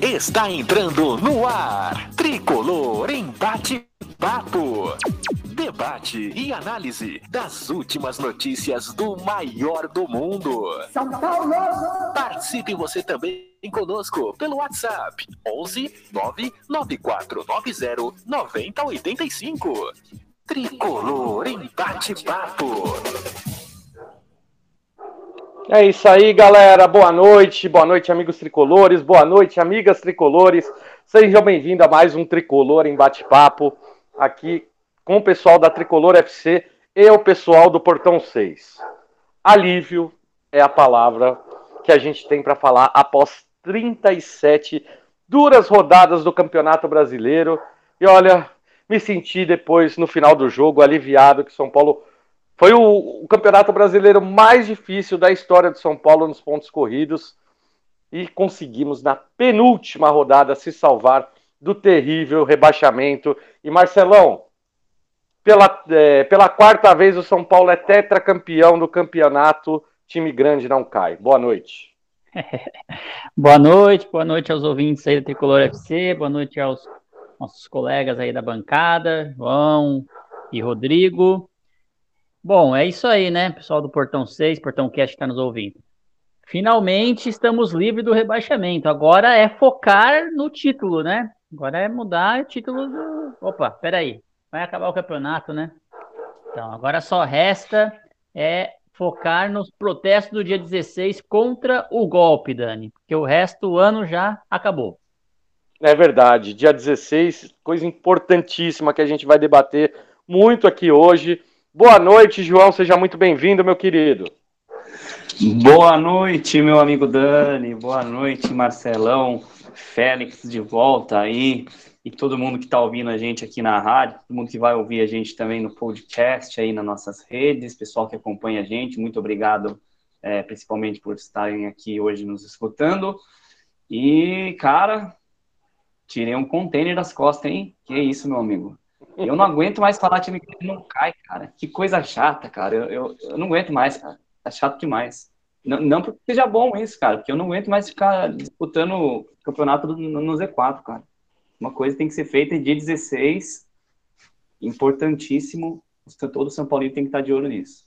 Está entrando no ar. Tricolor em bate-papo. Debate e análise das últimas notícias do maior do mundo. São Paulo! Participe você também conosco pelo WhatsApp 11 99490 9085. Tricolor em bate-papo. É isso aí, galera. Boa noite, boa noite, amigos tricolores, boa noite, amigas tricolores. Sejam bem-vindos a mais um Tricolor em Bate-Papo, aqui com o pessoal da Tricolor FC e o pessoal do Portão 6. Alívio é a palavra que a gente tem para falar após 37 duras rodadas do Campeonato Brasileiro. E olha, me senti depois, no final do jogo, aliviado que São Paulo foi o, o, campeonato brasileiro mais difícil da história de São Paulo nos pontos corridos e conseguimos na penúltima rodada se salvar do terrível rebaixamento. E Marcelão, pela, é, pela quarta vez o São Paulo é tetracampeão do campeonato, time grande não cai. Boa noite. boa noite, boa noite aos ouvintes aí da Tricolor FC, boa noite aos nossos colegas aí da bancada, João e Rodrigo. Bom, é isso aí, né, pessoal do Portão 6, Portão Cast que está nos ouvindo. Finalmente estamos livres do rebaixamento. Agora é focar no título, né? Agora é mudar o título do. Opa, peraí. Vai acabar o campeonato, né? Então, agora só resta é focar nos protestos do dia 16 contra o golpe, Dani. Porque o resto do ano já acabou. É verdade. Dia 16, coisa importantíssima que a gente vai debater muito aqui hoje. Boa noite, João. Seja muito bem-vindo, meu querido. Boa noite, meu amigo Dani. Boa noite, Marcelão. Félix de volta aí. E todo mundo que está ouvindo a gente aqui na rádio, todo mundo que vai ouvir a gente também no podcast aí nas nossas redes, pessoal que acompanha a gente, muito obrigado, é, principalmente por estarem aqui hoje nos escutando. E, cara, tirei um container das costas, hein? Que isso, meu amigo. Eu não aguento mais falar time que não cai, cara. Que coisa chata, cara. Eu, eu, eu não aguento mais, cara. Tá chato demais. Não, não porque seja bom isso, cara, porque eu não aguento mais ficar disputando campeonato no, no Z4, cara. Uma coisa tem que ser feita em dia 16, importantíssimo. Todo São Paulo tem que estar de olho nisso.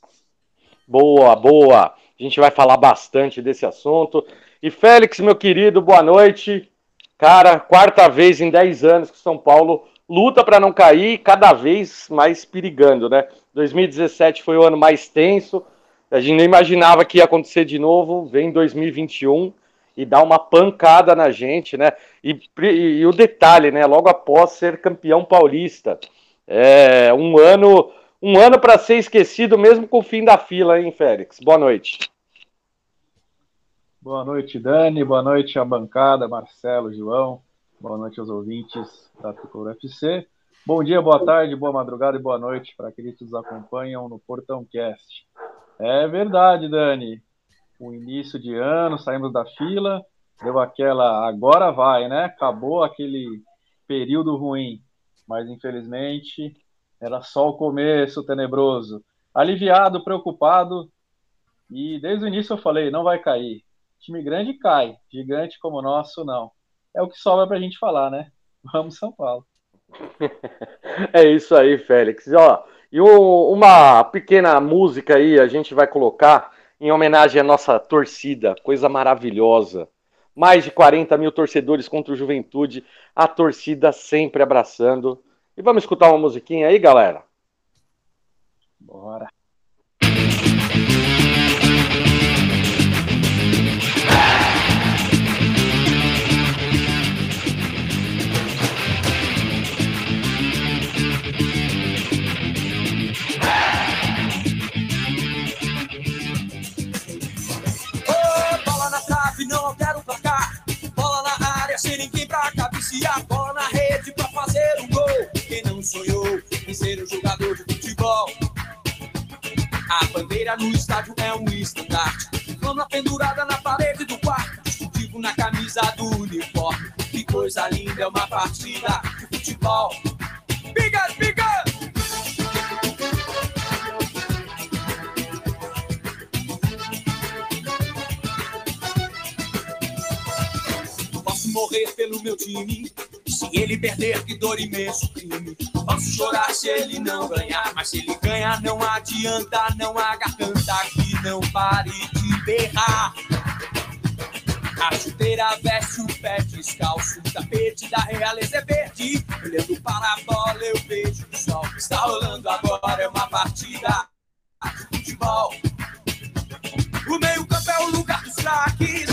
Boa, boa. A gente vai falar bastante desse assunto. E Félix, meu querido, boa noite. Cara, quarta vez em 10 anos que São Paulo luta para não cair, cada vez mais perigando, né? 2017 foi o ano mais tenso, a gente nem imaginava que ia acontecer de novo, vem 2021 e dá uma pancada na gente, né? E, e, e o detalhe, né? Logo após ser campeão paulista, é um ano, um ano para ser esquecido, mesmo com o fim da fila, hein, Félix? Boa noite. Boa noite, Dani. Boa noite à bancada, Marcelo, João. Boa noite aos ouvintes da Tricolor FC. Bom dia, boa tarde, boa madrugada e boa noite para aqueles que nos acompanham no Portão Cast. É verdade, Dani. O início de ano, saímos da fila, deu aquela agora vai, né? Acabou aquele período ruim, mas infelizmente era só o começo tenebroso. Aliviado, preocupado, e desde o início eu falei, não vai cair. Time grande cai, gigante como o nosso não. É o que sobra para a gente falar, né? Vamos São Paulo. é isso aí, Félix. Ó, e um, uma pequena música aí a gente vai colocar em homenagem à nossa torcida, coisa maravilhosa. Mais de 40 mil torcedores contra o Juventude, a torcida sempre abraçando. E vamos escutar uma musiquinha aí, galera? Bora. Se a bola na rede pra fazer um gol. Quem não sonhou em ser um jogador de futebol? A bandeira no estádio é um estandarte. Lama pendurada na parede do quarto. Discutivo na camisa do uniforme. Que coisa linda é uma partida de futebol. Bigas, bigas! Torcer pelo meu time. Se ele perder, que dor imenso crime. Posso chorar se ele não ganhar, mas se ele ganhar, não adianta, não há garganta que não pare de berrar. A chuteira veste o pé descalço, o tapete da realeza é verde. Olhando para a bola, eu vejo o sol está rolando agora. É uma partida de futebol. O meio-campo é o lugar dos craques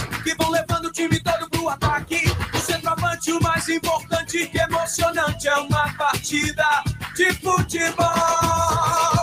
o mais importante que emocionante, é uma partida de futebol.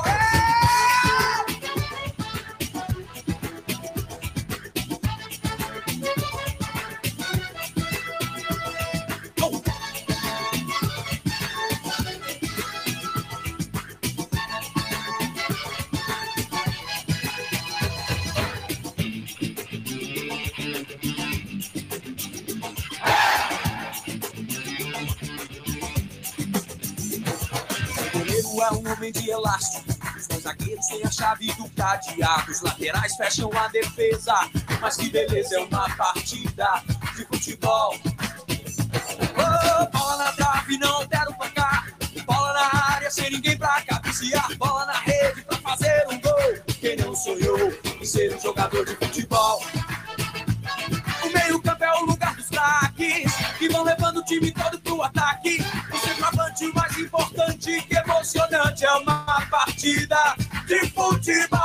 De elástico. Os dois zagueiros têm a chave do cadeado. Os laterais fecham a defesa. Mas que beleza, é uma partida de futebol. Oh, bola na trave, não o placar. Bola na área, sem ninguém pra cabecear. Bola na rede pra fazer um gol. Quem não sonhou em ser um jogador de futebol? Que vão levando o time todo pro ataque. O centroavante mais importante que emocionante é uma partida de futebol.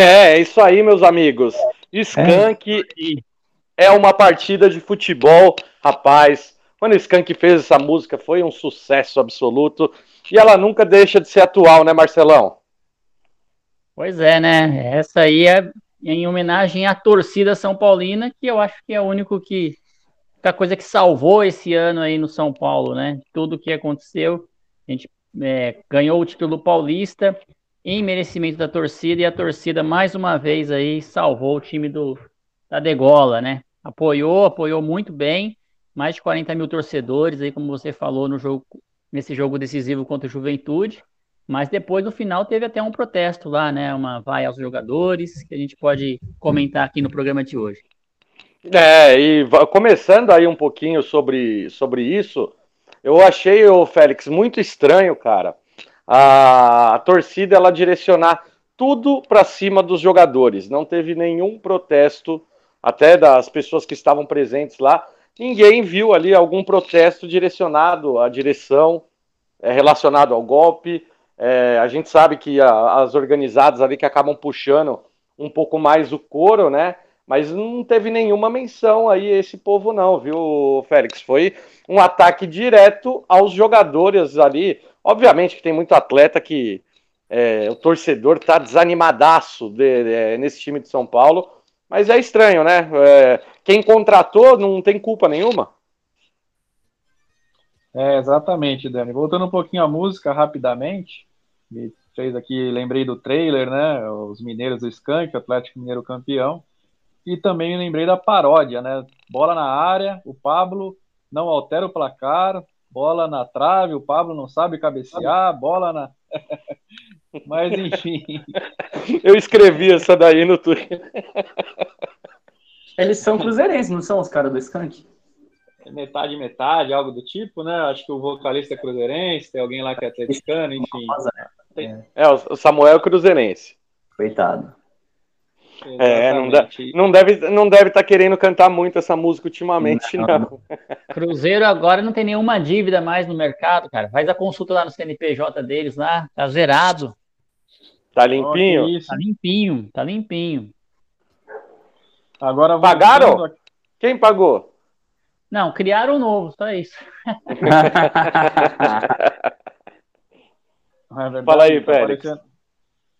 É, é isso aí, meus amigos. Skank é. é uma partida de futebol, rapaz. Quando o Skank fez essa música, foi um sucesso absoluto. E ela nunca deixa de ser atual, né, Marcelão? Pois é, né? Essa aí é em homenagem à torcida São Paulina, que eu acho que é o único que. A coisa que salvou esse ano aí no São Paulo, né? Tudo que aconteceu. A gente é, ganhou o título paulista, em merecimento da torcida, e a torcida mais uma vez aí salvou o time do, da Degola, né? Apoiou, apoiou muito bem, mais de 40 mil torcedores aí, como você falou, no jogo, nesse jogo decisivo contra o Juventude, mas depois no final teve até um protesto lá, né? Uma vai aos jogadores, que a gente pode comentar aqui no programa de hoje. É, e começando aí um pouquinho sobre, sobre isso, eu achei o Félix muito estranho, cara a, torcida ela direcionar tudo para cima dos jogadores. Não teve nenhum protesto, até das pessoas que estavam presentes lá. Ninguém viu ali algum protesto direcionado à direção, é, relacionado ao golpe. É, a gente sabe que a, as organizadas ali que acabam puxando um pouco mais o couro, né? Mas não teve nenhuma menção aí esse povo, não, viu, Félix? Foi um ataque direto aos jogadores ali. Obviamente que tem muito atleta que é, o torcedor tá desanimadaço de, de, nesse time de São Paulo, mas é estranho, né? É, quem contratou não tem culpa nenhuma. É, exatamente, Dani. Voltando um pouquinho à música rapidamente, me fez aqui, lembrei do trailer, né? Os mineiros do Skank, Atlético Mineiro campeão. E também lembrei da paródia, né? Bola na área, o Pablo não altera o placar, bola na trave, o Pablo não sabe cabecear, bola na. Mas enfim. Eu escrevi essa daí no Twitter. Eles são cruzeirenses, não são os caras do Skank? metade metade, algo do tipo, né? Acho que o vocalista é cruzeirense, tem alguém lá que é atleticano, enfim. Tem... É, o Samuel é cruzeirense. Coitado. É, não, deve, não deve não deve estar tá querendo cantar muito essa música ultimamente, não. não. Cruzeiro agora não tem nenhuma dívida mais no mercado, cara. Faz a consulta lá no CNPJ deles lá, tá zerado. Tá limpinho? Oh, tá limpinho, tá limpinho. Agora pagaram? Quem pagou? Não, criaram um novo, só isso. é Fala aí, tá Félix.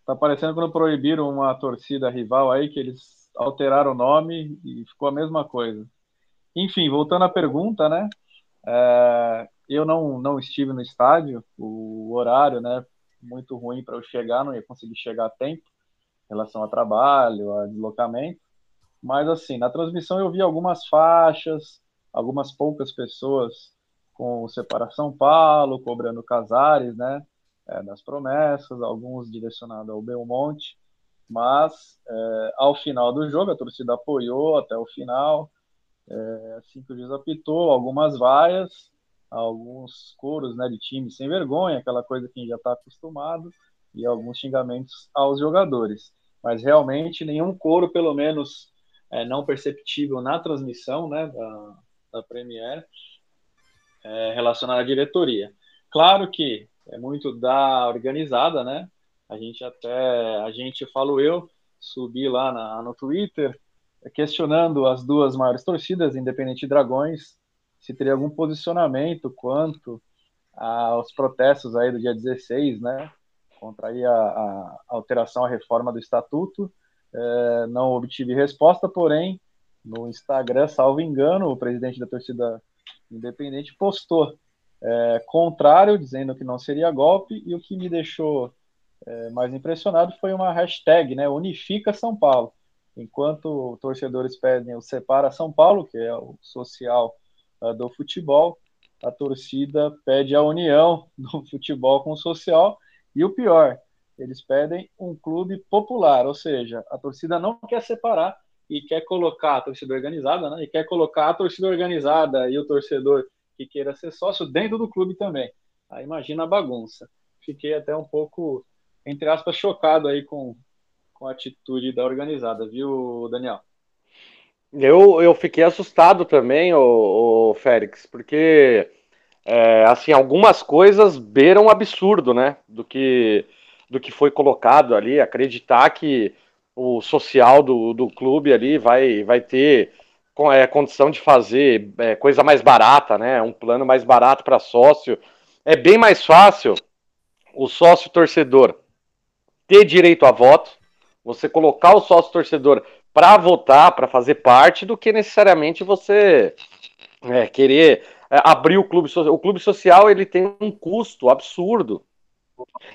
Tá parecendo quando proibiram uma torcida rival aí, que eles alteraram o nome e ficou a mesma coisa. Enfim, voltando à pergunta, né? É, eu não, não estive no estádio, o horário, né? Muito ruim para eu chegar, não ia conseguir chegar a tempo em relação a trabalho, a deslocamento. Mas, assim, na transmissão eu vi algumas faixas, algumas poucas pessoas com o Separação Paulo, cobrando Casares, né, é, das promessas, alguns direcionados ao Belmonte, mas é, ao final do jogo a torcida apoiou até o final, é, assim que o juiz apitou, algumas vaias, alguns coros né, de time sem vergonha, aquela coisa que a gente já está acostumado, e alguns xingamentos aos jogadores. Mas realmente nenhum coro, pelo menos é, não perceptível na transmissão né, da, da é, relacionada à diretoria. Claro que é muito da organizada, né? A gente até, a gente, falo eu, subi lá na, no Twitter questionando as duas maiores torcidas, Independente e Dragões, se teria algum posicionamento quanto aos protestos aí do dia 16, né? Contra aí a, a alteração, a reforma do estatuto. É, não obtive resposta, porém no Instagram, salvo engano, o presidente da torcida independente postou é, contrário, dizendo que não seria golpe, e o que me deixou é, mais impressionado foi uma hashtag, né, Unifica São Paulo. Enquanto torcedores pedem o Separa São Paulo, que é o social uh, do futebol, a torcida pede a união do futebol com o social, e o pior, eles pedem um clube popular, ou seja, a torcida não quer separar, e quer colocar a torcida organizada, né? E quer colocar a torcida organizada e o torcedor que queira ser sócio dentro do clube também. Aí imagina a bagunça. Fiquei até um pouco, entre aspas, chocado aí com, com a atitude da organizada, viu, Daniel? Eu, eu fiquei assustado também, o, Félix, porque é, assim algumas coisas beiram absurdo, né? Do que do que foi colocado ali, acreditar que o social do, do clube ali vai, vai ter é, condição de fazer é, coisa mais barata, né? Um plano mais barato para sócio. É bem mais fácil o sócio torcedor ter direito a voto, você colocar o sócio torcedor para votar, para fazer parte, do que necessariamente você é, querer é, abrir o clube social. O clube social ele tem um custo absurdo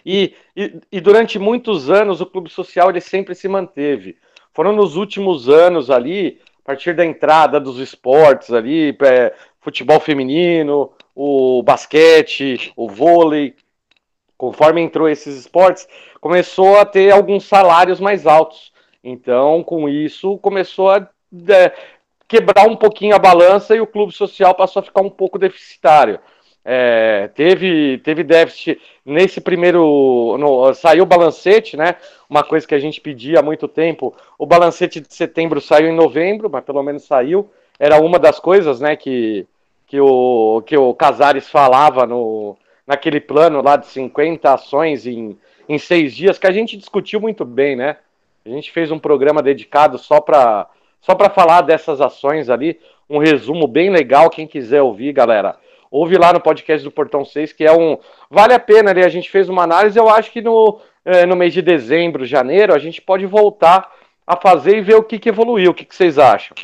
e, e, e, durante muitos anos o clube social ele sempre se manteve. Foram nos últimos anos ali, a partir da entrada dos esportes ali, é, futebol feminino, o basquete, o vôlei, conforme entrou esses esportes, começou a ter alguns salários mais altos. Então, com isso, começou a é, quebrar um pouquinho a balança e o clube social passou a ficar um pouco deficitário. É, teve, teve déficit nesse primeiro. No, saiu o balancete, né? Uma coisa que a gente pedia há muito tempo. O balancete de setembro saiu em novembro, mas pelo menos saiu. Era uma das coisas, né, que, que, o, que o Casares falava no, naquele plano lá de 50 ações em, em seis dias, que a gente discutiu muito bem, né? A gente fez um programa dedicado só para só falar dessas ações ali. Um resumo bem legal. Quem quiser ouvir, galera ouve lá no podcast do Portão 6, que é um. Vale a pena ali, a gente fez uma análise, eu acho que no, é, no mês de dezembro, janeiro, a gente pode voltar a fazer e ver o que, que evoluiu. O que, que vocês acham?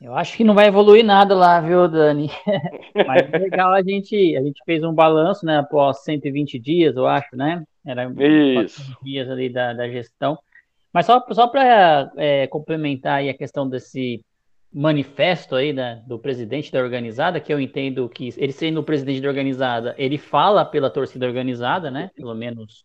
Eu acho que não vai evoluir nada lá, viu, Dani? Mas é legal a gente, a gente fez um balanço, né, após 120 dias, eu acho, né? Era Isso. dias ali da, da gestão. Mas só, só para é, complementar aí a questão desse manifesto aí da, do presidente da organizada, que eu entendo que ele sendo o presidente da organizada, ele fala pela torcida organizada, né? Pelo menos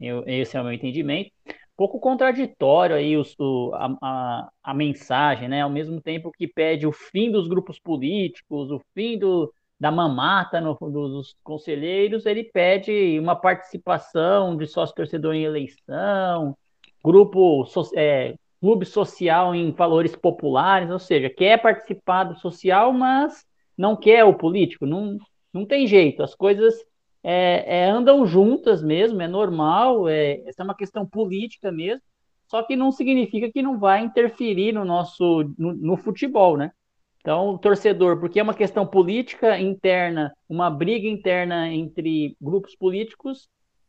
eu, esse é o meu entendimento. pouco contraditório aí o, o a, a, a, mensagem, né? Ao mesmo tempo que pede o fim dos grupos políticos, o fim do, da mamata no, dos conselheiros, ele pede uma participação de sócio-torcedor em eleição, grupo, é, clube social em valores populares, ou seja, quer participar do social, mas não quer o político. Não, não tem jeito, as coisas é, é, andam juntas mesmo, é normal, é, essa é uma questão política mesmo, só que não significa que não vai interferir no nosso no, no futebol, né? Então, o torcedor, porque é uma questão política interna, uma briga interna entre grupos políticos,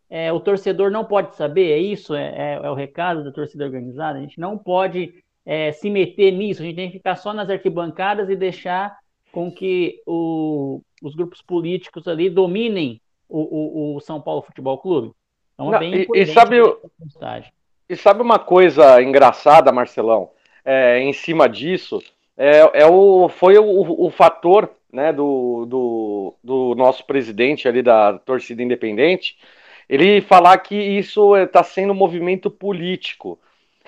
é, o torcedor não pode saber, é isso? É, é, é, o recado da torcida organizada? A gente não pode é, se meter nisso, a gente tem que ficar só nas arquibancadas e deixar com que o, os grupos políticos ali dominem o, o, o São Paulo Futebol Clube. Então, é bem e, e, sabe, e sabe uma coisa engraçada, Marcelão? É, em cima disso, é o, foi o, o fator né, do, do, do nosso presidente ali da torcida independente, ele falar que isso está sendo um movimento político.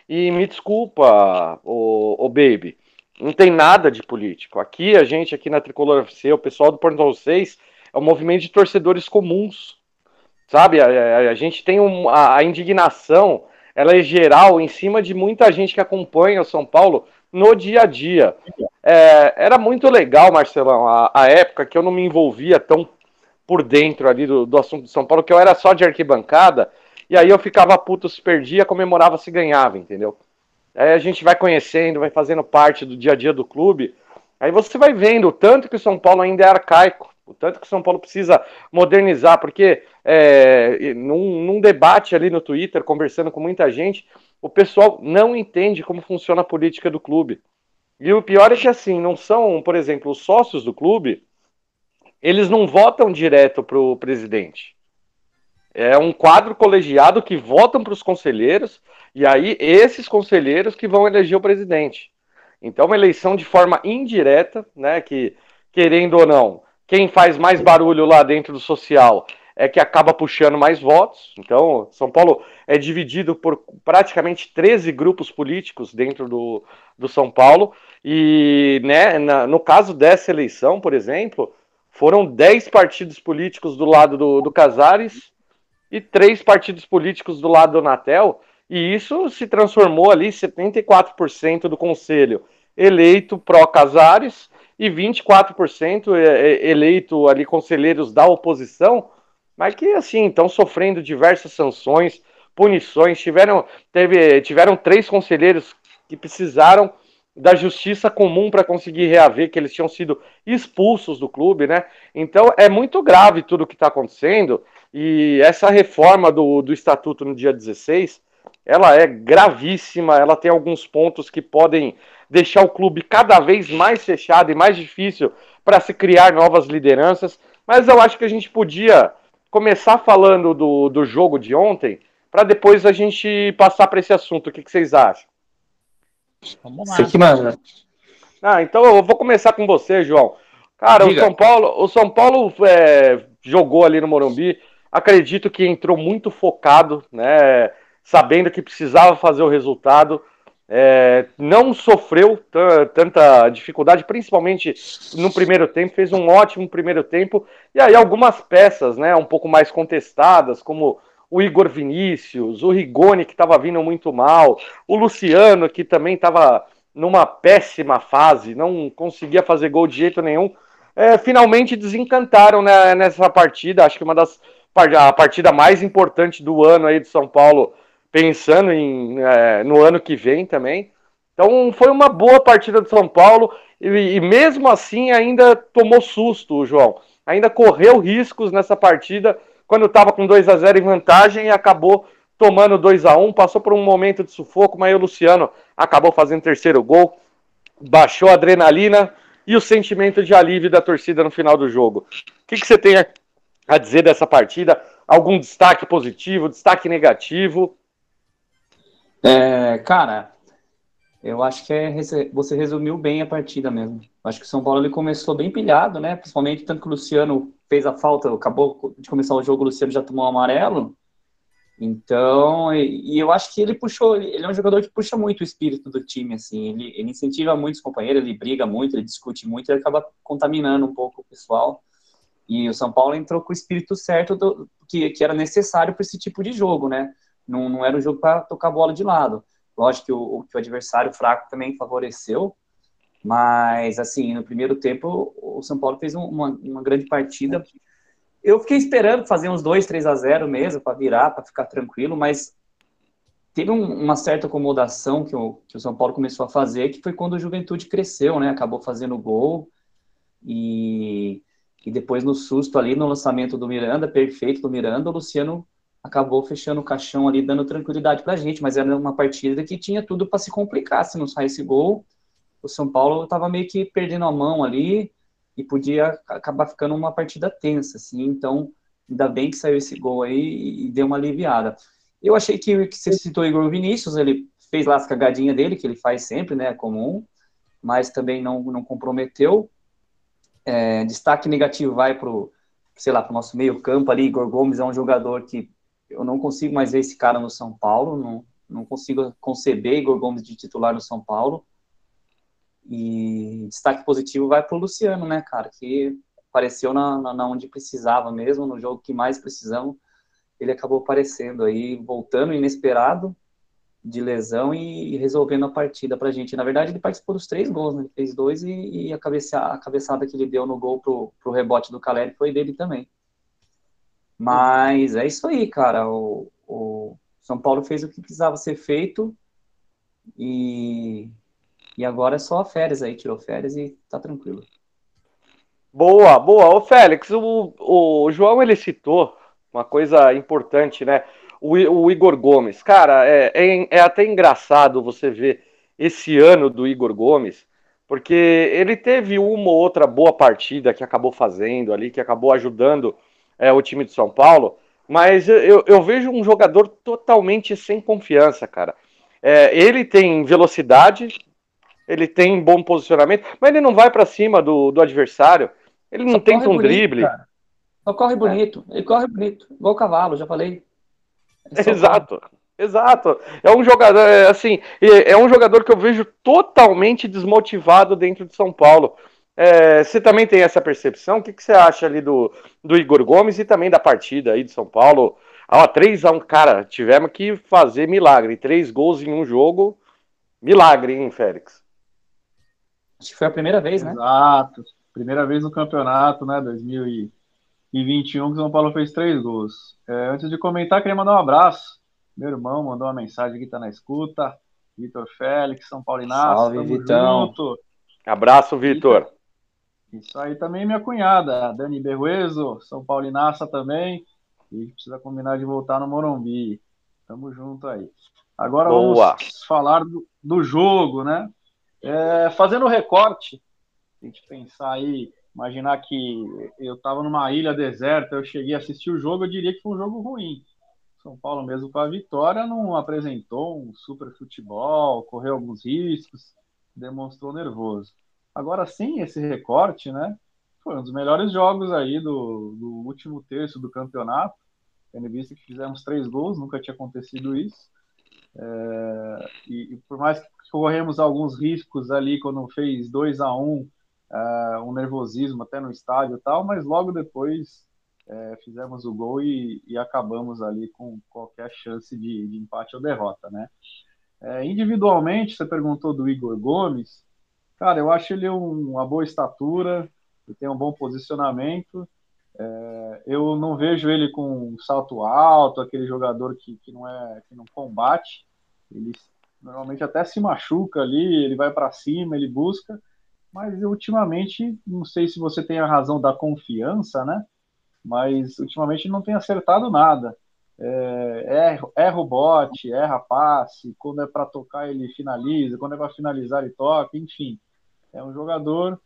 E me desculpa, o, o Baby, não tem nada de político. Aqui, a gente, aqui na Tricolor FC, o pessoal do Portão 6, é um movimento de torcedores comuns. Sabe? A, a, a gente tem um, a, a, indignação, ela é geral em cima de muita gente que acompanha o São Paulo no dia a dia. É, era muito legal, Marcelão, a, a época que eu não me envolvia tão por dentro ali do, do assunto de São Paulo, que eu era só de arquibancada, e aí eu ficava puto se perdia, comemorava se ganhava, entendeu? Aí a gente vai conhecendo, vai fazendo parte do dia a dia do clube, aí você vai vendo o tanto que o São Paulo ainda é arcaico, o tanto que o São Paulo precisa modernizar, porque é, num, num debate ali no Twitter, conversando com muita gente, o pessoal não entende como funciona a política do clube. E o pior é que assim, não são, por exemplo, os sócios do clube, eles não votam direto para o presidente. É um quadro colegiado que votam para os conselheiros, e aí esses conselheiros que vão eleger o presidente. Então, uma eleição de forma indireta, né? Que, querendo ou não, quem faz mais barulho lá dentro do social é que acaba puxando mais votos. Então, São Paulo é dividido por praticamente 13 grupos políticos dentro do, do São Paulo. E né, na, no caso dessa eleição, por exemplo, foram 10 partidos políticos do lado do, do Casares e três partidos políticos do lado do Natel, e isso se transformou ali 74% do conselho eleito pró-Casares e 24% é, é, eleito ali conselheiros da oposição, mas que assim estão sofrendo diversas sanções, punições. Tiveram, teve, tiveram três conselheiros que precisaram da justiça comum para conseguir reaver que eles tinham sido expulsos do clube, né? Então é muito grave tudo o que está acontecendo e essa reforma do, do estatuto no dia 16 ela é gravíssima, ela tem alguns pontos que podem deixar o clube cada vez mais fechado e mais difícil para se criar novas lideranças, mas eu acho que a gente podia começar falando do, do jogo de ontem para depois a gente passar para esse assunto. O que, que vocês acham? Vamos lá. Você que manda. Ah, então eu vou começar com você, João. Cara, Diga. o São Paulo, o São Paulo é, jogou ali no Morumbi. Acredito que entrou muito focado, né? Sabendo que precisava fazer o resultado. É, não sofreu tanta dificuldade, principalmente no primeiro tempo, fez um ótimo primeiro tempo, e aí algumas peças né, um pouco mais contestadas, como o Igor Vinícius, o Rigoni, que estava vindo muito mal, o Luciano, que também estava numa péssima fase, não conseguia fazer gol de jeito nenhum, é, finalmente desencantaram né, nessa partida. Acho que uma das a partida mais importante do ano aí de São Paulo, pensando em, é, no ano que vem também. Então foi uma boa partida do São Paulo e, e mesmo assim ainda tomou susto, João. Ainda correu riscos nessa partida quando estava com 2 a 0 em vantagem e acabou tomando 2 a 1 passou por um momento de sufoco, mas o Luciano acabou fazendo terceiro gol, baixou a adrenalina e o sentimento de alívio da torcida no final do jogo. O que, que você tem a dizer dessa partida? Algum destaque positivo, destaque negativo? É, cara, eu acho que é, você resumiu bem a partida mesmo. Acho que o São Paulo ele começou bem pilhado, né? Principalmente tanto que o Luciano fez a falta, acabou de começar o jogo, o Luciano já tomou o amarelo. Então, e, e, eu acho que ele puxou, ele é um jogador que puxa muito o espírito do time, assim, ele, ele incentiva muito os companheiros, ele briga muito, ele discute muito, ele acaba contaminando um pouco o pessoal. E o São Paulo entrou com o espírito certo do, que, que era necessário para esse tipo de jogo, né? Não, não era um jogo para tocar a bola de lado. Lógico que o, que o adversário fraco também favoreceu, mas, assim, no primeiro tempo, o São Paulo fez uma, uma grande partida. Eu fiquei esperando fazer uns 2, 3 a 0 mesmo, para virar, para ficar tranquilo, mas teve um, uma certa acomodação que o, que o São Paulo começou a fazer, que foi quando o Juventude cresceu, né? Acabou fazendo gol e, e depois no susto ali, no lançamento do Miranda, perfeito do Miranda, o Luciano acabou fechando o caixão ali, dando tranquilidade para a gente, mas era uma partida que tinha tudo para se complicar se não saísse gol o São Paulo estava meio que perdendo a mão ali e podia acabar ficando uma partida tensa, assim. Então, ainda bem que saiu esse gol aí e deu uma aliviada. Eu achei que, que você citou o Igor Vinícius, ele fez lá as cagadinhas dele, que ele faz sempre, né, é comum, mas também não, não comprometeu. É, destaque negativo vai para o, sei lá, para o nosso meio campo ali, Igor Gomes é um jogador que eu não consigo mais ver esse cara no São Paulo, não, não consigo conceber Igor Gomes de titular no São Paulo. E destaque positivo vai para o Luciano, né, cara, que apareceu na, na, na, onde precisava mesmo, no jogo que mais precisamos. Ele acabou aparecendo aí, voltando inesperado de lesão e, e resolvendo a partida para a gente. Na verdade, ele participou dos três gols, né? Ele fez dois e, e a, cabeça, a cabeçada que ele deu no gol pro, pro rebote do Caleri foi dele também. Mas é isso aí, cara. O, o São Paulo fez o que precisava ser feito e e agora é só férias aí, tirou férias e tá tranquilo. Boa, boa. Ô Félix, o, o João ele citou uma coisa importante, né? O, o Igor Gomes. Cara, é, é, é, até engraçado você ver esse ano do Igor Gomes, porque ele teve uma ou outra boa partida que acabou fazendo ali, que acabou ajudando é, o time de São Paulo, mas eu, eu vejo um jogador totalmente sem confiança, cara. É, ele tem velocidade, ele tem bom posicionamento, mas ele não vai para cima do, do adversário. Ele não tenta um bonito, drible. Cara. Só corre bonito. É. Ele corre bonito. Igual o cavalo, já falei. É exato. Corre. Exato. É um jogador, é, assim, é um jogador que eu vejo totalmente desmotivado dentro de São Paulo. É, você também tem essa percepção? O que, que, você acha ali do, do Igor Gomes e também da partida aí de São Paulo? Ah, 3x1, cara, tivemos que fazer milagre. Três gols em um jogo, milagre, hein, Félix? Acho que foi a primeira vez, né? Exato. Primeira vez no campeonato, né? 2021 que o São Paulo fez três gols. É, antes de comentar, queria mandar um abraço. Meu irmão mandou uma mensagem que tá na escuta. Vitor Félix, São Paulo Inácio. Salve, Vitão. Junto. Abraço, Vitor. Isso aí também minha cunhada, Dani Berrueso, São Paulo Inácia também. E precisa combinar de voltar no Morumbi. Tamo junto aí. Agora Boa. vamos falar do, do jogo, né? É, fazendo recorte, a gente pensar aí, imaginar que eu estava numa ilha deserta, eu cheguei a assistir o jogo, eu diria que foi um jogo ruim. São Paulo, mesmo com a vitória, não apresentou um super futebol, correu alguns riscos, demonstrou nervoso. Agora, sim, esse recorte, né? Foi um dos melhores jogos aí do, do último terço do campeonato. Tendo visto que fizemos três gols, nunca tinha acontecido isso. É, e, e, por mais que corremos alguns riscos ali quando fez 2 a 1 um, uh, um nervosismo até no estádio e tal, mas logo depois é, fizemos o gol e, e, acabamos ali com qualquer chance de, de empate ou derrota, né? É, individualmente, você perguntou do Igor Gomes, cara, eu acho ele um, uma boa estatura, ele tem um bom posicionamento, é, eu não vejo ele com um salto alto, aquele jogador que, que, não é que não combate. Ele normalmente até se machuca ali, ele vai para cima, ele busca. Mas ultimamente, não sei se você tem a razão da confiança, né? Mas ultimamente não tem acertado nada. É, erra, o bote, erra passe, quando é para tocar ele finaliza, quando é para finalizar ele toca, enfim. É um jogador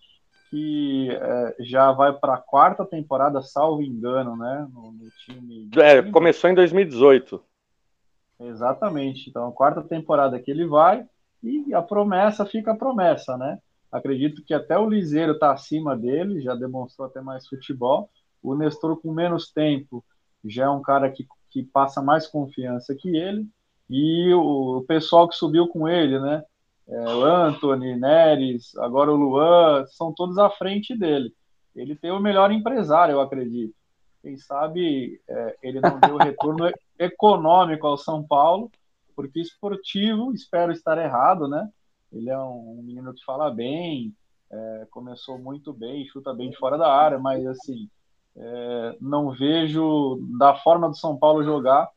que é, já vai para a quarta temporada, salvo engano, né? No, no time. É, começou em 2018. Exatamente. Então, a quarta temporada que ele vai e a promessa fica a promessa, né? Acredito que até o Liseiro está acima dele, já demonstrou até mais futebol. O Nestor, com menos tempo, já é um cara que, que passa mais confiança que ele, e o, o pessoal que subiu com ele, né? É, o Anthony, Neres, agora o Luan, são todos à frente dele. Ele tem o melhor empresário, eu acredito. Quem sabe é, ele não deu retorno econômico ao São Paulo, porque esportivo, espero estar errado, né? Ele é um, menino que fala bem, é, começou muito bem, chuta bem de fora da área, mas assim, é, não vejo, da forma do São Paulo jogar,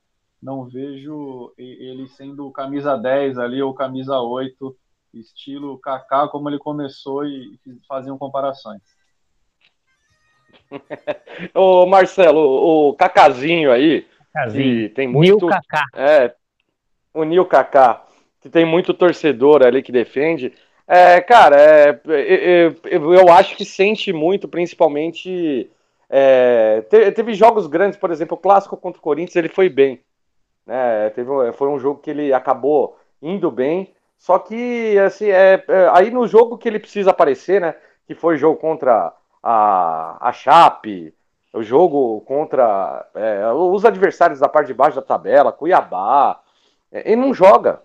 não vejo ele sendo camisa 10 ali ou camisa 8, estilo Kaká, como ele começou e faziam comparações. Ô Marcelo, o Cacazinho aí, Cacazinho. tem muito. Nil Kaká. É, o Nil Kaká, que tem muito torcedor ali que defende. É, cara, é, eu, eu acho que sente muito, principalmente. É, teve jogos grandes, por exemplo, o clássico contra o Corinthians, ele foi bem. Né? Teve, foi um jogo que ele acabou indo bem. Só que, assim, é, é, aí no jogo que ele precisa aparecer, né? Que foi o jogo contra a, a Chape, o jogo contra é, os adversários da parte de baixo da tabela, Cuiabá. É, ele não joga.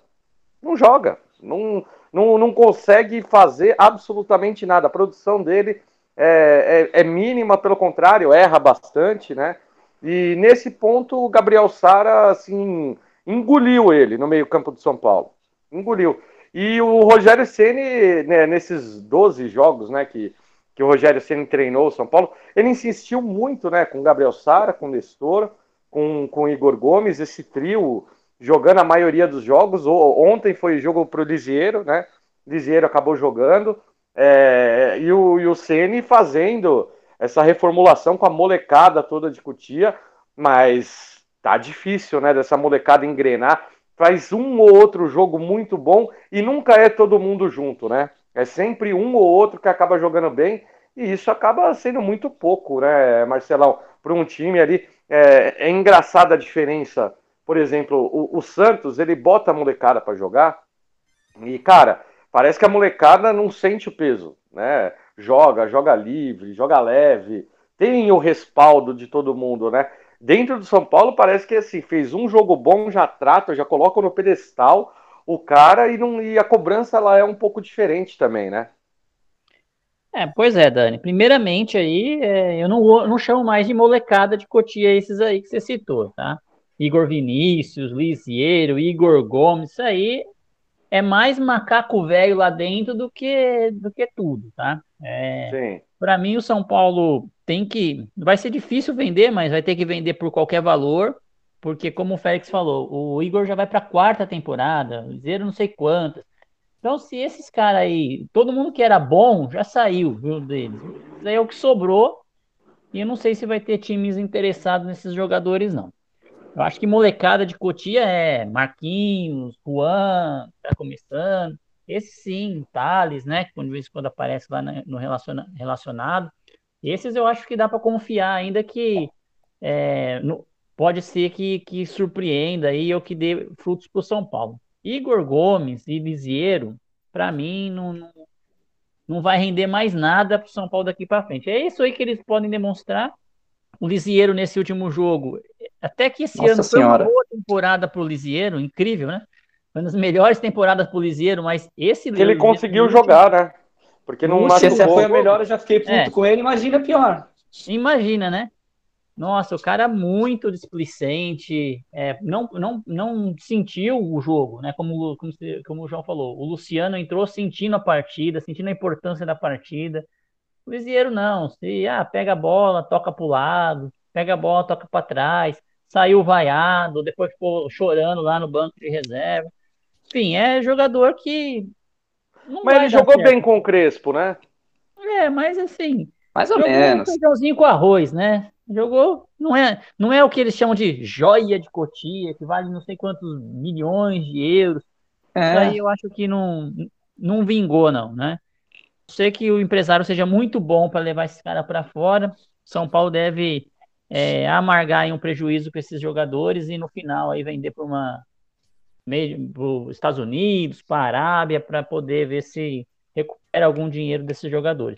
Não joga. Não, não, não consegue fazer absolutamente nada. A produção dele é, é, é mínima, pelo contrário, erra bastante, né? E nesse ponto, o Gabriel Sara, assim, engoliu ele no meio-campo do São Paulo. Engoliu. E o Rogério Ceni né, nesses 12 jogos, né, que, que o Rogério Ceni treinou o São Paulo, ele insistiu muito, né, com o Gabriel Sara, com o Nestor, com, com o Igor Gomes, esse trio jogando a maioria dos jogos. Ontem foi jogo pro Lisieiro, né? Lisieiro acabou jogando. É, e o, e o Ceni fazendo essa reformulação com a molecada toda de Cutia, mas tá difícil, né, dessa molecada engrenar. Faz um ou outro jogo muito bom e nunca é todo mundo junto, né? É sempre um ou outro que acaba jogando bem e isso acaba sendo muito pouco, né, Marcelão? Para um time ali, é, é, engraçada a diferença. Por exemplo, o, o Santos, ele bota a molecada para jogar e, cara, parece que a molecada não sente o peso, né? joga, joga livre, joga leve, tem o respaldo de todo mundo, né? Dentro do São Paulo parece que assim, fez um jogo bom, já trata, já coloca no pedestal o cara e, não, e a cobrança ela é um pouco diferente também, né? É, pois é, Dani. Primeiramente aí, é, eu não, não chamo mais de molecada de Cotia esses aí que você citou, tá? Igor Vinícius, Lisieiro, Igor Gomes, isso aí é mais macaco velho lá dentro do que do que tudo, tá? É, Para mim, o São Paulo tem que. Vai ser difícil vender, mas vai ter que vender por qualquer valor, porque, como o Félix falou, o Igor já vai para a quarta temporada, Zero não sei quantas. Então, se esses caras aí, todo mundo que era bom já saiu, viu, deles. Isso aí é o que sobrou. E eu não sei se vai ter times interessados nesses jogadores, não. Eu acho que molecada de Cotia é Marquinhos, Juan, tá começando. Esse sim, Thales, né? Que de vez em quando aparece lá no relaciona, relacionado. Esses eu acho que dá para confiar, ainda que é, no, pode ser que, que surpreenda aí ou que dê frutos para o São Paulo. Igor Gomes e Lisieiro, para mim, não, não, não vai render mais nada para o São Paulo daqui para frente. É isso aí que eles podem demonstrar. O Lisieiro, nesse último jogo, até que esse Nossa ano senhora. foi uma boa temporada para o Lisieiro, incrível, né? Foi uma das melhores temporadas pro Lisieiro, mas esse Que ele conseguiu jogar, né? Porque não Lúcio, Se essa foi a melhor, eu já fiquei puto É. com ele, imagina pior. Imagina, né? Nossa, o cara muito displicente, é, não, não, não sentiu o jogo, né? Como, como, se- como o João falou, o Luciano entrou sentindo a partida, sentindo a importância da partida. O Lisieiro não, se ah, pega a bola, toca pro lado, pega a bola, toca para trás, saiu vaiado, depois ficou chorando lá no banco de reserva. Enfim, é jogador que não Mas ele jogou certo. bem com o Crespo, né? É, mas assim, Mais ou Jogou menos. um feijãozinho com arroz, né? Jogou, não é, não é o que eles chamam de joia de Cotia, que vale não sei quantos milhões de euros. Isso aí É. eu acho que não, não vingou, não, né? Sei que o empresário seja muito bom para levar esse cara para fora. São Paulo deve é, amargar aí um prejuízo com esses jogadores e no final aí vender para uma para os Estados Unidos, para a Arábia, para poder ver se recupera algum dinheiro desses jogadores.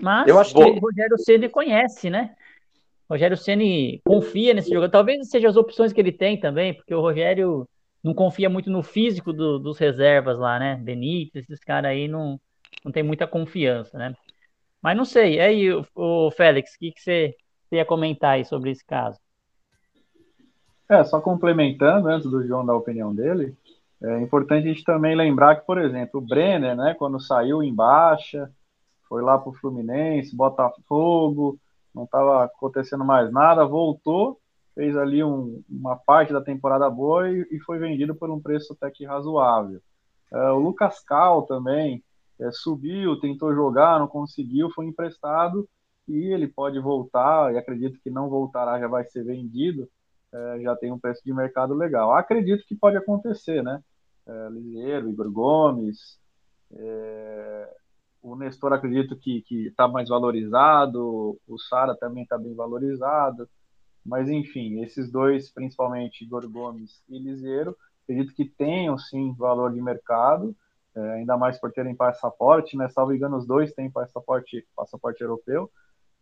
Mas Eu acho o que- Rogério Ceni conhece, né? Rogério Ceni confia nesse jogador. Talvez seja as opções que ele tem também, porque o Rogério não confia muito no físico do, dos reservas lá, né? Benítez, esses caras aí não, não tem muita confiança, né? Mas não sei. Aí, o, o Félix, o que, que você, você ia comentar aí sobre esse caso? É, só complementando, antes do João dar a opinião dele, é importante a gente também lembrar que, por exemplo, o Brenner, né, quando saiu em baixa, foi lá para o Fluminense, Botafogo, não estava acontecendo mais nada, voltou, fez ali um, uma parte da temporada boa e, e, foi vendido por um preço até que razoável. É, o Lucas Cal também é, subiu, tentou jogar, não conseguiu, foi emprestado e ele pode voltar, e acredito que não voltará, já vai ser vendido, é, já tem um preço de mercado legal. Acredito que pode acontecer, né? É, Liseiro, Igor Gomes, é, o Nestor acredito que está mais valorizado, o Sara também está bem valorizado, mas enfim, esses dois, principalmente Igor Gomes e Liseiro, acredito que tenham sim valor de mercado, é, ainda mais por terem passaporte, né? Salvo engano, os dois têm passaporte, passaporte europeu,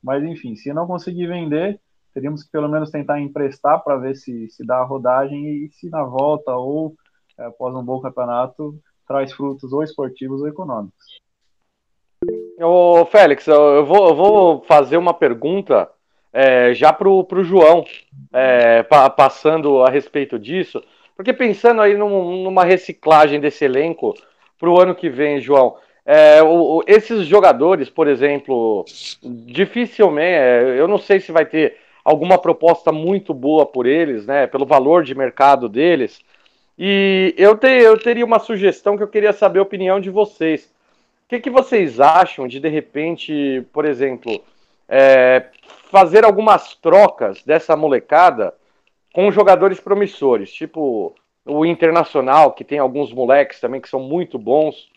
mas enfim, se não conseguir vender, teríamos que pelo menos tentar emprestar para ver se, se dá a rodagem e se na volta ou é, após um bom campeonato traz frutos ou esportivos ou econômicos. Ô, Félix, eu vou, eu vou fazer uma pergunta é, já pro, pro João, é, pa, passando a respeito disso, porque pensando aí num, numa reciclagem desse elenco para o ano que vem, João, é, o, esses jogadores, por exemplo, dificilmente, é, eu não sei se vai ter alguma proposta muito boa por eles, né, pelo valor de mercado deles, e eu, te, eu teria uma sugestão que eu queria saber a opinião de vocês. O que, que vocês acham de, de repente, por exemplo, é, fazer algumas trocas dessa molecada com jogadores promissores, tipo o Internacional, que tem alguns moleques também que são muito bons,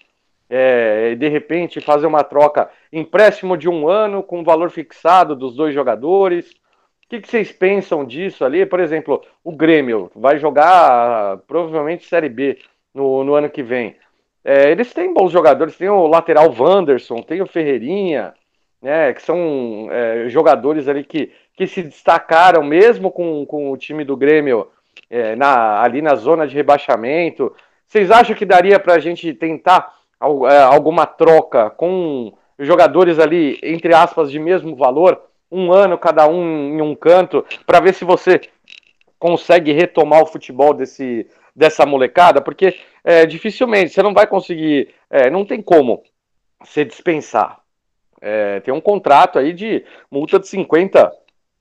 é, e de repente fazer uma troca, empréstimo de um ano com valor fixado dos dois jogadores. O que, que, vocês pensam disso ali? Por exemplo, o Grêmio vai jogar provavelmente Série B no, no ano que vem. É, eles têm bons jogadores, tem o lateral Wanderson, tem o Ferreirinha, né, que são é, jogadores ali que, que se destacaram mesmo com, com o time do Grêmio é, na, ali na zona de rebaixamento. Vocês acham que daria para a gente tentar é, alguma troca com jogadores ali, entre aspas, de mesmo valor, um ano cada um em um canto, para ver se você consegue retomar o futebol desse, dessa molecada? Porque é, dificilmente você não vai conseguir, é, não tem como você dispensar. É, tem um contrato aí de multa de 50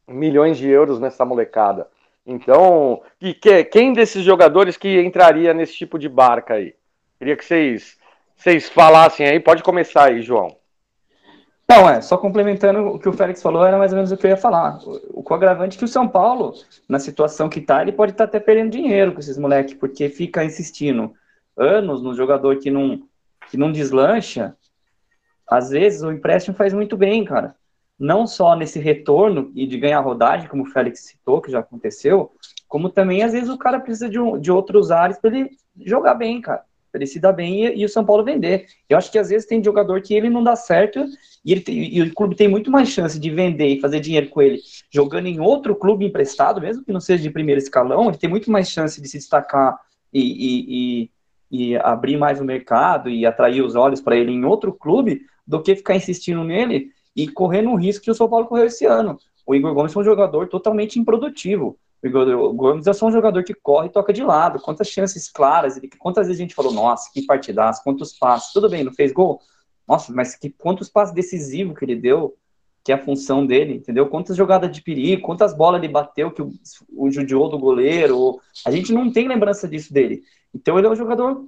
milhões de euros nessa molecada. Então, e que, quem desses jogadores que entraria nesse tipo de barca aí? Queria que vocês, vocês falassem aí. Pode começar aí, João. Não, é, só complementando o que o Félix falou, era mais ou menos o que eu ia falar. O, o agravante é que o São Paulo, na situação que tá, ele pode estar tá até perdendo dinheiro com esses moleques, porque fica insistindo anos no jogador que não, que não deslancha, às vezes o empréstimo faz muito bem, cara. Não só nesse retorno e de ganhar rodagem, como o Félix citou, que já aconteceu, como também às vezes o cara precisa de, um, de outros ares para ele jogar bem, cara. Pra ele se dar bem e, e, o São Paulo vender. Eu acho que às vezes tem jogador que ele não dá certo e, ele tem, e o clube tem muito mais chance de vender e fazer dinheiro com ele jogando em outro clube emprestado, mesmo que não seja de primeiro escalão, ele tem muito mais chance de se destacar e, e e abrir mais o mercado e atrair os olhos para ele em outro clube do que ficar insistindo nele e correndo um risco que o São Paulo correu esse ano. O Igor Gomes é um jogador totalmente improdutivo. O Igor Gomes é só um jogador que corre e toca de lado. Quantas chances claras, quantas vezes a gente falou, nossa, que partidaço, quantos passes. Tudo bem, não fez gol? Nossa, mas que, quantos passes decisivos que ele deu, que é a função dele, entendeu? Quantas jogadas de perigo, quantas bolas ele bateu que o, o judiou do goleiro. A gente não tem lembrança disso dele. Então ele é um jogador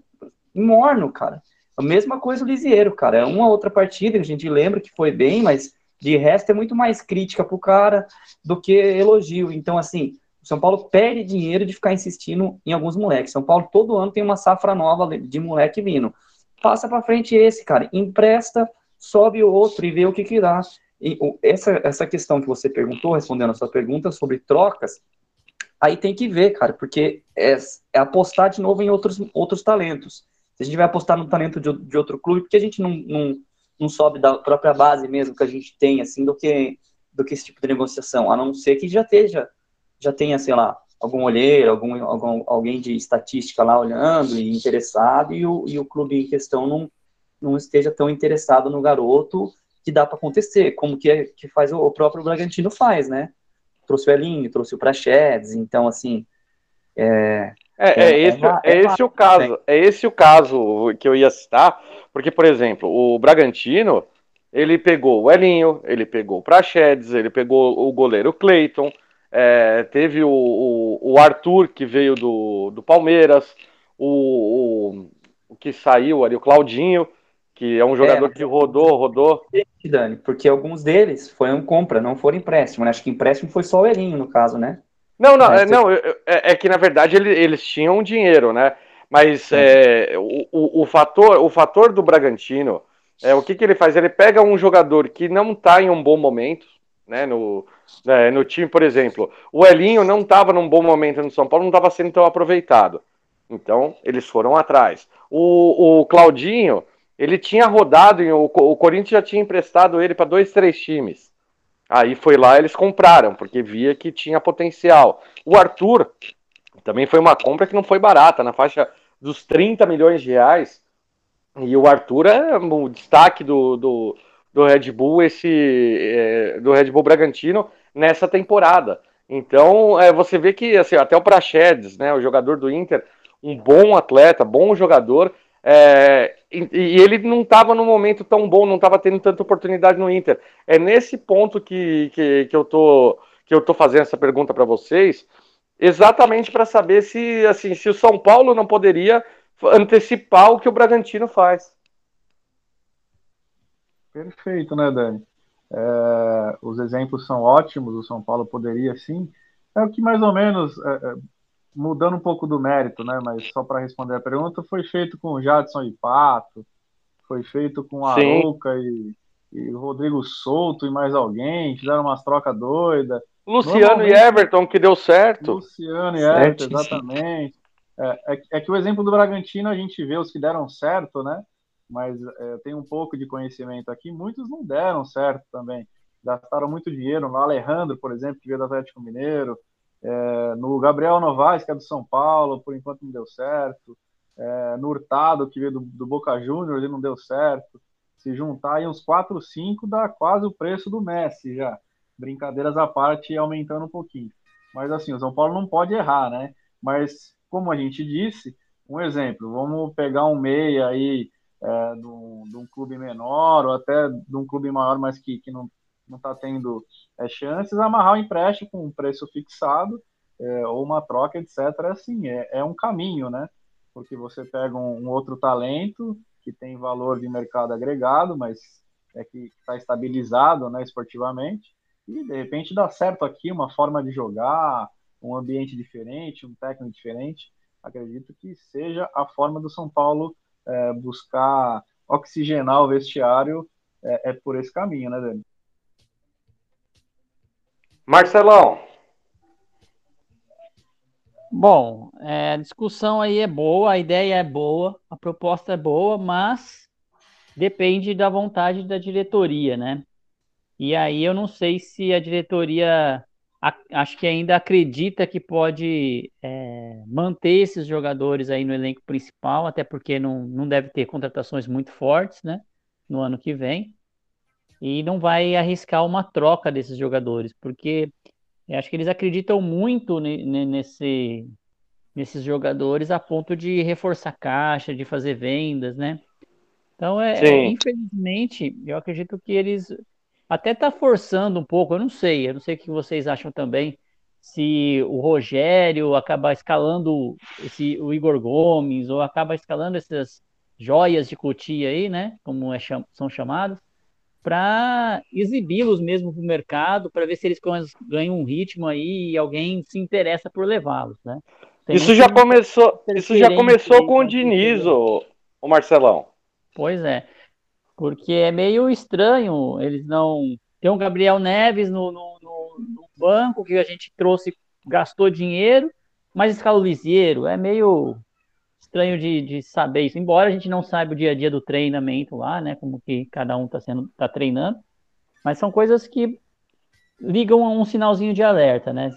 morno, cara. A mesma coisa o Lisieiro, cara. É uma outra partida que a gente lembra que foi bem, mas de resto é muito mais crítica pro cara do que elogio. Então, assim, o São Paulo perde dinheiro de ficar insistindo em alguns moleques. São Paulo todo ano tem uma safra nova de moleque vindo. Passa para frente esse, cara. Empresta, sobe o outro e vê o que que dá. E essa, essa questão que você perguntou, respondendo a sua pergunta sobre trocas, aí tem que ver, cara, porque é, é, apostar de novo em outros, outros talentos. Se a gente vai apostar no talento de, de outro clube, porque a gente não, não, não sobe da própria base mesmo que a gente tem, assim, do que do que esse tipo de negociação, a não ser que já esteja, já tenha, sei lá, algum olheiro, algum, algum alguém de estatística lá olhando e interessado, e o, e o clube em questão não, não esteja tão interessado no garoto que dá para acontecer, como que, é, que faz o, o, próprio Bragantino faz, né? Trouxe o Elinho, trouxe o Prachedes, então, assim, é, é, é, é, esse, é, é esse o caso. É esse o caso que eu ia citar, porque, por exemplo, o Bragantino, ele pegou o Elinho, ele pegou o Prachedes, ele pegou o goleiro Cleiton, é, teve o, o, o, Arthur, que veio do, do Palmeiras, o, o, o, que saiu ali, o Claudinho, que é um jogador é, que rodou, rodou. Dani, porque alguns deles foram compra, não foram empréstimo, né? Acho que empréstimo foi só o Elinho, no caso, né? Não, não, é, não é, é, que na verdade ele, eles tinham dinheiro, né? Mas é, o, o, o, fator, o fator do Bragantino, é, o que, que ele faz? Ele pega um jogador que não está em um bom momento, né? No, né, no time, por exemplo, o Elinho não estava num bom momento no São Paulo, não estava sendo tão aproveitado. Então, eles foram atrás. O, o Claudinho, ele tinha rodado, o, o Corinthians já tinha emprestado ele para dois, três times. Aí foi lá eles compraram, porque via que tinha potencial. O Arthur também foi uma compra que não foi barata, na faixa dos 30 milhões de reais. E o Arthur é o destaque do, do, do Red Bull, esse é, do Red Bull Bragantino nessa temporada. Então é, você vê que assim, até o Praxedes, né, o jogador do Inter, um bom atleta, bom jogador, é, e, ele não estava num momento tão bom, não estava tendo tanta oportunidade no Inter. É nesse ponto que, que, que eu tô que eu tô fazendo essa pergunta para vocês, exatamente para saber se assim se o São Paulo não poderia antecipar o que o Bragantino faz. Perfeito, né, Dani? É, os exemplos são ótimos. O São Paulo poderia sim. É o que mais ou menos é, é mudando um pouco do mérito, né? Mas só para responder a pergunta, foi feito com o Jadson e Pato, foi feito com a Arouca e, e o Rodrigo Souto e mais alguém, fizeram umas trocas doidas. Luciano e Everton, que deu certo. Luciano e Everton, exatamente. É, é, é, que o exemplo do Bragantino a gente vê os que deram certo, né? Mas é, tem um pouco de conhecimento aqui, muitos não deram certo também. Gastaram muito dinheiro no Alejandro, por exemplo, que veio do Atlético Mineiro, é, no Gabriel Novaes, que é do São Paulo, por enquanto não deu certo, é, no Hurtado, que veio do, do Boca Juniors e não deu certo. Se juntar aí uns 4, 5, dá quase o preço do Messi já. Brincadeiras à parte, aumentando um pouquinho. Mas assim, o São Paulo não pode errar, né? Mas, como a gente disse, um exemplo, vamos pegar um meia aí é, de, um, clube menor, ou até de um clube maior, mas que, que não não está tendo é, chances, amarrar o empréstimo com um preço fixado é, ou uma troca, etc. Assim, é, é um caminho, né? Porque você pega um, um, outro talento que tem valor de mercado agregado, mas é que está estabilizado, né, esportivamente, e de repente dá certo aqui uma forma de jogar, um ambiente diferente, um técnico diferente. Acredito que seja a forma do São Paulo é, buscar oxigenar o vestiário é, é por esse caminho, né, Dani? Marcelão. Bom, é, a discussão aí é boa, a ideia é boa, a proposta é boa, mas depende da vontade da diretoria, né? E aí eu não sei se a diretoria acho que ainda acredita que pode é, manter esses jogadores aí no elenco principal, até porque não, não deve ter contratações muito fortes, né? No ano que vem e não vai arriscar uma troca desses jogadores, porque eu acho que eles acreditam muito nesse, nesses jogadores a ponto de reforçar caixa, de fazer vendas, né? Então, é, é infelizmente, eu acredito que eles até tá forçando um pouco, eu não sei, eu não sei o que vocês acham também, se o Rogério acaba escalando esse, o Igor Gomes, ou acaba escalando essas joias de Cotia aí, né? Como é, são chamados, para exibi-los mesmo para o mercado, para ver se eles ganham um ritmo aí e alguém se interessa por levá-los, né? isso já começou, isso já começou com o Diniz, o, o Marcelão. Pois é, porque é meio estranho, eles não... Tem o Gabriel Neves no, no, no, no banco que a gente trouxe, gastou dinheiro, mas escala o Lisieiro, é meio estranho de, de saber isso, embora a gente não saiba o dia a dia do treinamento lá, né? Como que cada um está sendo, tá treinando, mas são coisas que ligam um sinalzinho de alerta, né?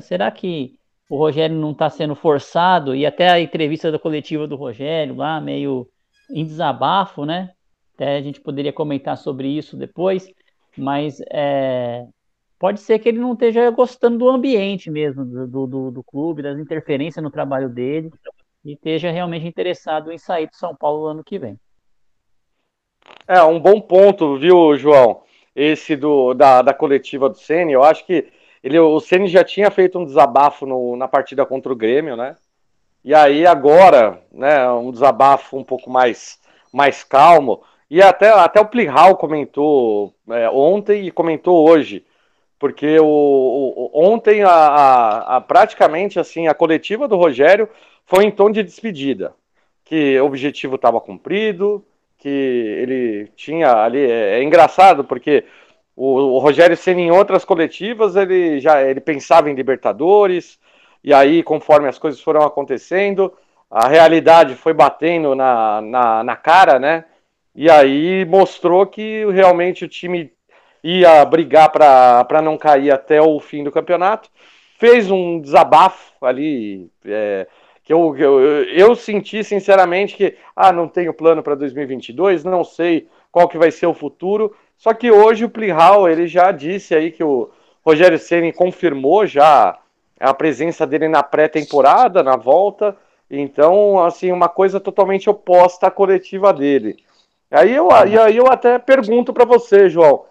Será que o Rogério não está sendo forçado? E até a entrevista da coletiva do Rogério lá, meio em desabafo, né? Até a gente poderia comentar sobre isso depois, mas é, pode ser que ele não esteja gostando do ambiente mesmo, do, do, do clube, das interferências no trabalho dele, e esteja realmente interessado em sair do São Paulo no ano que vem. É, um bom ponto, viu, João? Esse do, da, da coletiva do Ceni, eu acho que ele, o Ceni já tinha feito um desabafo no, na partida contra o Grêmio, né? E aí agora, né, um desabafo um pouco mais, mais calmo. E até, até o Plihal comentou é, ontem e comentou hoje, porque o, o ontem a, a, a, praticamente assim a coletiva do Rogério foi em tom de despedida, que o objetivo estava cumprido, que ele tinha ali. É, é engraçado porque o, o Rogério sendo em outras coletivas ele já ele pensava em Libertadores e aí conforme as coisas foram acontecendo a realidade foi batendo na, na, na cara, né? E aí mostrou que realmente o time ia brigar para não cair até o fim do campeonato. Fez um desabafo ali, é, que eu, eu, eu senti sinceramente que, ah, não tenho plano para 2022, não sei qual que vai ser o futuro. Só que hoje o Plihal, ele já disse aí que o Rogério Ceni confirmou já a presença dele na pré-temporada, na volta. Então, assim, uma coisa totalmente oposta à coletiva dele. Aí eu, aí eu até pergunto para você, João,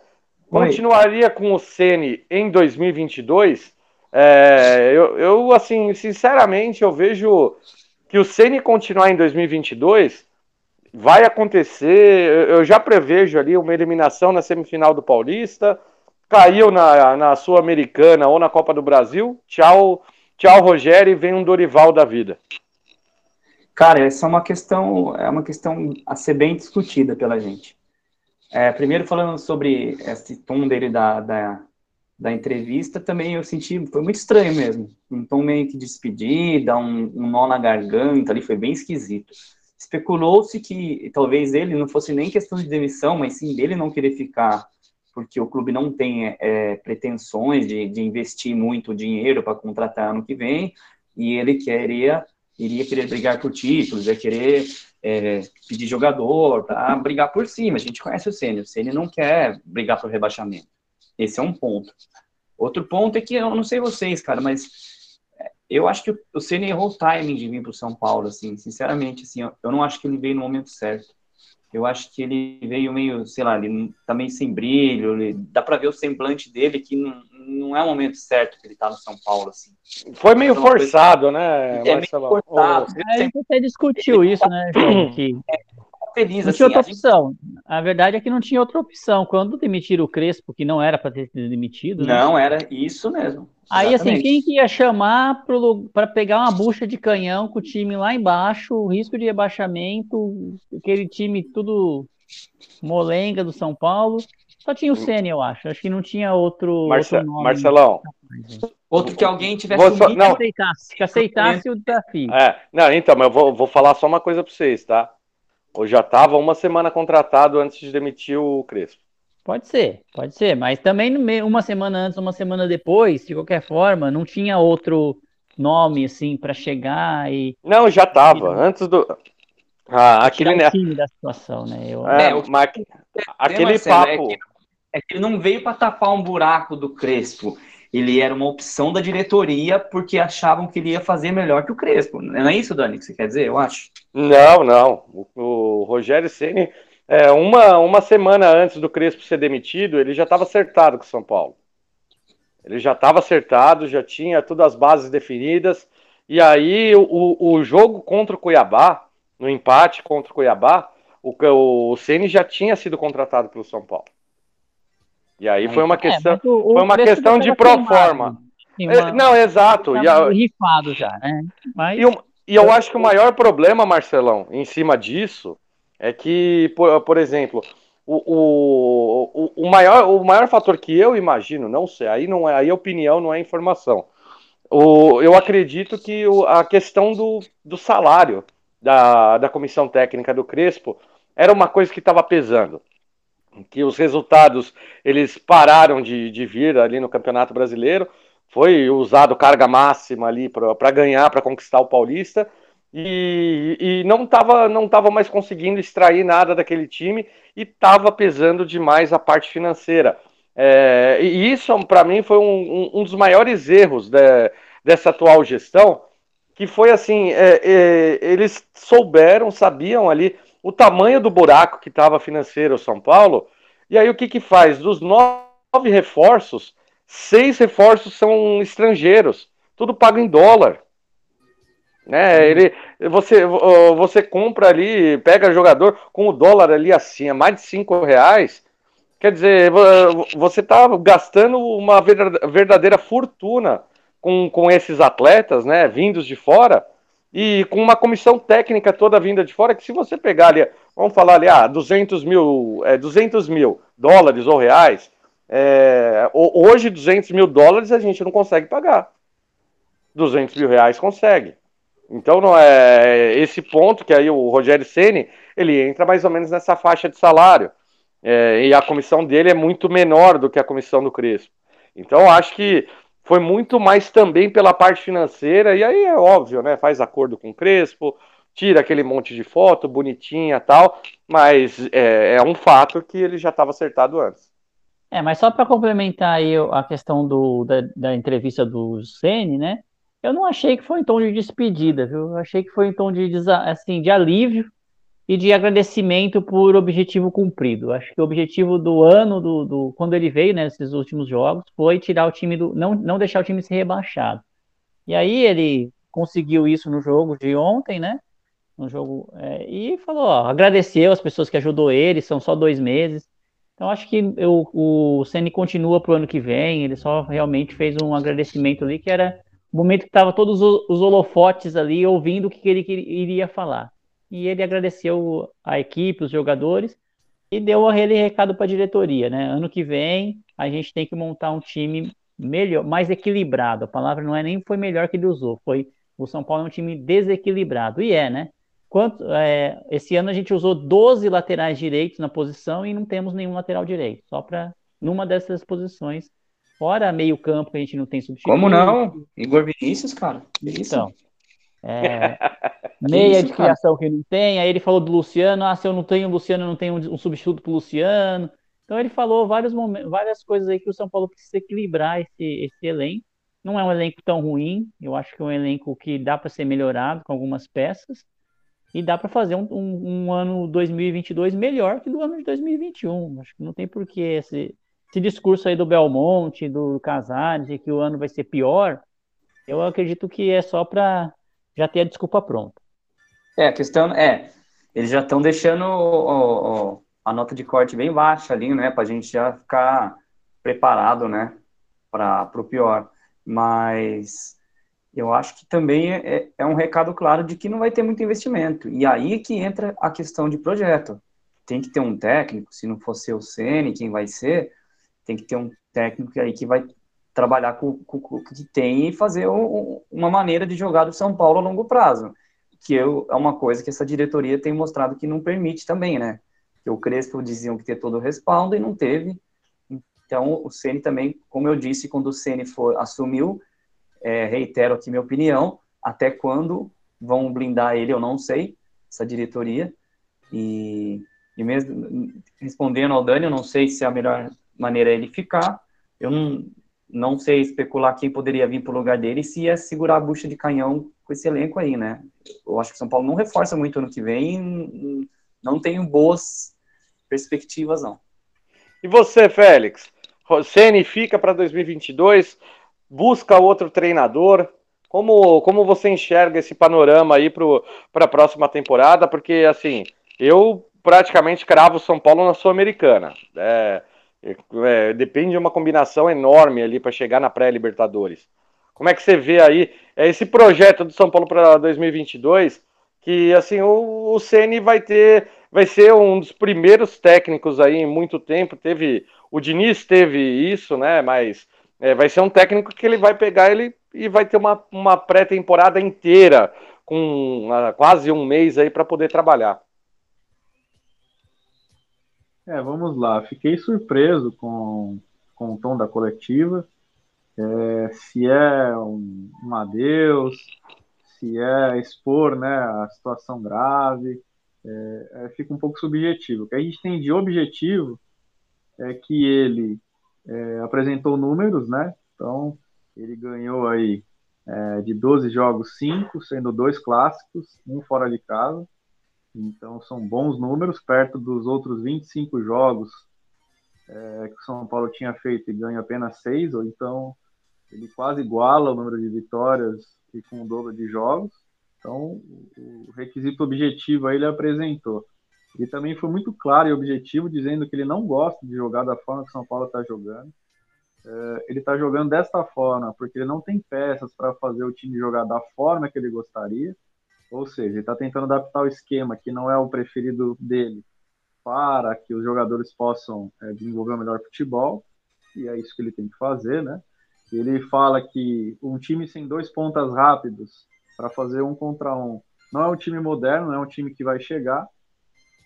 continuaria com o Ceni em 2022? É, eu, eu, assim, sinceramente, eu vejo que o Ceni continuar em 2022 vai acontecer. Eu já prevejo ali uma eliminação na semifinal do Paulista, caiu na, na Sul-Americana ou na Copa do Brasil. Tchau, tchau, Rogério, e vem um Dorival da vida. Cara, essa é uma questão, é uma questão a ser bem discutida pela gente. É, primeiro falando sobre esse tom dele da, da da entrevista também eu senti, foi muito estranho mesmo. Um tom meio que despedida, um, um nó na garganta ali, foi bem esquisito. Especulou-se que talvez ele não fosse nem questão de demissão, mas sim dele não querer ficar, porque o clube não tem é, pretensões de, de investir muito dinheiro para contratar ano que vem, e ele queria, iria querer brigar por títulos, ia querer é, pedir jogador para brigar por cima. A gente conhece o Sênior, o Sênior não quer brigar por rebaixamento. Esse é um ponto. Outro ponto é que eu não sei vocês, cara, mas eu acho que o Ceni errou o timing de vir para o São Paulo, assim, sinceramente, assim, eu não acho que ele veio no momento certo. Eu acho que ele veio meio, sei lá, ele tá meio sem brilho, ele, dá para ver o semblante dele que não, não é o momento certo que ele tá no São Paulo, assim. Foi meio forçado, coisa... né? É meio forçado. É, a gente até discutiu isso, né, João? Que... É, feliz. Não assim, tinha outra opção. Gente... A verdade é que não tinha outra opção. Quando demitiram o Crespo, que não era para ter sido demitido. Né? Não, era isso mesmo. Aí, assim, Exatamente. assim, quem que ia chamar para pegar uma bucha de canhão com o time lá embaixo, risco de rebaixamento, aquele time tudo molenga do São Paulo? Só tinha o Senna, eu acho. Acho que não tinha outro, Marce outro nome. Marcelão. Outro que alguém tivesse só, não. que aceitasse, que aceitasse o desafio. É, não, então, mas eu vou, vou falar só uma coisa para vocês, tá? Ou já estava uma semana contratado antes de demitir o Crespo? Pode ser, pode ser, mas também uma semana antes, uma semana depois, de qualquer forma, não tinha outro nome assim para chegar e. Não, já estava antes do. Ah, aquele né? da situação, né? Eu... É, o... mas... aquele Marcelo, papo. É que, é que ele não veio para tapar um buraco do Crespo ele era uma opção da diretoria porque achavam que ele ia fazer melhor que o Crespo. Não é isso, Dani, que você quer dizer? Eu acho. Não, não. O, o Rogério Ceni, é, uma, uma semana antes do Crespo ser demitido, ele já estava acertado com o São Paulo. Ele já estava acertado, já tinha todas as bases definidas. E aí, o, o jogo contra o Cuiabá, no empate contra o Cuiabá, o, o Ceni já tinha sido contratado pelo São Paulo. E aí foi uma é, questão, é, o, foi uma questão de pro forma. É, não, exato. E a... rifado já, né? Mas... E, eu, e eu acho que o maior problema, Marcelão, em cima disso, é que, por, por exemplo, o, o, o, maior, o maior fator que eu imagino, não sei, aí não é, aí opinião não é informação. O, eu acredito que o, a questão do, do salário da, da comissão técnica do Crespo era uma coisa que estava pesando. Que os resultados eles pararam de, de vir ali no Campeonato Brasileiro. Foi usado carga máxima ali para ganhar, para conquistar o Paulista. E, e não estava não tava mais conseguindo extrair nada daquele time e estava pesando demais a parte financeira. É, e isso, para mim, foi um, um, dos maiores erros de, dessa atual gestão, que foi assim, é, é, eles souberam, sabiam ali o tamanho do buraco que estava financeiro o São Paulo, e aí o que que faz? Dos nove reforços, seis reforços são estrangeiros, tudo pago em dólar. Né? Ele, você, você compra ali, pega jogador com o dólar ali assim, a mais de cinco reais, quer dizer, você está gastando uma verdadeira fortuna com, com esses atletas, né, vindos de fora, e com uma comissão técnica toda vinda de fora, que se você pegar ali, vamos falar ali, ah, 200 mil, é, 200 mil dólares ou reais, é, hoje 200 mil dólares a gente não consegue pagar. 200 mil reais consegue. Então não é esse ponto que aí o Rogério Ceni ele entra mais ou menos nessa faixa de salário é, e a comissão dele é muito menor do que a comissão do Crespo. Então acho que foi muito mais também pela parte financeira, e aí é óbvio, né? Faz acordo com o Crespo, tira aquele monte de foto bonitinha tal, mas é, é um fato que ele já estava acertado antes. É, mas só para complementar aí a questão do, da, da entrevista do Ceni, né? Eu não achei que foi em tom de despedida, viu? Eu achei que foi em tom de, assim, de alívio e de agradecimento por objetivo cumprido. Acho que o objetivo do ano, do, do quando ele veio nesses últimos jogos, foi tirar o time do. não, não deixar o time ser rebaixado. E aí ele conseguiu isso no jogo de ontem, né? No jogo. É, e falou, ó, agradeceu as pessoas que ajudou ele, são só dois meses. Então acho que eu, o Ceni continua para o ano que vem, ele só realmente fez um agradecimento ali, que era o momento que estava todos os holofotes ali ouvindo o que ele iria falar e ele agradeceu a equipe, os jogadores, e deu aquele recado para a diretoria, né? Ano que vem a gente tem que montar um time melhor, mais equilibrado. A palavra não é nem foi melhor que ele usou, foi o São Paulo é um time desequilibrado, e é, né? Quanto, é, esse ano a gente usou 12 laterais direitos na posição e não temos nenhum lateral direito, só para numa dessas posições. Fora meio campo que a gente não tem substituto. Como não? Igor Vinícius, cara. Então, é, meia de criação que não tem. Aí ele falou do Luciano. Ah, se eu não tenho o Luciano, eu não tenho um, substituto para Luciano. Então ele falou vários momentos, várias coisas aí que o São Paulo precisa equilibrar esse, esse elenco. Não é um elenco tão ruim. Eu acho que é um elenco que dá para ser melhorado com algumas peças. E dá para fazer um, um, um, ano 2022 melhor que do ano de 2021. Acho que não tem porquê esse, esse discurso aí do Belmonte, do Casares, de que o ano vai ser pior. Eu acredito que é só para já ter a desculpa pronta. É, a questão é, eles já estão deixando o, o, a nota de corte bem baixa ali, né, para a gente já ficar preparado, né, para o pior. Mas eu acho que também é, é, é um recado claro de que não vai ter muito investimento. E aí que entra a questão de projeto. Tem que ter um técnico, se não for ser o CN, quem vai ser, tem que ter um técnico aí que vai trabalhar com, com, com o que tem e fazer um, uma maneira de jogar do São Paulo a longo prazo, que eu, é uma coisa que essa diretoria tem mostrado que não permite também, né? Que o Crespo diziam que ter todo o respaldo e não teve. Então, o Ceni também, como eu disse, quando o Ceni for assumiu, é, reitero aqui minha opinião, até quando vão blindar ele, eu não sei, essa diretoria. E, e mesmo respondendo ao Dani, eu não sei se é a melhor maneira ele ficar. Eu não, não sei especular quem poderia vir para o lugar dele se ia segurar a bucha de canhão com esse elenco aí, né? Eu acho que o São Paulo não reforça muito ano que vem, não tenho boas perspectivas, não. E você, Félix? Ceni fica para 2022, busca outro treinador. Como, como você enxerga esse panorama aí para a próxima temporada? Porque, assim, eu praticamente cravo o São Paulo na Sul-Americana. É, é, depende de uma combinação enorme ali para chegar na pré-Libertadores. Como é que você vê aí é, esse projeto do São Paulo para 2022? Que assim o, o vai ter, vai ser um dos primeiros técnicos aí em muito tempo. Teve o Diniz teve isso, né? Mas é, vai ser um técnico que ele vai pegar ele e vai ter uma, uma pré-temporada inteira com uh, quase um mês aí para poder trabalhar. É, vamos lá. Fiquei surpreso com, com o tom da coletiva. É, se é um, um adeus, se é expor né, a situação grave, é, é, fica um pouco subjetivo. O que a gente tem de objetivo é que ele é, apresentou números, né? Então, ele ganhou aí é, de 12 jogos, 5, sendo dois clássicos, um fora de casa. Então, são bons números, perto dos outros 25 jogos é, que o São Paulo tinha feito e ganha apenas 6, ou então ele quase iguala o número de vitórias e com o dobro de jogos. Então, o requisito objetivo aí ele apresentou. E também foi muito claro e objetivo, dizendo que ele não gosta de jogar da forma que o São Paulo está jogando. É, ele está jogando desta forma porque ele não tem peças para fazer o time jogar da forma que ele gostaria. Ou seja, ele está tentando adaptar o esquema que não é o preferido dele para que os jogadores possam é, desenvolver o melhor futebol. E é isso que ele tem que fazer, né? Ele fala que um time sem dois pontas rápidos para fazer um contra um não é um time moderno, não é um time que vai chegar.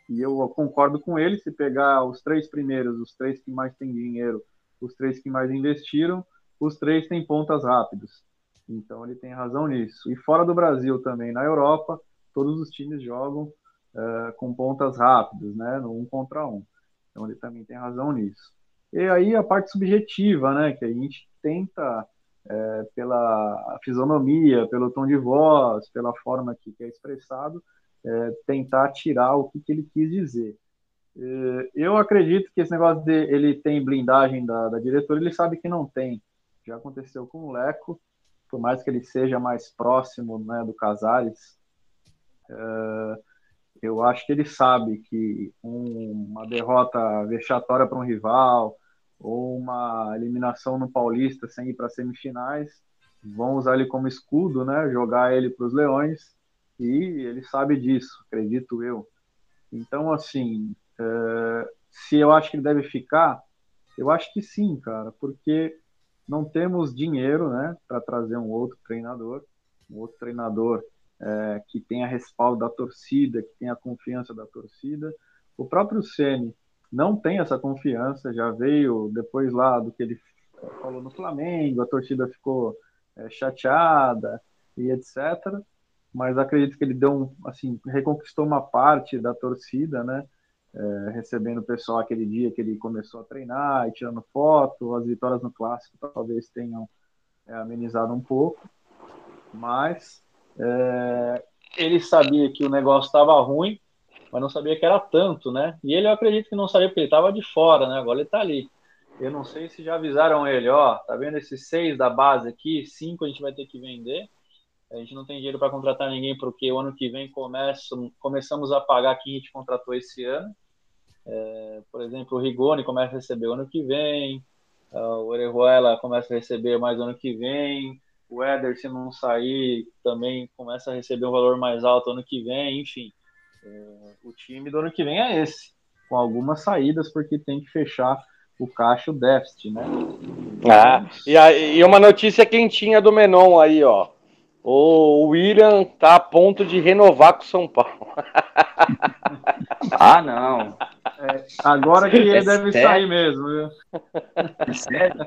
E eu concordo com ele. Se pegar os três primeiros, os três que mais têm dinheiro, os três que mais investiram, os três têm pontas rápidos. Então ele tem razão nisso. E fora do Brasil também, na Europa, todos os times jogam uh, com pontas rápidas, né, no um contra um. Então ele também tem razão nisso. E aí a parte subjetiva, né, que a gente tenta, é, pela fisionomia, pelo tom de voz, pela forma que, é expressado, é, tentar tirar o que, que, ele quis dizer. Eu acredito que esse negócio de ele tem blindagem da, da diretora, ele sabe que não tem. Já aconteceu com o Leco, por mais que ele seja mais próximo né, do Casares, é, eu acho que ele sabe que um, uma derrota vexatória para um rival, ou uma eliminação no Paulista sem ir para semifinais, vão usar ele como escudo, né? Jogar ele para os Leões e ele sabe disso, acredito eu. Então, assim, é, se eu acho que ele deve ficar, eu acho que sim, cara, porque não temos dinheiro, né, para trazer um outro treinador, um outro treinador é, que tenha respaldo da torcida, que tenha confiança da torcida. O próprio Ceni não tem essa confiança, já veio depois lá do que ele falou no Flamengo, a torcida ficou é, chateada e etc. Mas acredito que ele deu um, assim, reconquistou uma parte da torcida, né? É, recebendo o pessoal aquele dia que ele começou a treinar e tirando foto, as vitórias no clássico talvez tenham é, amenizado um pouco, mas é, ele sabia que o negócio estava ruim mas não sabia que era tanto, né? E ele, eu acredito que não sabia porque ele estava de fora, né? Agora ele está ali. Eu não sei se já avisaram ele, ó, tá vendo esses seis da base aqui, cinco a gente vai ter que vender. A gente não tem dinheiro para contratar ninguém porque o ano que vem começa, começamos a pagar quem a gente contratou esse ano. É, por exemplo, o Rigoni começa a receber o ano que vem, o Orejuela começa a receber mais ano que vem, o Éder, se não sair, também começa a receber um valor mais alto ano que vem, enfim. É, o time do ano que vem é esse, com algumas saídas, porque tem que fechar o caixa o déficit, né? Ah, e, a, e uma notícia quentinha do Menon aí, ó. O William tá a ponto de renovar com o São Paulo. ah, não. É, agora que ele é deve sair mesmo, viu? É sério?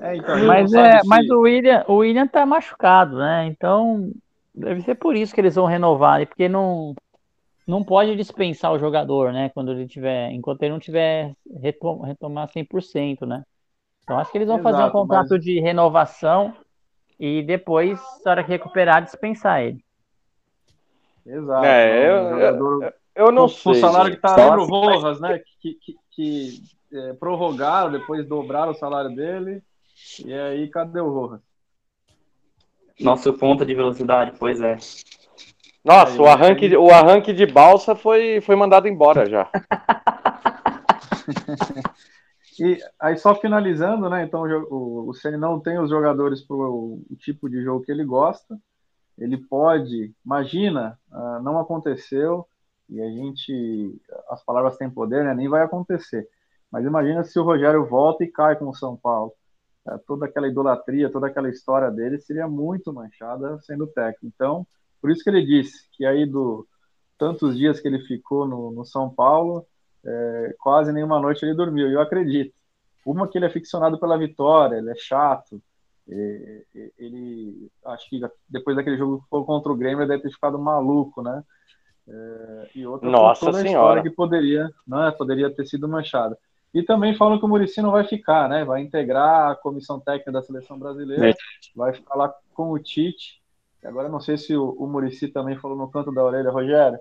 É, então, mas é, se... mas o William, o William tá machucado, né? Então Deve ser por isso que eles vão renovar, né? porque não não pode dispensar o jogador, né? Quando ele tiver, enquanto ele não tiver retom retomar 100%, né? Então acho que eles vão Exato, fazer um contrato mas... de renovação e depois, na hora que recuperar, dispensar ele. Exato. É, eu, jogador... eu, eu, não com, sei. O salário gente. que tá lembra o Rojas, né? Que, que, que é, prorrogaram, depois dobraram o salário dele. E aí, cadê o Rojas? Nosso ponto de velocidade, pois é. Nossa, o arranque, o arranque de balsa foi, foi mandado embora já. e aí só finalizando, né? Então o, o Ceni não tem os jogadores para o tipo de jogo que ele gosta. Ele pode, imagina, uh, não aconteceu e a gente, as palavras têm poder, né? Nem vai acontecer. Mas imagina se o Rogério volta e cai com o São Paulo. É, toda aquela idolatria, toda aquela história dele seria muito manchada sendo técnico. Então, por isso que ele disse que aí do tantos dias que ele ficou no, no São Paulo, é, quase nenhuma noite ele dormiu, e eu acredito. Uma que ele é ficcionado pela vitória, ele é chato, ele, acho que depois daquele jogo que foi contra o Grêmio, ele deve ter ficado maluco, né? É, e outra Nossa toda senhora. que poderia, não é, poderia ter sido manchada. E também falam que o Murici não vai ficar, né? Vai integrar a comissão técnica da seleção brasileira, é. vai ficar lá com o Tite. Agora não sei se o, o Murici também falou no canto da orelha, Rogério.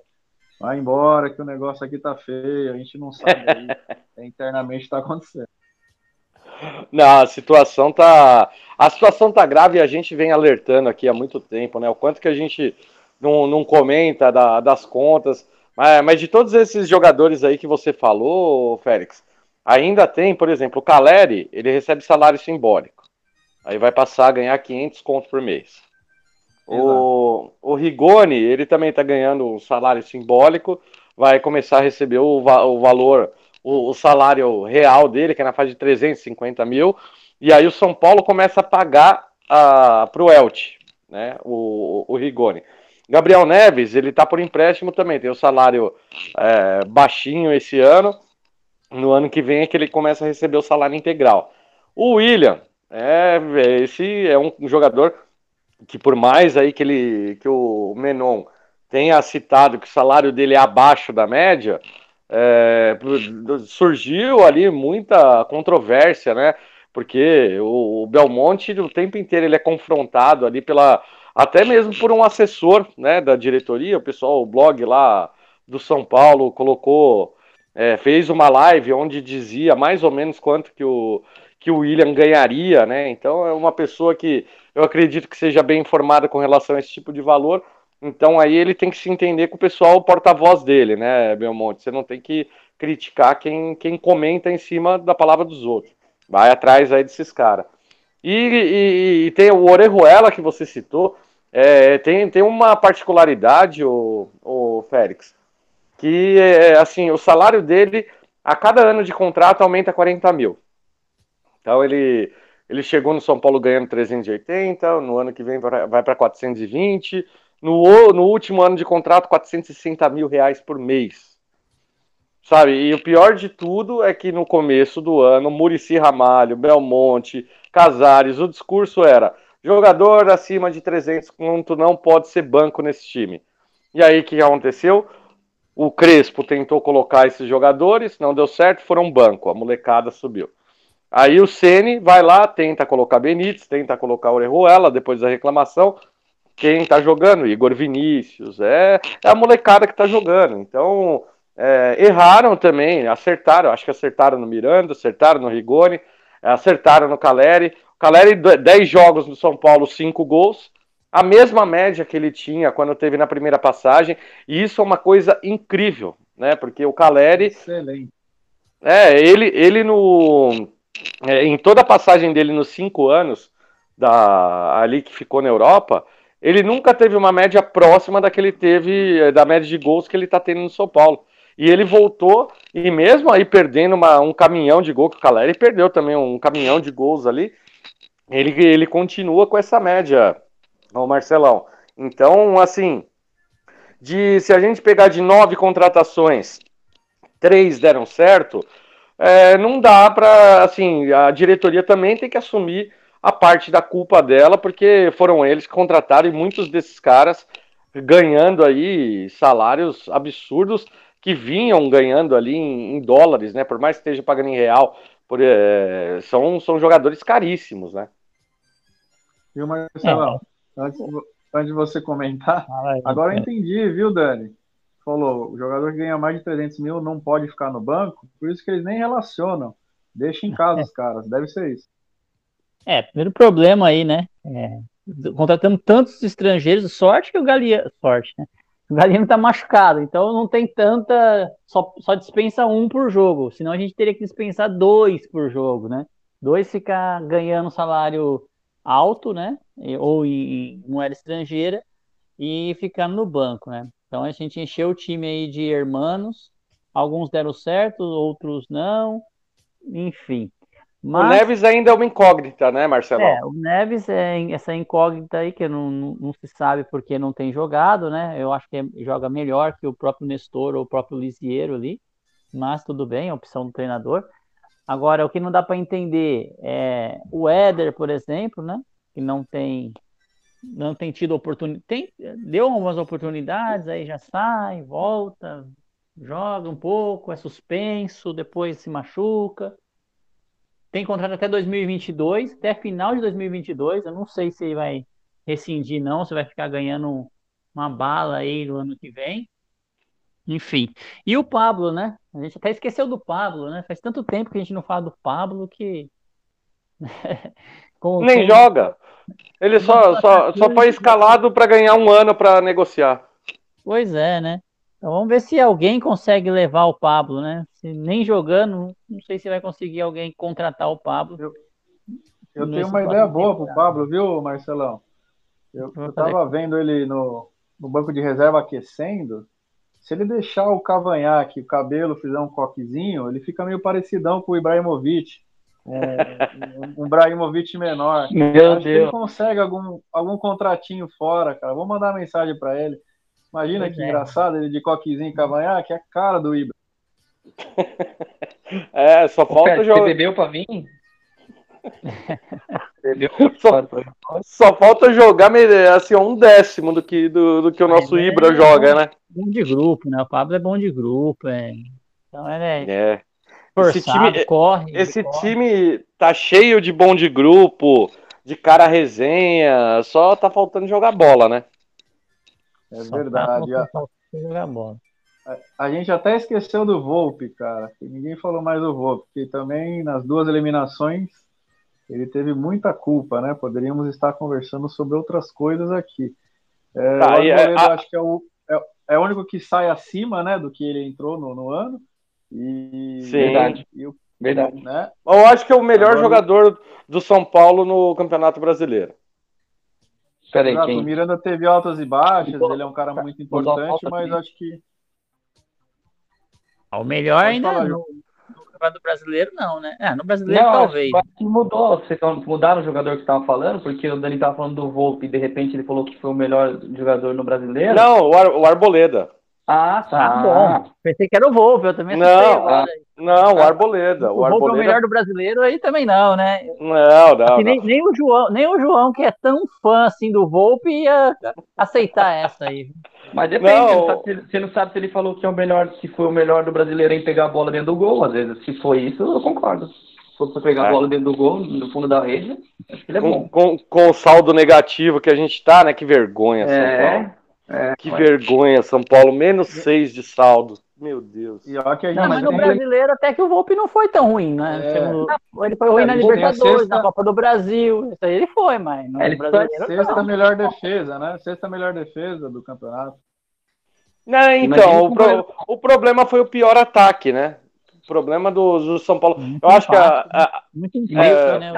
Vai embora que o negócio aqui tá feio, a gente não sabe aí, é, internamente está acontecendo. Não, a situação tá. A situação tá grave e a gente vem alertando aqui há muito tempo, né? O quanto que a gente não, não comenta da, das contas. Mas, mas, de todos esses jogadores aí que você falou, Félix, ainda tem, por exemplo, o Caleri, ele recebe salário simbólico. Aí vai passar a ganhar 500 contos por mês. O, o Rigoni, ele também está ganhando um salário simbólico, vai começar a receber o, o valor, o, o, salário real dele, que é na fase de 350 mil, e aí o São Paulo começa a pagar para o Elche, né, o, o Rigoni. Gabriel Neves, ele tá por empréstimo também, tem o salário é, baixinho esse ano. No ano que vem é que ele começa a receber o salário integral. O William, é, esse é um jogador que por mais aí que ele que o Menon tenha citado que o salário dele é abaixo da média, é, surgiu ali muita controvérsia, né? Porque o, o Belmonte o tempo inteiro ele é confrontado ali pela até mesmo por um assessor né, da diretoria, o pessoal, o blog lá do São Paulo colocou, é, fez uma live onde dizia mais ou menos quanto que o, que o William ganharia, né? Então é uma pessoa que eu acredito que seja bem informada com relação a esse tipo de valor. Então aí ele tem que se entender com o pessoal, o porta-voz dele, né, Belmonte? Você não tem que criticar quem, quem comenta em cima da palavra dos outros. Vai atrás aí desses caras. E, e, e, tem o Orejuela que você citou. É, tem, tem uma particularidade, o, o Félix, que é, assim, o salário dele a cada ano de contrato aumenta 40 mil. Então ele, ele chegou no São Paulo ganhando 380, no ano que vem vai para 420, no, no último ano de contrato 460 mil reais por mês. Sabe, e o pior de tudo é que no começo do ano, Murici Ramalho, Belmonte, Casares, o discurso era Jogador acima de 300 pontos não pode ser banco nesse time. E aí o que aconteceu? O Crespo tentou colocar esses jogadores, não deu certo, foram banco, a molecada subiu. Aí o Ceni vai lá, tenta colocar Benítez, tenta colocar Orejuela depois da reclamação. Quem tá jogando? Igor Vinícius. É, é a molecada que tá jogando. Então, é, erraram também, acertaram, acho que acertaram no Miranda, acertaram no Rigoni, acertaram no Caleri. Caleri, 10 jogos no São Paulo, 5 gols. A mesma média que ele tinha quando teve na primeira passagem. E isso é uma coisa incrível, né? Porque o Caleri. Excelente. É, ele, ele no. É, em toda a passagem dele nos cinco anos, da, ali que ficou na Europa, ele nunca teve uma média próxima da que ele teve, é, da média de gols que ele está tendo no São Paulo. E ele voltou, e mesmo aí perdendo uma, um caminhão de gol, que o Caleri perdeu também um caminhão de gols ali, ele, ele continua com essa média, o Marcelão. Então, assim, de se a gente pegar de nove contratações, três deram certo, é, não dá para, assim, a diretoria também tem que assumir a parte da culpa dela, porque foram eles que contrataram e muitos desses caras ganhando aí salários absurdos que vinham ganhando ali em, em dólares, né? Por mais que esteja pagando em real, por, é, são, são jogadores caríssimos, né? Viu, Marcelão? É. Antes, antes de você comentar, ah, agora eu entendi, viu, Dani? Falou, o jogador que ganha mais de 300 mil não pode ficar no banco, por isso que eles nem relacionam. Deixa em casa os caras, deve ser isso. É, primeiro problema aí, né? É, contratando tantos estrangeiros, sorte que o Galeano. Sorte, né? O Galeano tá machucado, então não tem tanta. Só, só dispensa um por jogo. Senão a gente teria que dispensar dois por jogo, né? Dois ficar ganhando salário alto, né? Ou em moeda estrangeira e ficando no banco, né? Então a gente encheu o time aí de hermanos. Alguns deram certo, outros não. Enfim. Mas, o Neves ainda é uma incógnita, né, Marcelo? É, o Neves é essa incógnita aí que não, não, não, se sabe porque não tem jogado, né? Eu acho que é, joga melhor que o próprio Nestor ou o próprio Lisieiro ali. mas tudo bem, é opção do treinador. Agora, o que não dá para entender é o Éder, por exemplo, né? Que não tem não tem tido oportunidade, tem, deu algumas oportunidades, aí já sai, volta, joga um pouco, é suspenso, depois se machuca. Tem contrato até 2022, até final de 2022. Eu não sei se ele vai rescindir, não, se vai ficar ganhando uma bala aí no ano que vem. Enfim. E o Pablo, né? A gente até esqueceu do Pablo, né? Faz tanto tempo que a gente não fala do Pablo que. Com, Nem com... joga. Ele só, só, só foi escalado para ganhar um ano para negociar. Pois é, né? Então vamos ver se alguém consegue levar o Pablo, né? Se nem jogando, não sei se vai conseguir alguém contratar o Pablo. Eu, eu tenho uma ideia boa pro Pablo, viu, Marcelão? Eu, eu tava vendo ele no, no banco de reserva aquecendo. Se ele deixar o cavanhaque, o cabelo, fizer um coquezinho, ele fica meio parecidão com o Ibrahimovic. Um, um Ibrahimovic menor. Meu Acho Deus. que ele consegue algum, algum contratinho fora, cara. Vou mandar uma mensagem para ele. Imagina pois que é. engraçado ele de coquezinho e cavanhaque, é a cara do Ibra. É, só falta jogar. Você bebeu pra mim? só, só, falta jogar assim, um décimo do que, do, do que o nosso é, Ibra é joga, né? Bom de grupo, né? O Pablo é bom de grupo, é. Então ele é. é. Forçado, esse time, corre. Esse corre. time tá cheio de bom de grupo, de cara resenha, só tá faltando jogar bola, né? É só verdade. Tá jogar bola. A, a gente até esqueceu do Volpe, cara. Ninguém falou mais do Volpe, porque também nas duas eliminações ele teve muita culpa, né? Poderíamos estar conversando sobre outras coisas aqui. É, tá, o é, a... acho que é o, é, é, o único que sai acima, né, do que ele entrou no, no ano. E, Sim, verdade. E o, verdade. Né? Eu acho que é o melhor Agora, jogador do São Paulo no Campeonato Brasileiro. Peraí, quem... O Miranda teve altas e baixas, ele é um cara muito importante, mas acho que. O melhor Pode ainda falar, no, Campeonato Brasileiro, não, né? É, no Brasileiro não, talvez. Acho que mudou, vocês mudaram o jogador que estava falando, porque o Dani estava falando do Volpe e de repente ele falou que foi o melhor jogador no Brasileiro. Não, o, Ar o Arboleda. Ah, tá. Ah, bom. Pensei que era o Volpe, eu também não, ah, não, o Arboleda. O, o Arboleda... Volpe é o melhor do brasileiro, aí também não, né? Não, não, assim, nem, nem, o João, nem o João, que é tão fã assim do Volpe, ia aceitar essa aí. Mas depende, não. Sabe, você não sabe se ele falou que é o melhor, se foi o melhor do brasileiro em pegar a bola dentro do gol. Às vezes, se foi isso, eu concordo. Se for pegar é. a bola dentro do gol, no fundo da rede, acho que ele é bom. Com, com, o saldo negativo que a gente tá, né? Que vergonha, São é, Paulo. É, que vergonha, São Paulo. Menos seis de saldo. Meu Deus. E ó que a gente não, mas no brasileiro até que o Volpe não foi tão ruim, né? É. Ele foi ruim é, na Libertadores, sexta... na Copa do Brasil. Isso aí ele foi, mas no ele brasileiro. Sexta não. melhor defesa, né? Sexta melhor defesa do campeonato. Não, então, o, pro, o, problema foi o pior ataque, né? O problema do, do São Paulo. Muito eu acho que a. a muito é, né?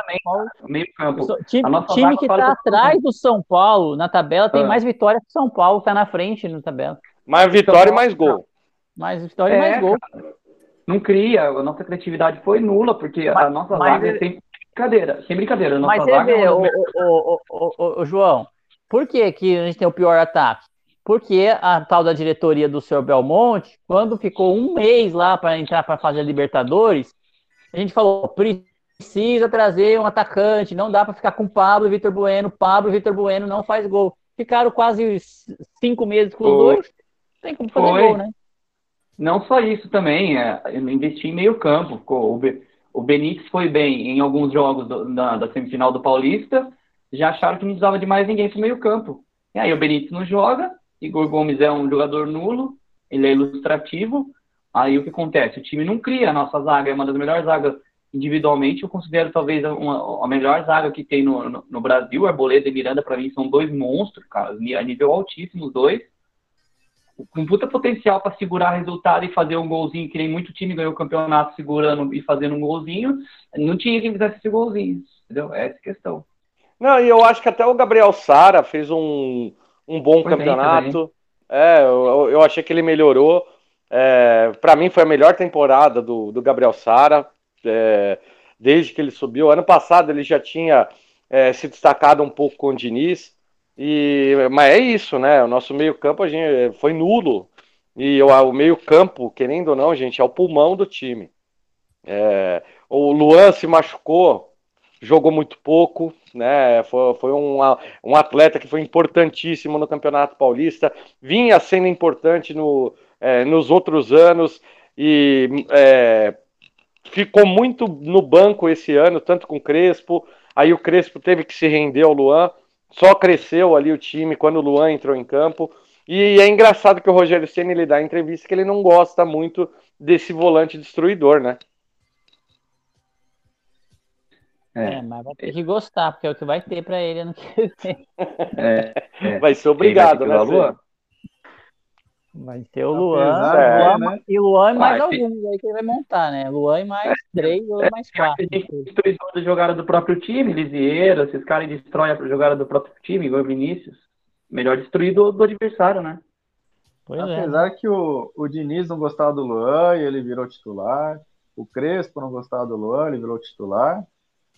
Meio campo. Time, time que está atrás do São Paulo na tabela tem é. mais vitórias que o São Paulo, está na frente na tabela. Mais vitória e mais gol. Mais vitória e mais é, gol. Não cria, a nossa criatividade foi nula, porque mas, a nossa vaga é sem brincadeira. Sem brincadeira. A nossa mas vaga você vê, é o, o, o, o, João, por que, que a gente tem o pior ataque? Porque a tal da diretoria do senhor Belmonte, quando ficou um mês lá para entrar para fazer a Libertadores, a gente falou: precisa trazer um atacante, não dá para ficar com Pablo e Vitor Bueno. Pablo e Vitor Bueno não faz gol. Ficaram quase cinco meses com os dois, tem como fazer Foi. gol, né? Não só isso também, é, investir em meio campo. O, o Benítez foi bem em alguns jogos do, da, da semifinal do Paulista, já acharam que não precisava de mais ninguém para meio campo. E aí o Benítez não joga, Igor Gomes é um jogador nulo, ele é ilustrativo. Aí o que acontece? O time não cria, a nossa zaga é uma das melhores zagas individualmente. Eu considero talvez uma, a melhor zaga que tem no, no, no Brasil. Arboleda e Miranda, para mim, são dois monstros, cara, a nível altíssimo, os dois. Com puta potencial para segurar resultado e fazer um golzinho, que nem muito time ganhou o campeonato segurando e fazendo um golzinho. Não tinha quem fizesse esse golzinho, entendeu? É essa a questão. Não, e eu acho que até o Gabriel Sara fez um, um bom foi campeonato. É, eu, eu, achei que ele melhorou. É, para mim foi a melhor temporada do, do Gabriel Sara é, desde que ele subiu. Ano passado ele já tinha é, se destacado um pouco com o Diniz. E, mas é isso, né? O nosso meio-campo foi nulo. E o, o meio-campo, querendo ou não, gente, é o pulmão do time. É, o Luan se machucou, jogou muito pouco, né? Foi, foi um, um atleta que foi importantíssimo no Campeonato Paulista, vinha sendo importante no, é, nos outros anos e é, ficou muito no banco esse ano, tanto com o Crespo. Aí o Crespo teve que se render ao Luan, só cresceu ali o time quando o Luan entrou em campo. E é engraçado que o Rogério Senna ele dá entrevista que ele não gosta muito desse volante destruidor, né? É. é, mas vai ter que gostar, porque é o que vai ter para ele ano que vem. É, é. Vai ser obrigado, vai né? Luan? Vai ter o Luan, Luan né? e Luan e mais ah, alguns aí que ele vai montar, né? Luan e mais é. três ou mais quatro. Destruidor da jogada do próprio time, Lisieiro, esses caras destroem a jogada do próprio time, igual o Vinícius. Melhor destruir do, do adversário, né? Pois é. Apesar é. que o, o Diniz não gostava do Luan e ele virou titular. O Crespo não gostava do Luan, ele virou titular.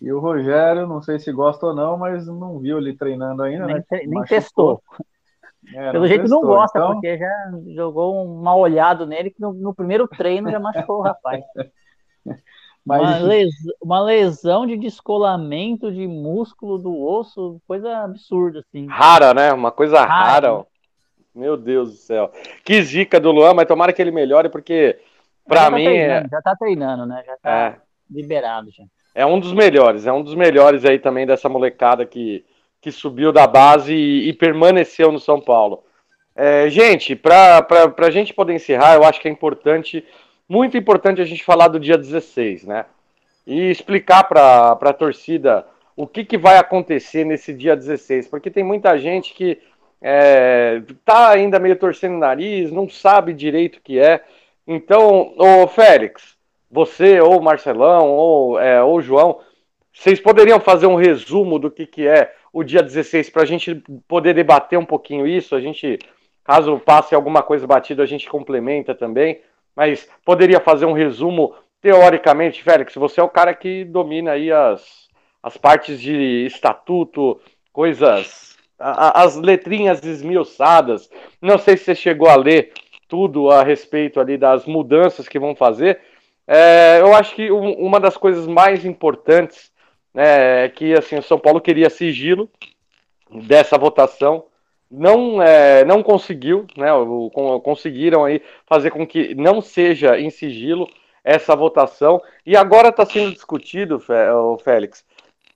E o Rogério, não sei se gosta ou não, mas não viu ele treinando ainda, nem, né? Nem testou. É, Pelo jeito testou, não gosta, então... porque já jogou um mal olhado nele que no, no primeiro treino já machucou o rapaz. Mas... Uma, lesão, uma, lesão, de descolamento de músculo do osso, coisa absurda, assim. Rara, né? Uma coisa rara. rara. Meu Deus do céu. Que zica do Luan, mas tomara que ele melhore, porque pra já tá mim. É... Já tá treinando, né? Já tá é. liberado já é um dos melhores, é um dos melhores aí também dessa molecada que, que subiu da base e, e permaneceu no São Paulo. É, gente, para a gente poder encerrar, eu acho que é importante, muito importante a gente falar do dia 16, né? E explicar para a torcida o que, que vai acontecer nesse dia 16, porque tem muita gente que é, tá ainda meio torcendo o nariz, não sabe direito o que é. Então, ô Félix, você ou Marcelão ou, é, João, vocês poderiam fazer um resumo do que, que é o dia 16 para a gente poder debater um pouquinho isso? A gente, caso passe alguma coisa batida, a gente complementa também. Mas poderia fazer um resumo, teoricamente, Félix, você é o cara que domina aí as, as partes de estatuto, coisas, a, as letrinhas esmiuçadas. Não sei se você chegou a ler tudo a respeito ali das mudanças que vão fazer, é, eu acho que um, uma das coisas mais importantes né, é que assim, o São Paulo queria sigilo dessa votação. Não, é, não conseguiu, né? Conseguiram aí fazer com que não seja em sigilo essa votação. E agora está sendo discutido, Félix,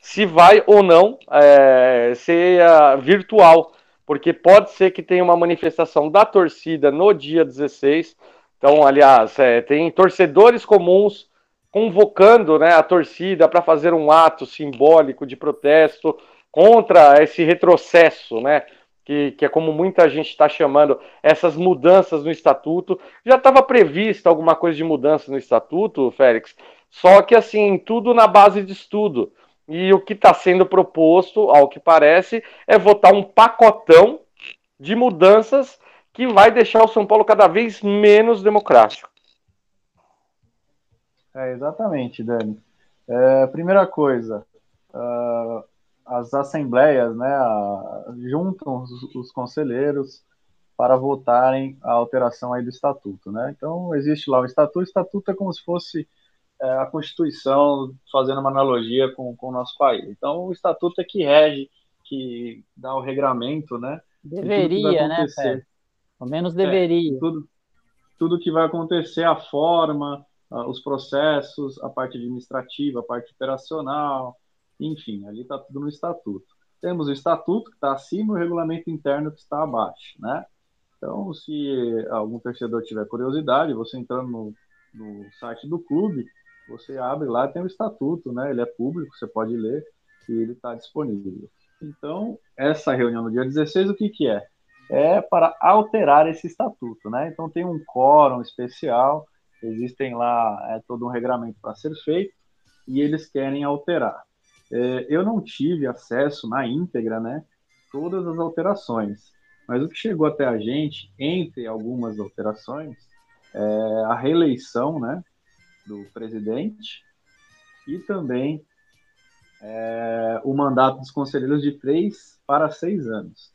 se vai ou não é, ser virtual, porque pode ser que tenha uma manifestação da torcida no dia 16 então, aliás, é, tem torcedores comuns convocando né, a torcida para fazer um ato simbólico de protesto contra esse retrocesso, né? Que, que é como muita gente está chamando essas mudanças no estatuto. Já estava prevista alguma coisa de mudança no estatuto, Félix, só que assim, tudo na base de estudo. E o que está sendo proposto, ao que parece, é votar um pacotão de mudanças que vai deixar o São Paulo cada vez menos democrático. É, exatamente, Dani. É, primeira coisa, uh, as assembleias né, juntam os, os, conselheiros para votarem a alteração aí do estatuto. Né? Então, existe lá o estatuto. O estatuto é como se fosse é, a Constituição, fazendo uma analogia com, com o nosso país. Então, o estatuto é que rege, que dá o regramento, né? Deveria, né, Fé? Ao menos deveria. É, tudo, tudo que vai acontecer, a forma, os processos, a parte administrativa, a parte operacional, enfim, ali está tudo no estatuto. Temos o estatuto que está acima e o regulamento interno que está abaixo, né? Então, se algum torcedor tiver curiosidade, você entrando no, no site do clube, você abre lá, tem o estatuto, né? Ele é público, você pode ler e ele está disponível. Então, essa reunião no dia 16, o que, que é? É para alterar esse estatuto, né? Então tem um quórum especial, existem lá é, todo um regramento para ser feito e eles querem alterar. É, eu não tive acesso na íntegra, né? Todas as alterações, mas o que chegou até a gente, entre algumas alterações, é a reeleição, né? Do presidente e também é, o mandato dos conselheiros de três para seis anos.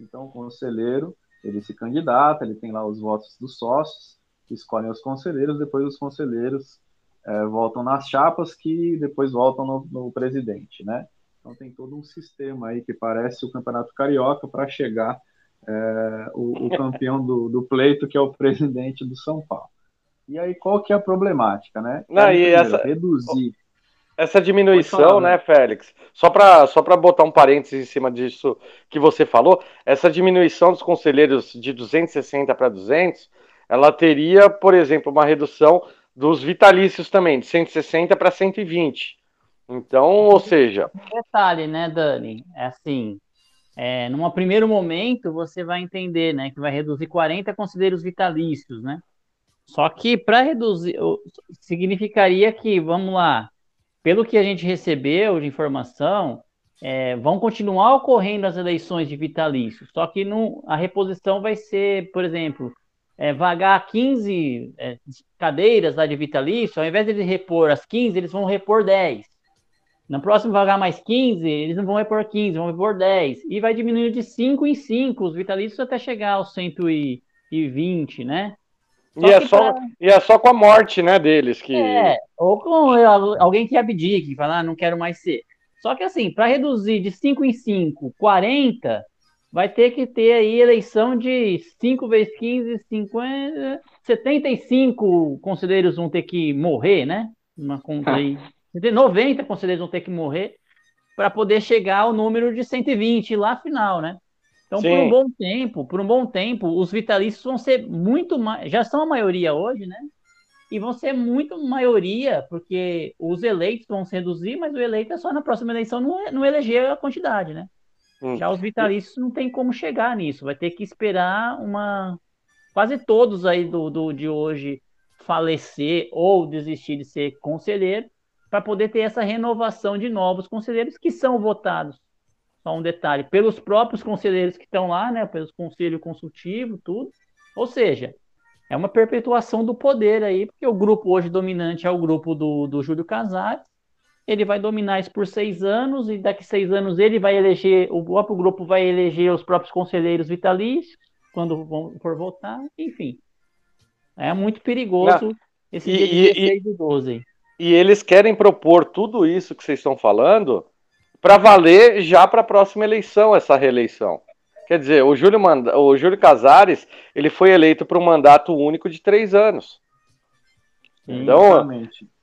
Então, o conselheiro ele se candidata, ele tem lá os votos dos sócios, escolhem os conselheiros, depois os conselheiros é, votam nas chapas que depois votam no, no, presidente, né? Então tem todo um sistema aí que parece o Campeonato Carioca para chegar é, o, o, campeão do, do, pleito, que é o presidente do São Paulo. E aí qual que é a problemática, né? Não, e essa... Reduzir essa diminuição, falar, né, Félix? Só para só botar um parênteses em cima disso que você falou, essa diminuição dos conselheiros de 260 para 200, ela teria, por exemplo, uma redução dos vitalícios também, de 160 para 120. Então, ou seja. Um detalhe, né, Dani? É assim. É, num primeiro momento, você vai entender né, que vai reduzir 40 conselheiros vitalícios, né? Só que para reduzir, significaria que, vamos lá, pelo que a gente recebeu de informação, é, vão continuar ocorrendo as eleições de vitalício, só que a reposição vai ser, por exemplo, é, vagar 15 é, cadeiras lá de vitalício, ao invés de eles repor as 15, eles vão repor 10. No próximo vagar mais 15, eles não vão repor 15, vão repor 10. E vai diminuindo de 5 em 5 os vitalícios até chegar aos 120, né? E é, só, pra... e é só com a morte, né, deles que. É, ou com alguém que abdique, que fala, ah, não quero mais ser. Só que assim, para reduzir de 5 em 5, 40, vai ter que ter aí eleição de 5 vezes 15, 50, 75 conselheiros vão ter que morrer, né? Uma conta aí. 90 conselheiros vão ter que morrer para poder chegar ao número de 120 lá final, né? Então, Sim. por um bom tempo, por um bom tempo, os vitalícios vão ser muito mais, já são a maioria hoje, né? E vão ser muito maioria, porque os eleitos vão se reduzir, mas o eleito é só na próxima eleição não, não eleger a quantidade, né? Hum. Já os vitalícios não tem como chegar nisso, vai ter que esperar uma. Quase todos aí do, do de hoje falecer ou desistir de ser conselheiro, para poder ter essa renovação de novos conselheiros que são votados só um detalhe, pelos próprios conselheiros que estão lá, né, pelos conselho consultivo, tudo. Ou seja, é uma perpetuação do poder aí, porque o grupo hoje dominante é o grupo do, do Júlio Casares. Ele vai dominar isso por seis anos, e daqui seis anos ele vai eleger, o próprio grupo vai eleger os próprios conselheiros vitalícios, quando for votar, enfim. É muito perigoso Não. esse e, dia 16 e, 12. E eles querem propor tudo isso que vocês estão falando para valer já para a próxima eleição, essa reeleição. Quer dizer, o Júlio, Manda, o Júlio Casares ele foi eleito para um mandato único de três anos. Então,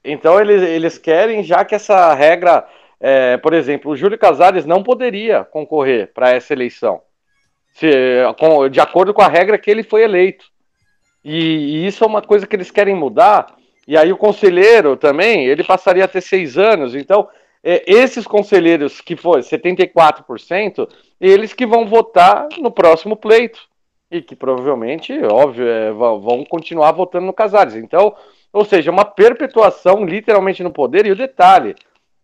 então eles, eles querem já que essa regra, é, por exemplo, o Júlio Casares não poderia concorrer para essa eleição, se, com, de acordo com a regra que ele foi eleito. E, e, isso é uma coisa que eles querem mudar. E aí o conselheiro também, ele passaria a ter seis anos. Então esses conselheiros que foi 74%, eles que vão votar no próximo pleito. E que provavelmente, óbvio, é, vão continuar votando no Casares. Então, ou seja, uma perpetuação literalmente no poder. E o detalhe,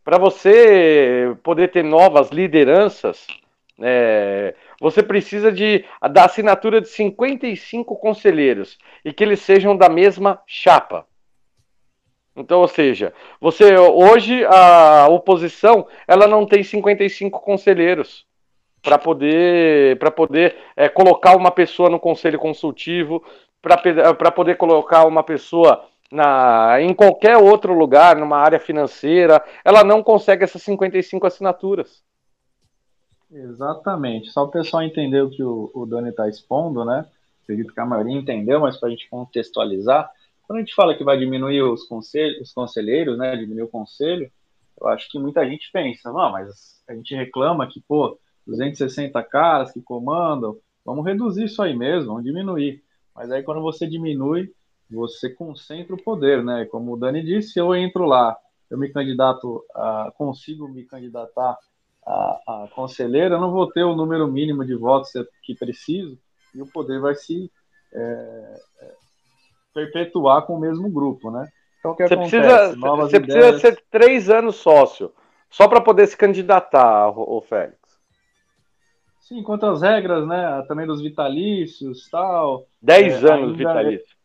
para você poder ter novas lideranças, é, você precisa de, da assinatura de 55 conselheiros e que eles sejam da mesma chapa. Então, ou seja, você hoje a oposição ela não tem 55 conselheiros para poder para poder é, colocar uma pessoa no conselho consultivo, para poder colocar uma pessoa na, em qualquer outro lugar, numa área financeira, ela não consegue essas 55 assinaturas. Exatamente. Só o pessoal entender o que o, o Dani está expondo, né? Acredito que a maioria entendeu, mas para a gente contextualizar, quando a gente fala que vai diminuir os, conselhos, os conselheiros, né, diminuir o conselho, eu acho que muita gente pensa, não, mas a gente reclama que, pô, 260 caras que comandam, vamos reduzir isso aí mesmo, vamos diminuir. Mas aí quando você diminui, você concentra o poder, né? Como o Dani disse, eu entro lá, eu me candidato, a, consigo me candidatar a, a conselheiro, eu não vou ter o número mínimo de votos que preciso e o poder vai se é perpetuar com o mesmo grupo, né? Então, o que você acontece? Precisa, Novas você ideias... precisa ser três anos sócio, só para poder se candidatar, o Félix. Sim, quanto às regras, né? Também dos vitalícios tal. Dez é, anos vitalício.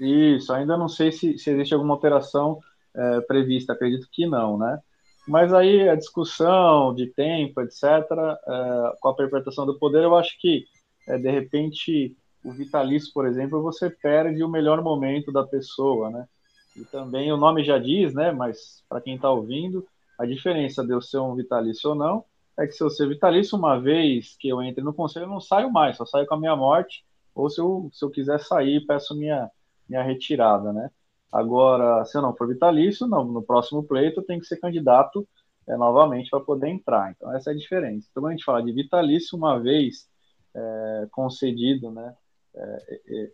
Isso, ainda não sei se, se existe alguma alteração é, prevista, acredito que não, né? Mas aí a discussão de tempo, etc., é, com a perpetuação do poder, eu acho que, é, de repente, o vitalício, por exemplo, você perde o melhor momento da pessoa, né? E também o nome já diz, né? Mas para quem está ouvindo, a diferença de eu ser um vitalício ou não é que se eu ser vitalício, uma vez que eu entre no conselho, eu não saio mais, só saio com a minha morte, ou se eu, se eu quiser sair, peço minha, minha retirada, né? Agora, se eu não for vitalício, não, no próximo pleito eu tenho que ser candidato é, novamente para poder entrar. Então, essa é a diferença. Então, quando a gente fala de vitalício, uma vez é, concedido, né,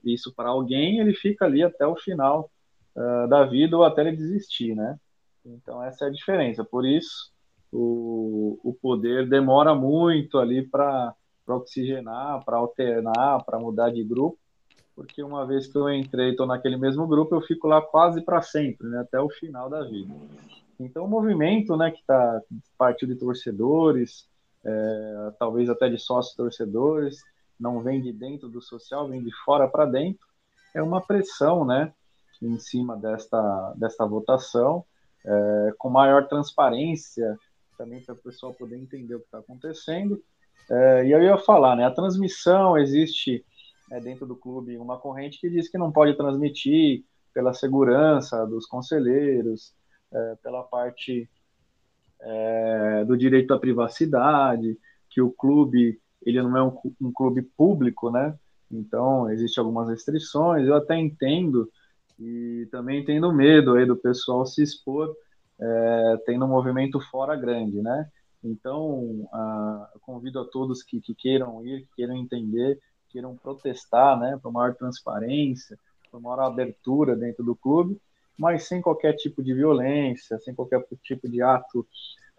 isso para alguém, ele fica ali até o final uh, da vida ou até ele desistir, né? Então, essa é a diferença. Por isso, o, o poder demora muito ali para oxigenar, para alternar, para mudar de grupo, porque uma vez que eu entrei estou naquele mesmo grupo, eu fico lá quase para sempre, né, até o final da vida. Então, o movimento né, que está partiu de torcedores, é, talvez até de sócios torcedores, não vem de dentro do social, vem de fora para dentro, é uma pressão né, em cima desta, desta votação, é, com maior transparência, também para o pessoal poder entender o que está acontecendo. É, e eu ia falar, né, a transmissão existe é, dentro do clube uma corrente que diz que não pode transmitir pela segurança dos conselheiros, é, pela parte é, do direito à privacidade, que o clube ele não é um, um clube público, né? Então, existem algumas restrições, eu até entendo, e também tendo medo aí do pessoal se expor, é, tendo um movimento fora grande, né? Então, a, convido a todos que, que, queiram ir, que queiram entender, queiram protestar, né, para maior transparência, para maior abertura dentro do clube, mas sem qualquer tipo de violência, sem qualquer tipo de ato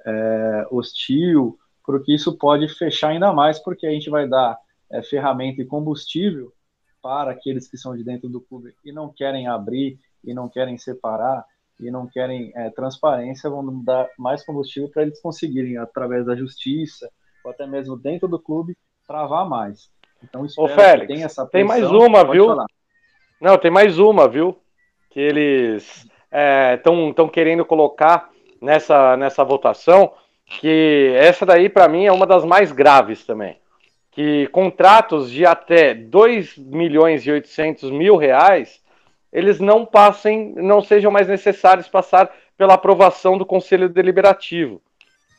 é, hostil, porque isso pode fechar ainda mais, porque a gente vai dar é, ferramenta e combustível para aqueles que são de dentro do clube e não querem abrir e não querem separar e não querem é, transparência, vão dar mais combustível para eles conseguirem, através da justiça ou até mesmo dentro do clube, travar mais. Então, Ô, Félix, tem, essa pressão, tem mais uma, viu? Falar. Não, tem mais uma, viu? Que eles estão é, querendo colocar nessa, nessa votação, que essa daí, para mim, é uma das mais graves também que contratos de até 2 milhões e 800 mil reais, eles não passem, não sejam mais necessários passar pela aprovação do Conselho Deliberativo.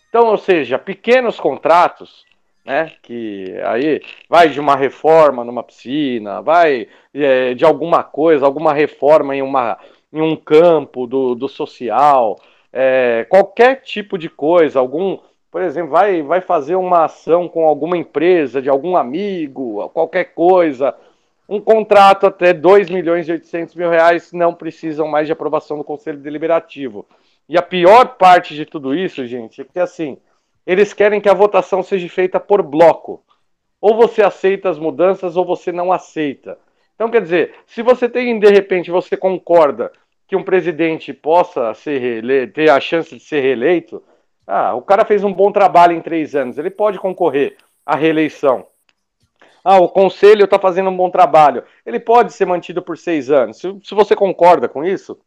Então, ou seja, pequenos contratos, né, que aí vai de uma reforma numa piscina, vai é, de alguma coisa, alguma reforma em, uma, em um campo do, do social, é, qualquer tipo de coisa, algum por exemplo, vai, vai fazer uma ação com alguma empresa, de algum amigo, qualquer coisa, um contrato até 2 milhões e 800 mil reais não precisam mais de aprovação do Conselho Deliberativo. E a pior parte de tudo isso, gente, é que assim, eles querem que a votação seja feita por bloco. Ou você aceita as mudanças ou você não aceita. Então, quer dizer, se você tem, de repente, você concorda que um presidente possa ser ter a chance de ser reeleito, ah, o cara fez um bom trabalho em três anos, ele pode concorrer à reeleição. Ah, o conselho está fazendo um bom trabalho, ele pode ser mantido por seis anos. Se, se você concorda com isso,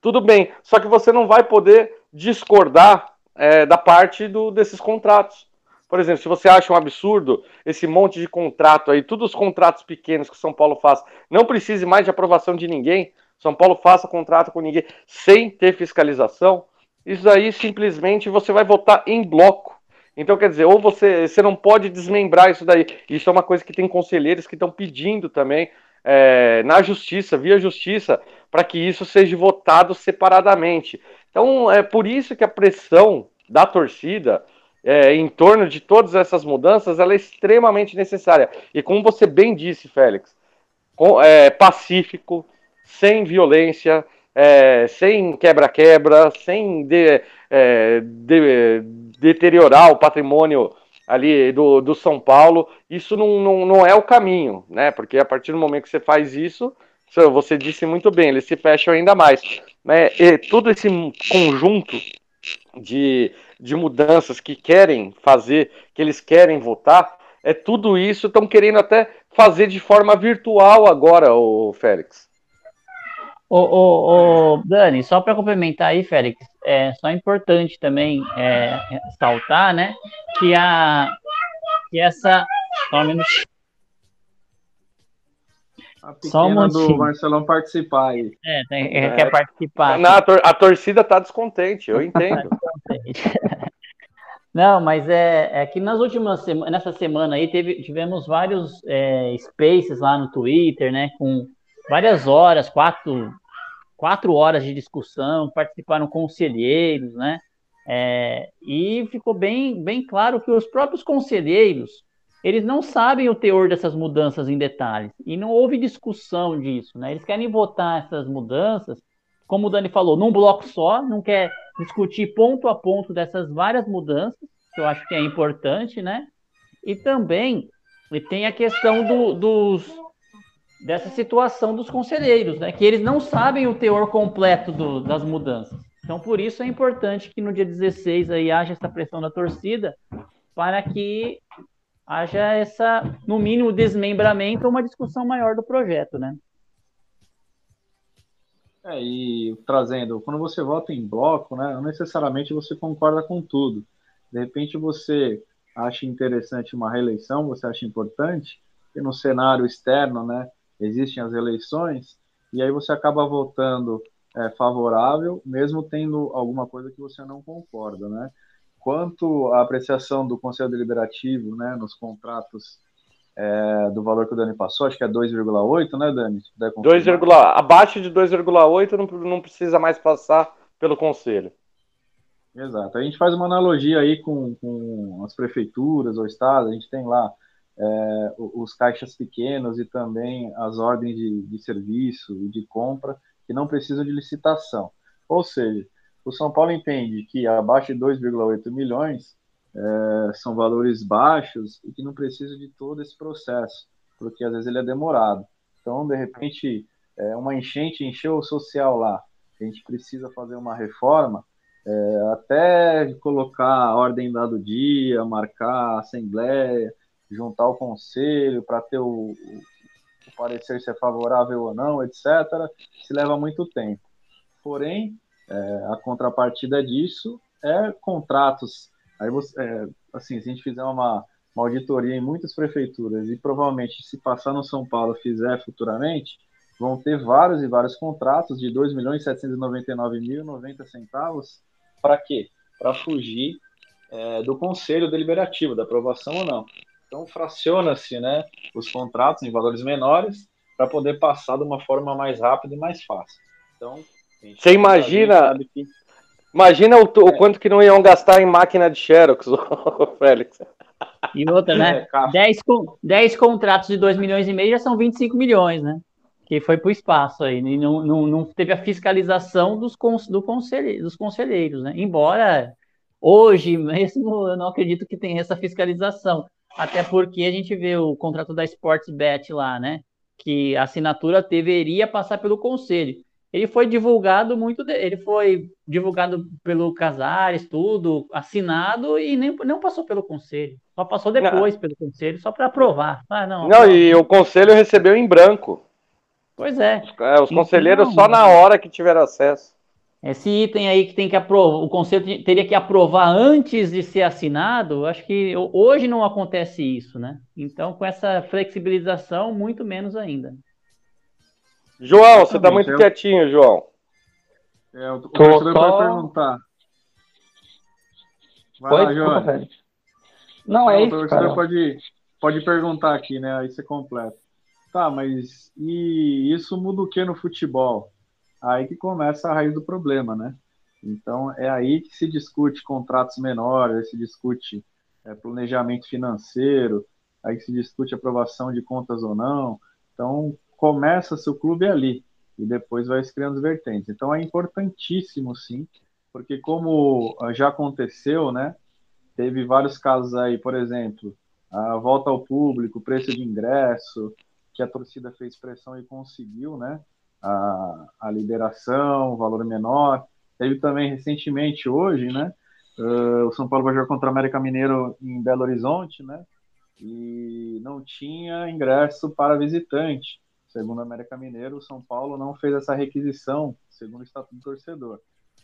tudo bem. Só que você não vai poder discordar é, da parte do, desses contratos. Por exemplo, se você acha um absurdo esse monte de contrato aí, todos os contratos pequenos que São Paulo faz, não precise mais de aprovação de ninguém. São Paulo faça contrato com ninguém sem ter fiscalização. Isso aí simplesmente você vai votar em bloco. Então, quer dizer, ou você, você não pode desmembrar isso daí. Isso é uma coisa que tem conselheiros que estão pedindo também é, na justiça, via justiça, para que isso seja votado separadamente. Então, é por isso que a pressão da torcida é, em torno de todas essas mudanças ela é extremamente necessária. E como você bem disse, Félix, com, é, pacífico, sem violência, é, sem quebra-quebra, sem de, é, de, deteriorar o patrimônio ali do, do São Paulo, isso não, não, não é o caminho, né? Porque a partir do momento que você faz isso, você disse muito bem, eles se fecham ainda mais. Né? E todo esse conjunto de, de mudanças que querem fazer, que eles querem votar, é tudo isso, estão querendo até fazer de forma virtual agora, o Félix. Ô, ô, ô, Dani, só para complementar aí, Félix, é só importante também é, ressaltar, né, que a que essa só um A Só um do. Marcelão participar aí. É, tem, é, É. quer participar. Não, a, tor- a torcida tá descontente, eu entendo. Não, mas é, é que nas últimas semanas, nessa semana aí, teve, tivemos vários é, spaces lá no Twitter, né? Com várias horas, quatro, quatro horas de discussão, participaram conselheiros, né? É, e ficou bem, bem claro que os próprios conselheiros, eles não sabem o teor dessas mudanças em detalhes. E não houve discussão disso, né? Eles querem votar essas mudanças, como o Dani falou, num bloco só, não quer discutir ponto a ponto dessas várias mudanças, que eu acho que é importante, né? E também tem a questão do- dos dessa situação dos conselheiros, né? Que eles não sabem o teor completo do- das mudanças. Então, por isso é importante que no dia 16 aí haja essa pressão da torcida para que haja essa, no mínimo, desmembramento ou uma discussão maior do projeto, né? É, e trazendo, quando você vota em bloco, né, não necessariamente você concorda com tudo. De repente você acha interessante uma reeleição, você acha importante, e no cenário externo, né, existem as eleições, e aí você acaba votando é, favorável, mesmo tendo alguma coisa que você não concorda, né? Quanto à apreciação do Conselho Deliberativo, né, nos contratos é, do valor que o Dani passou, acho que é 2,8, né, Dani? Se puder confirmar. 2, abaixo de 2,8 não, não precisa mais passar pelo conselho. Exato. A gente faz uma analogia aí com, com as prefeituras ou estados, a gente tem lá é, os caixas pequenos e também as ordens de, de serviço e de compra que não precisam de licitação. Ou seja, o São Paulo entende que abaixo de 2,8 milhões é, são valores baixos e que não precisa de todo esse processo, porque às vezes ele é demorado. Então, de repente, é, uma enchente encheu o social lá, a gente precisa fazer uma reforma, é, até colocar a ordem lá do dia, marcar a assembleia, juntar o conselho para ter o, o, parecer se é favorável ou não, etc., se leva muito tempo. Porém, é, a contrapartida disso é contratos. Aí você, é, assim, se a gente fizer uma, uma auditoria em muitas prefeituras e provavelmente se passar no São Paulo fizer futuramente, vão ter vários e vários contratos de 2 milhões 799 mil 90 centavos para quê? Para fugir é, do conselho deliberativo, da aprovação ou não. Então, fraciona-se né, os contratos em valores menores para poder passar de uma forma mais rápida e mais fácil. Então, você imagina, que... imagina o, o, quanto que não iam gastar em máquina de Xerox, Félix. E outra, né? É, 10, 10 contratos de 2 milhões e meio já são 25 milhões, né? Que foi para o espaço aí. E não, não, não teve a fiscalização dos, do conselhe, dos conselheiros, né? Embora hoje mesmo eu não acredito que tenha essa fiscalização. Até porque a gente vê o contrato da Sportsbet lá, né? Que a assinatura deveria passar pelo conselho. Ele foi divulgado muito, de... ele foi divulgado pelo Casares, tudo, assinado e nem não passou pelo conselho. Só passou depois não. pelo conselho, só para aprovar. Ah, não, não e o conselho recebeu em branco. Pois é. é os conselheiros então, só na hora que tiveram acesso. Esse item aí que tem que aprovar, o conselho teria que aprovar antes de ser assinado, acho que hoje não acontece isso, né? Então, com essa flexibilização, muito menos ainda. João, você tá muito eu... quietinho, João. É, o só... pode perguntar. Vai Oi, lá, João. Desculpa, não, é o isso, torcedor cara. pode, pode perguntar aqui, né? Aí você completa. Tá, mas e isso muda o que no futebol? Aí que começa a raiz do problema, né? Então é aí que se discute contratos menores, se discute é, planejamento financeiro, aí que se discute aprovação de contas ou não. Então começa-se o clube ali e depois vai se criando as vertentes. Então é importantíssimo, sim, porque como já aconteceu, né? Teve vários casos aí, por exemplo, a volta ao público, preço de ingresso, que a torcida fez pressão e conseguiu, né? A, a liberação, valor menor. Teve também recentemente, hoje, né? Uh, o São Paulo vai jogar contra o América Mineiro em Belo Horizonte, né? E não tinha ingresso para visitante. Segundo o América Mineiro, o São Paulo não fez essa requisição, segundo o Estatuto do Torcedor.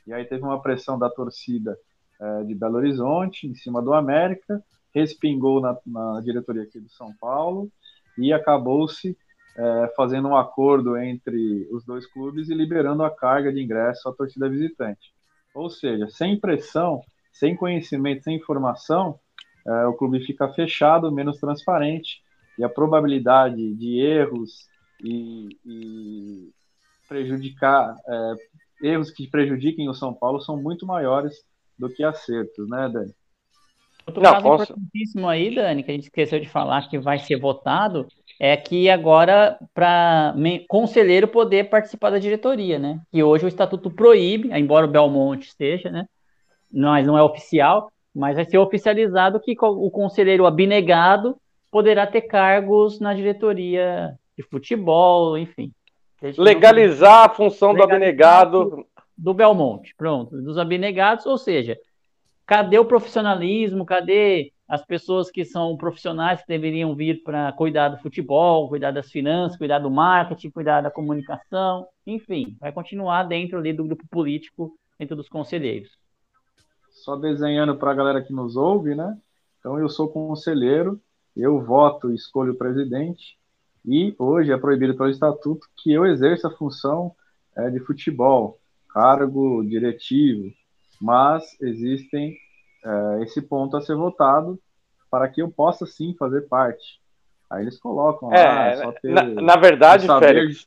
E aí teve uma pressão da torcida uh, de Belo Horizonte, em cima do América, respingou na, na diretoria aqui do São Paulo, e acabou-se é, fazendo um acordo entre os dois clubes e liberando a carga de ingresso à torcida visitante. Ou seja, sem pressão, sem conhecimento, sem informação, é, o clube fica fechado, menos transparente, e a probabilidade de erros e, e prejudicar, é, erros que prejudiquem o São Paulo são muito maiores do que acertos, né, Dani? Outro Não, caso posso... importantíssimo aí, Dani, que a gente esqueceu de falar que vai ser votado, é que agora para conselheiro poder participar da diretoria, né? Que hoje o estatuto proíbe, embora o Belmonte esteja, né? Mas não é oficial, mas vai ser oficializado que o conselheiro abnegado poderá ter cargos na diretoria de futebol, enfim. Legalizar a função Legalizar do abnegado. Do Belmonte, pronto, dos abnegados, ou seja, cadê o profissionalismo, cadê as pessoas que são profissionais que deveriam vir para cuidar do futebol, cuidar das finanças, cuidar do marketing, cuidar da comunicação, enfim, vai continuar dentro ali do grupo político, dentro dos conselheiros. Só desenhando para a galera que nos ouve, né? Então eu sou conselheiro, eu voto escolho o presidente, e hoje é proibido pelo estatuto que eu exerça a função é, de futebol, cargo diretivo, mas existem é, esse ponto a ser votado para que eu possa sim fazer parte. Aí eles colocam é, lá, só ter, na, na verdade, Félix,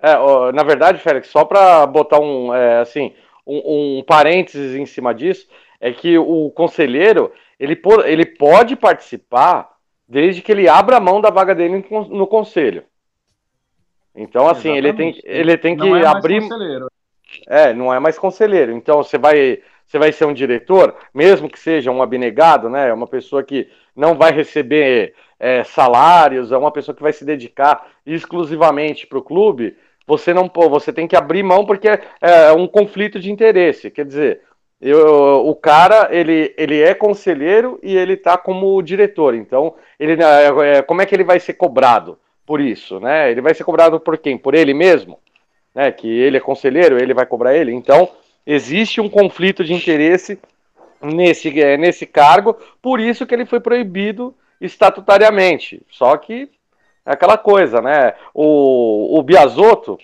é, ó, na verdade, Félix, só para botar um, é, assim, um, um, parênteses em cima disso, é que o conselheiro ele, ele pode participar desde que ele abra a mão da vaga dele no conselho. Então, assim, ele tem, ele tem que é abrir. É, não é mais conselheiro. Então, você vai você vai ser um diretor, mesmo que seja um abnegado, né? Uma pessoa que não vai receber é, salários, é uma pessoa que vai se dedicar exclusivamente para o clube. Você não, você tem que abrir mão porque é, é um conflito de interesse. Quer dizer, eu, o cara ele, ele é conselheiro e ele está como diretor. Então, ele, é, é, como é que ele vai ser cobrado por isso, né? Ele vai ser cobrado por quem? Por ele mesmo, né? Que ele é conselheiro, ele vai cobrar ele. Então existe um conflito de interesse nesse, é, nesse cargo, por isso que ele foi proibido estatutariamente. Só que é aquela coisa, né? O, o Biasotto,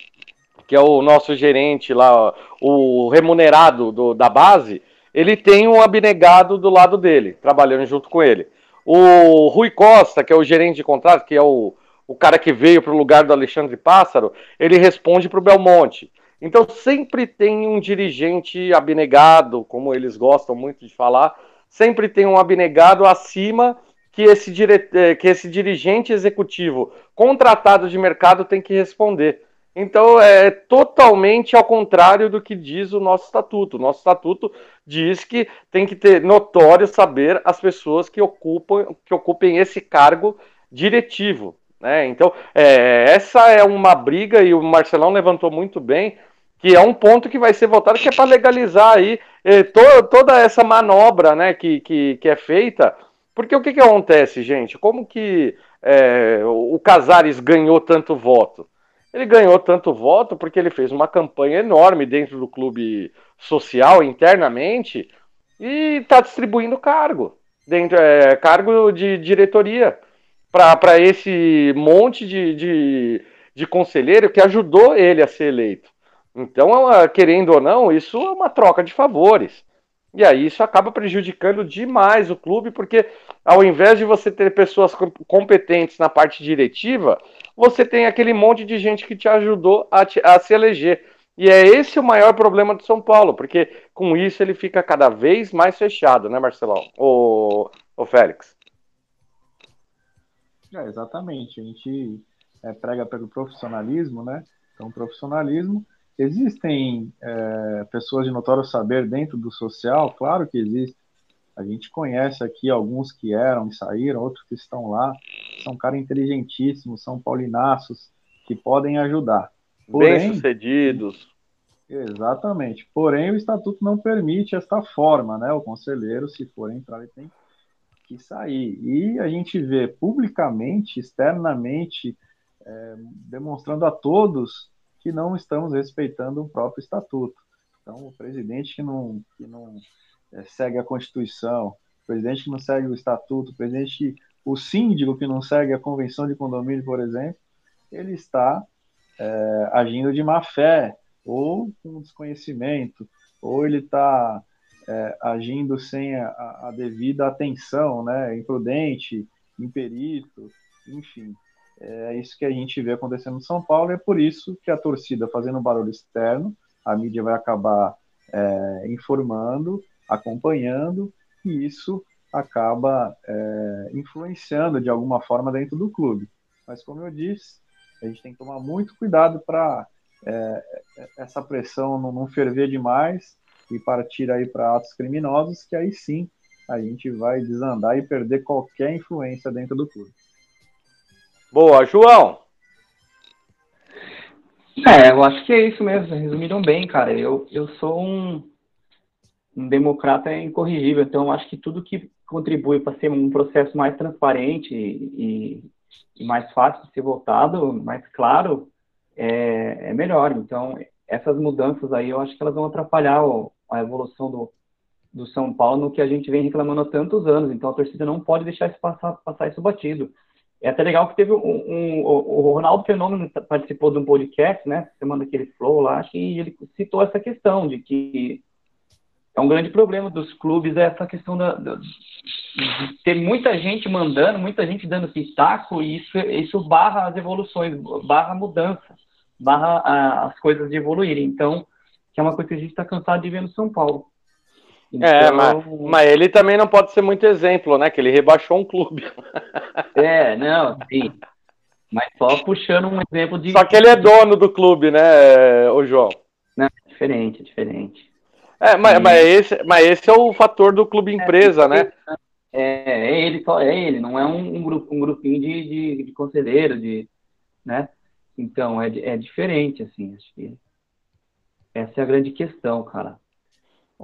que é o nosso gerente lá, o remunerado do, da base, ele tem um abnegado do lado dele, trabalhando junto com ele. O Rui Costa, que é o gerente de contrato, que é o, o cara que veio para o lugar do Alexandre Pássaro, ele responde para o Belmonte. Então sempre tem um dirigente abnegado, como eles gostam muito de falar, sempre tem um abnegado acima que esse, dire... Eh, que esse dirigente executivo contratado de mercado tem que responder. Então é totalmente ao contrário do que diz o nosso estatuto. O nosso estatuto diz que tem que ter notório saber as pessoas que ocupam que ocupem esse cargo diretivo. Né? Então, é, essa é uma briga, e o Marcelão levantou muito bem, que é um ponto que vai ser votado, que é para legalizar aí to, toda essa manobra né, que, que, que, é feita. Porque o que, que acontece, gente? Como que é, o Casares ganhou tanto voto? Ele ganhou tanto voto porque ele fez uma campanha enorme dentro do clube social, internamente, e está distribuindo cargo, dentro, é, cargo de diretoria para esse monte de, de, de conselheiro que ajudou ele a ser eleito. Então, é querendo ou não, isso é uma troca de favores. E aí isso acaba prejudicando demais o clube, porque ao invés de você ter pessoas competentes na parte diretiva, você tem aquele monte de gente que te ajudou a, te, a se eleger. E é esse o maior problema do São Paulo, porque com isso ele fica cada vez mais fechado, né, Marcelão? O, o Félix. É, exatamente. A gente é, prega pelo profissionalismo, né? Então, profissionalismo Existem é, pessoas de notório saber dentro do social? Claro que existe. A gente conhece aqui alguns que eram e saíram, outros que estão lá. São caras inteligentíssimos, são paulinaços, que podem ajudar. Bem-sucedidos. Exatamente. Porém, o estatuto não permite esta forma, né? O conselheiro, se for entrar, ele tem que sair. E a gente vê publicamente, externamente, é, demonstrando a todos que não estamos respeitando o próprio estatuto. Então, o presidente que não, que não é, segue a Constituição, o presidente que não segue o estatuto, o presidente, o síndico que não segue a convenção de condomínio, por exemplo, ele está é, agindo de má fé, ou com desconhecimento, ou ele está é, agindo sem a, a, devida atenção, né, imprudente, imperito, enfim. É isso que a gente vê acontecendo no São Paulo, e é por isso que a torcida fazendo barulho externo, a mídia vai acabar é, informando, acompanhando, e isso acaba é, influenciando de alguma forma dentro do clube. Mas, como eu disse, a gente tem que tomar muito cuidado para é, essa pressão não ferver demais e partir aí para atos criminosos, que aí sim a gente vai desandar e perder qualquer influência dentro do clube. Boa, João! É, eu acho que é isso mesmo, resumiram bem, cara. Eu, eu sou um, um democrata incorrigível, então eu acho que tudo que contribui para ser um processo mais transparente e, e mais fácil de ser votado, mais claro, é, é, melhor. Então, essas mudanças aí, eu acho que elas vão atrapalhar o, a evolução do, do São Paulo no que a gente vem reclamando há tantos anos. Então, a torcida não pode deixar isso passar, passar isso batido. É até legal que teve um, um, o Ronaldo Fenômeno participou de um podcast, né, semana que ele falou lá, e ele citou essa questão de que é um grande problema dos clubes essa questão da, da, de ter muita gente mandando, muita gente dando pitaco, e isso, isso barra as evoluções, barra a mudança, barra a, as coisas de evoluírem. Então, que é uma coisa que a gente está cansado de ver no São Paulo. Então... É, mas, mas, ele também não pode ser muito exemplo, né? Que ele rebaixou um clube. É, não, sim. Mas só puxando um exemplo de. Só que ele é dono do clube, né, o João? Não, é diferente, é diferente. É, mas, mas, esse, mas esse é o fator do clube é, empresa, é, né? É, é ele, só é ele, não é um, um, grupo, um grupinho de, de, de conselheiro, de, né? Então, é, é diferente, assim, acho que essa é a grande questão, cara.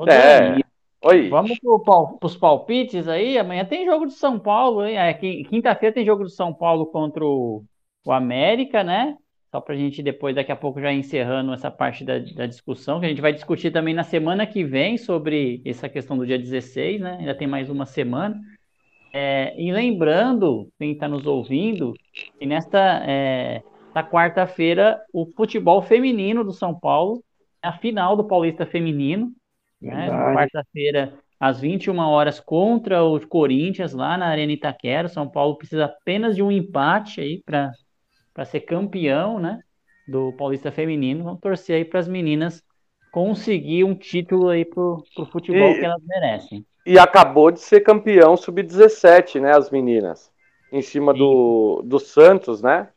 é. Oi. Vamos para os palpites aí. Amanhã tem jogo de São Paulo, hein? É, Quinta-feira tem jogo de São Paulo contra o, o América, né? Só para a gente depois, daqui a pouco, já encerrando essa parte da, da, discussão, que a gente vai discutir também na semana que vem sobre essa questão do dia 16, né? Ainda tem mais uma semana. É, e lembrando, quem está nos ouvindo, que nesta é, quarta-feira o futebol feminino do São Paulo a final do Paulista Feminino, né? Quarta-feira, às 21 horas, contra o Corinthians, lá na Arena Itaquera. São Paulo precisa apenas de um empate aí para ser campeão, né? Do Paulista Feminino. Vamos torcer aí para as meninas conseguir um título aí pro, pro futebol e, que elas merecem. E acabou de ser campeão sub-17, né? As meninas. Em cima do, do Santos, né?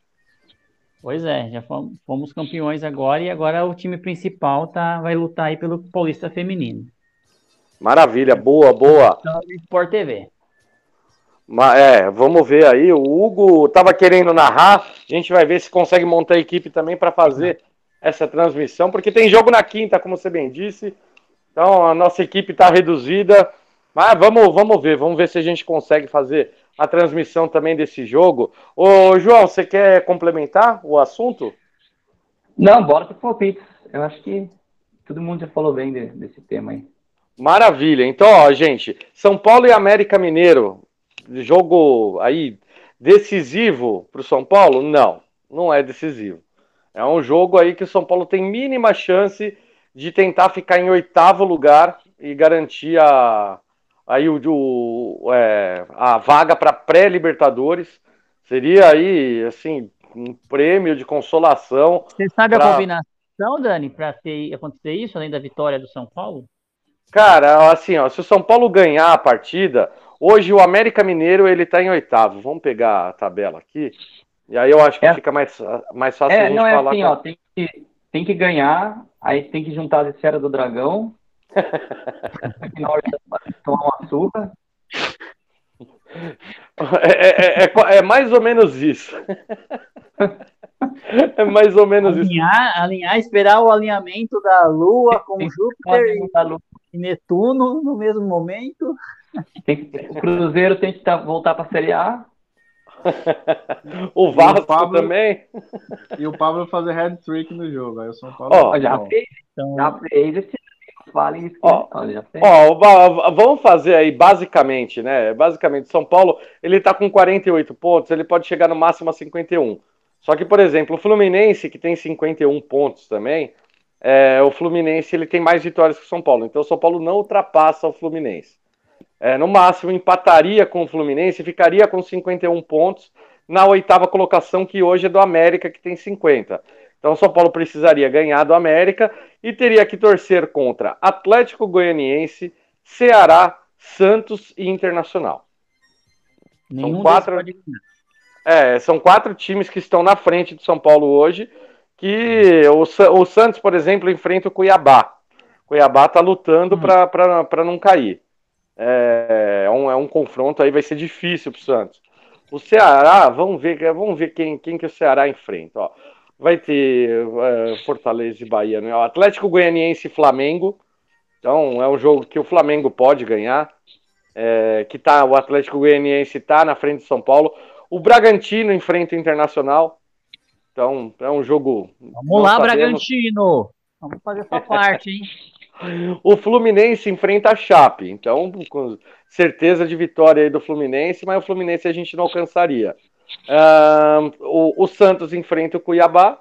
Pois é, já fomos, campeões agora e agora o time principal tá, vai lutar aí pelo Paulista Feminino. Maravilha, boa, boa. Então, Sport TV. É, vamos ver aí. O Hugo estava querendo narrar. A gente vai ver se consegue montar a equipe também para fazer essa transmissão, porque tem jogo na quinta, como você bem disse. Então a nossa equipe está reduzida. Mas vamos, vamos ver, vamos ver se a gente consegue fazer a transmissão também desse jogo. Ô, João, você quer complementar o assunto? Não, bora para o palpites. Eu acho que todo mundo já falou bem de, desse tema aí. Maravilha. Então, ó, gente, São Paulo e América Mineiro, jogo aí decisivo para o São Paulo? Não, não é decisivo. É um jogo aí que o São Paulo tem mínima chance de tentar ficar em oitavo lugar e garantir a, aí o, o é, a vaga para pré-Libertadores. Seria aí, assim, um prêmio de consolação. Você sabe pra... a combinação, Dani, para acontecer isso, além da vitória do São Paulo? Cara, assim, ó, se o São Paulo ganhar a partida, hoje o América Mineiro ele tá em oitavo. Vamos pegar a tabela aqui. E aí eu acho que é. fica mais, mais fácil é, a gente não, é falar. Assim, ó, tem, que, tem que ganhar, aí tem que juntar as esferas do dragão, na hora de tomar uma surra. É, é, é, é, mais ou menos isso. É mais ou menos alinhar, isso. Alinhar, esperar o alinhamento da Lua com Júpiter e, Netuno no mesmo momento. Tem, o Cruzeiro tem que tá, voltar para a Série A. o Vasco o Pablo, também. E o Pablo fazer head trick no jogo. Aí o São Paulo. Oh, já, fez, então... já fez esse Falem isso. Ó, ó, vamos fazer aí basicamente, né? Basicamente, São Paulo ele tá com 48 pontos, ele pode chegar no máximo a 51. Só que, por exemplo, o Fluminense, que tem 51 pontos também, é, o Fluminense ele tem mais vitórias que o São Paulo. Então o São Paulo não ultrapassa o Fluminense. É, no máximo empataria com o Fluminense e ficaria com 51 pontos na oitava colocação, que hoje é do América, que tem 50. Então o São Paulo precisaria ganhar do América e teria que torcer contra Atlético Goianiense, Ceará, Santos e Internacional. Nenhum são quatro, é, são quatro times que estão na frente do São Paulo hoje. Que o, o Santos, por exemplo, enfrenta o Cuiabá. O Cuiabá está lutando hum. para não cair. É, é, um, é um confronto aí, vai ser difícil para o Santos. O Ceará, vamos ver, vamos ver quem, quem que o Ceará enfrenta. Ó. Vai ter é, Fortaleza e Bahia, né? O Atlético Goianiense e Flamengo. Então é um jogo que o Flamengo pode ganhar. É, que tá, o Atlético Goianiense está na frente do São Paulo. O Bragantino enfrenta o Internacional. Então é um jogo. Vamos lá, sabemos. Bragantino! Vamos fazer sua parte, hein? O Fluminense enfrenta a Chape, então com certeza de vitória aí do Fluminense, mas o Fluminense a gente não alcançaria. Uh, o, o, Santos enfrenta o Cuiabá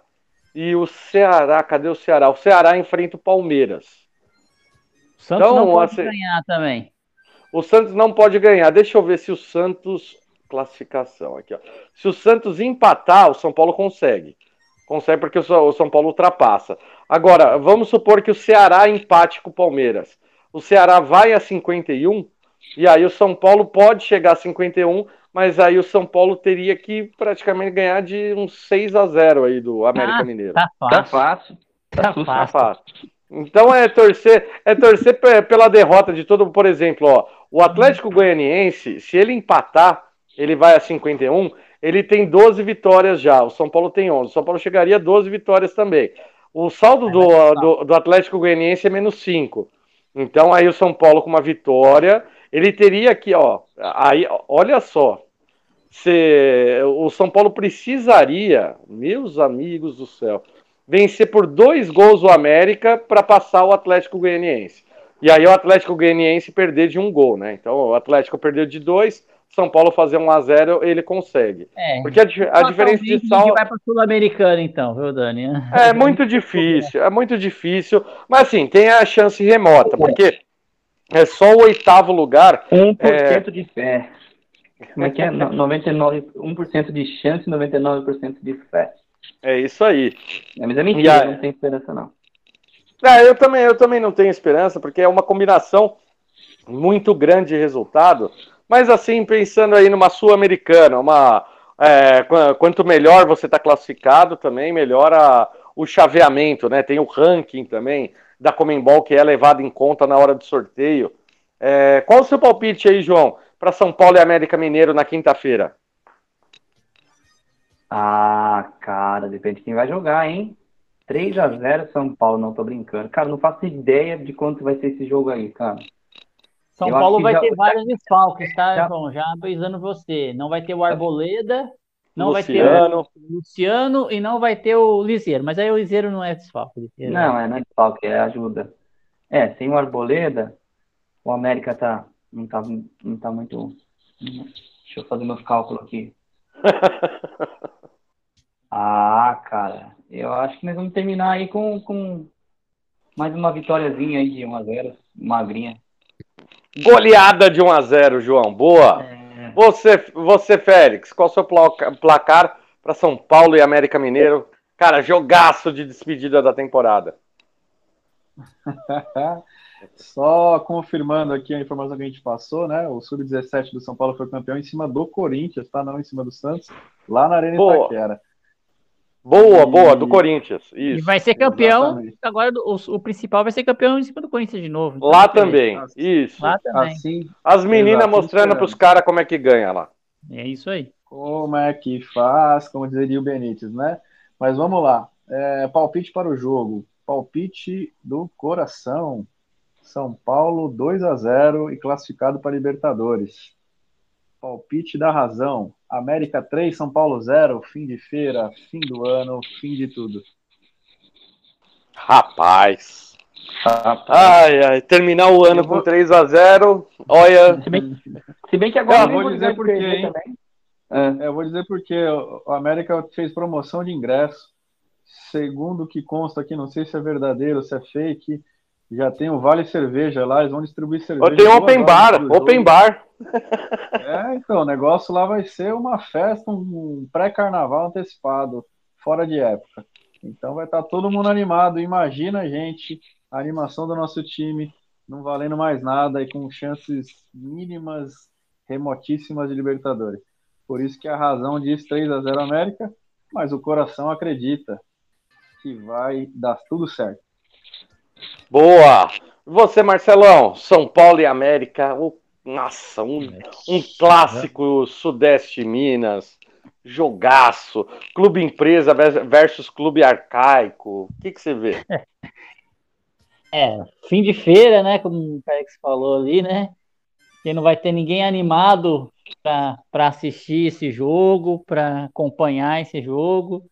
e o Ceará, cadê o Ceará? O Ceará enfrenta o Palmeiras. O Santos então, não pode assim, ganhar também. O Santos não pode ganhar. Deixa eu ver se o Santos classificação aqui, ó. Se o Santos empatar, o São Paulo consegue. Consegue porque o São Paulo ultrapassa. Agora, vamos supor que o Ceará empate com o Palmeiras. O Ceará vai a 51 e aí o São Paulo pode chegar a 51, mas aí o São Paulo teria que praticamente ganhar de uns 6 a 0 aí do América ah, Mineiro. Tá fácil. Tá fácil. Tá, tá fácil. Tá fácil. Então é torcer, é torcer pela derrota de todo, por exemplo, ó, o Atlético Goianiense, se ele empatar, ele vai a 51, ele tem 12 vitórias já. O São Paulo tem 11. O São Paulo chegaria a 12 vitórias também. O saldo do, do, do Atlético Goianiense é menos 5. Então aí o São Paulo com uma vitória, ele teria aqui, ó, aí, olha só, se, o São Paulo precisaria, meus amigos do céu, vencer por dois gols o América para passar o Atlético Goianiense. E aí o Atlético Goianiense perder de um gol, né? Então o Atlético perdeu de dois, são Paulo fazer 1 a 0 ele consegue. É, Porque a, a diferença de saldo. vai para Sul-Americana, então, viu, Dani? É muito difícil, é muito difícil. Mas assim, tem a chance remota, porque é só o oitavo lugar. 1% é... de fé. Como é que é? 99, 1% de chance e 99% de fé. É isso aí. É, mas é mentira, a... não tem esperança, não. É, eu também, eu também não tenho esperança, porque é uma combinação muito grande de resultado. Mas assim, pensando aí numa Sul-Americana, uma. É, quanto melhor você está classificado, também melhora o chaveamento, né? Tem o ranking também da Comembol que é levado em conta na hora do sorteio. É, qual o seu palpite aí, João, para São Paulo e América Mineiro na quinta-feira? Ah, cara, depende de quem vai jogar, hein? 3 a 0 São Paulo, não tô brincando. Cara, não faço ideia de quanto vai ser esse jogo aí, cara. São eu Paulo vai já... ter vários desfalques, tá, já... João? Já avisando você. Não vai ter o Arboleda, não Luciano. vai ter o Luciano e não vai ter o Liseiro. Mas aí o Liseiro não é desfalque. Não, é, não é desfalque, é ajuda. É, sem o Arboleda, o América tá, não, tá, não tá muito. Deixa eu fazer meus cálculos aqui. ah, cara, eu acho que nós vamos terminar aí com, com mais uma vitóriazinha aí de 1x0, magrinha. Goleada de 1 a 0 João. Boa. É. Você, você, Félix, qual o seu placar para São Paulo e América Mineiro? Cara, jogaço de despedida da temporada. Só confirmando aqui a informação que a gente passou, né? O Sub-17 do São Paulo foi campeão em cima do Corinthians, tá? Não em cima do Santos, lá na Arena Boa. Itaquera. Boa, e... boa, do Corinthians. Isso. E vai ser campeão. Exatamente. Agora o, o, principal vai ser campeão em cima do Corinthians de novo. Então, lá também. Isso. Lá também. Assim, As meninas mostrando para os caras como é que ganha lá. É isso aí. Como é que faz, como dizeria o Benítez, né? Mas vamos lá. É, palpite para o jogo. Palpite do coração. São Paulo 2 a 0 e classificado para Libertadores. Palpite da razão. América 3, São Paulo 0, fim de feira, fim do ano, fim de tudo. Rapaz. Ai, ai, terminar o ano vou... com 3 a 0 olha. Se bem, se bem que agora eu vou dizer por quê? É, eu vou dizer porque o América fez promoção de ingresso. Segundo o que consta aqui, não sei se é verdadeiro, se é fake, já tem o Vale Cerveja lá, eles vão distribuir cerveja. Tem open bar, open bar. É, então, o negócio lá vai ser uma festa, um pré-carnaval antecipado, fora de época. Então vai estar todo mundo animado. Imagina gente, a animação do nosso time, não valendo mais nada e com chances mínimas, remotíssimas de Libertadores. Por isso que a razão diz 3 a 0 América, mas o coração acredita que vai dar tudo certo. Boa! Você, Marcelão, São Paulo e América, o nossa, um, um clássico Sudeste Minas, jogaço, clube empresa versus clube arcaico. O que, que você vê? É, fim de feira, né? Como o Félix falou ali, né? Que não vai ter ninguém animado para assistir esse jogo, para acompanhar esse jogo.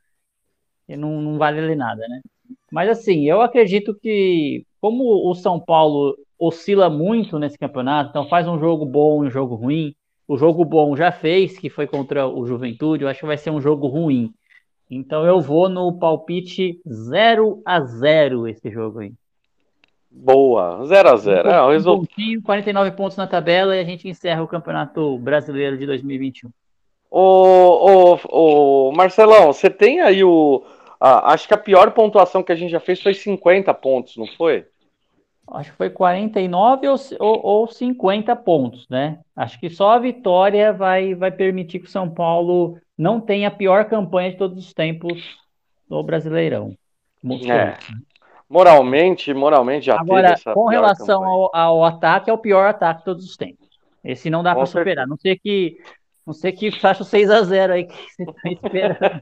E não, não vale nada, né? Mas assim, eu acredito que, como o São Paulo oscila muito nesse campeonato, então faz um jogo bom e um jogo ruim. O jogo bom já fez, que foi contra o Juventude, eu acho que vai ser um jogo ruim. Então eu vou no palpite 0 a 0 esse jogo aí. Boa, 0 a 0 um, é, o result... 49 pontos na tabela e a gente encerra o Campeonato Brasileiro de 2021. Ô, ô, ô Marcelão, você tem aí o. acho que a pior pontuação que a gente já fez foi 50 pontos, não foi? Acho que foi 49 ou, ou, ou 50 pontos, né? Acho que só a vitória vai, vai permitir que o São Paulo não tenha a pior campanha de todos os tempos no Brasileirão. É. Moralmente, moralmente já Agora, com relação ao, ao, ataque, é o pior ataque de todos os tempos. Esse não dá para superar. Não sei que não sei que faça o 6 a 0 aí que você está esperando.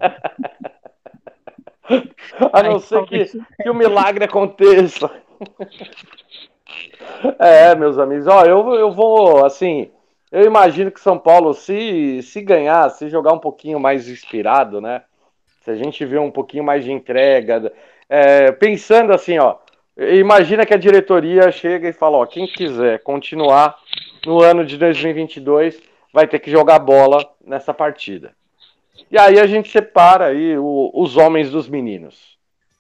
a não ser que, que o milagre aconteça. É, meus amigos, ó, eu, eu vou, assim, eu imagino que São Paulo, se, se ganhar, se jogar um pouquinho mais inspirado, né? Se a gente vê um pouquinho mais de entrega, é, pensando assim, ó, imagina que a diretoria chega e fala, ó, quem quiser continuar no ano de 2022 vai ter que jogar bola nessa partida. E aí a gente separa aí o, os homens dos meninos.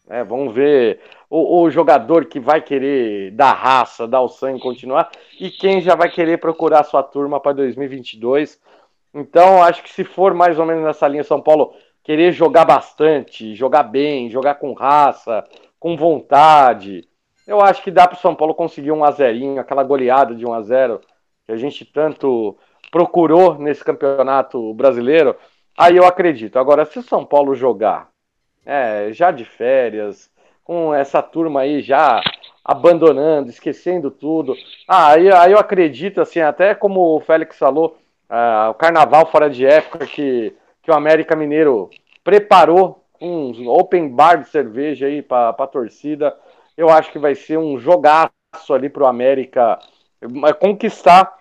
Né? Vamos ver o, o, jogador que vai querer dar raça, dar o sangue, continuar, e quem já vai querer procurar sua turma para 2022. Então, acho que se for mais ou menos nessa linha São Paulo, querer jogar bastante, jogar bem, jogar com raça, com vontade, eu acho que dá para o São Paulo conseguir um azerinho, aquela goleada de 1 a 0 que a gente tanto procurou nesse campeonato brasileiro. Aí eu acredito. Agora, se o São Paulo jogar é, já de férias, com essa turma aí já abandonando, esquecendo tudo. Ah, aí, aí eu acredito, assim, até como o Félix falou, uh, o carnaval fora de época que, que o América Mineiro preparou um open bar de cerveja aí para a torcida. Eu acho que vai ser um jogaço ali para o América é, conquistar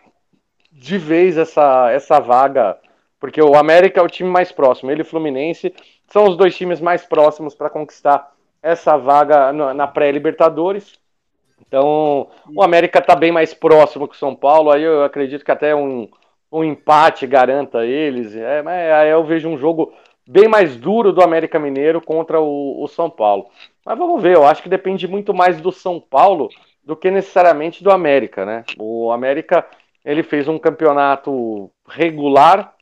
de vez essa, essa vaga, porque o América é o time mais próximo, ele e Fluminense são os dois times mais próximos para conquistar essa vaga na pré-Libertadores. Então, o América está bem mais próximo que o São Paulo. Aí eu acredito que até um, um empate garanta eles. É, mas aí eu vejo um jogo bem mais duro do América Mineiro contra o, o, São Paulo. Mas vamos ver, eu acho que depende muito mais do São Paulo do que necessariamente do América, né? O América ele fez um campeonato regular,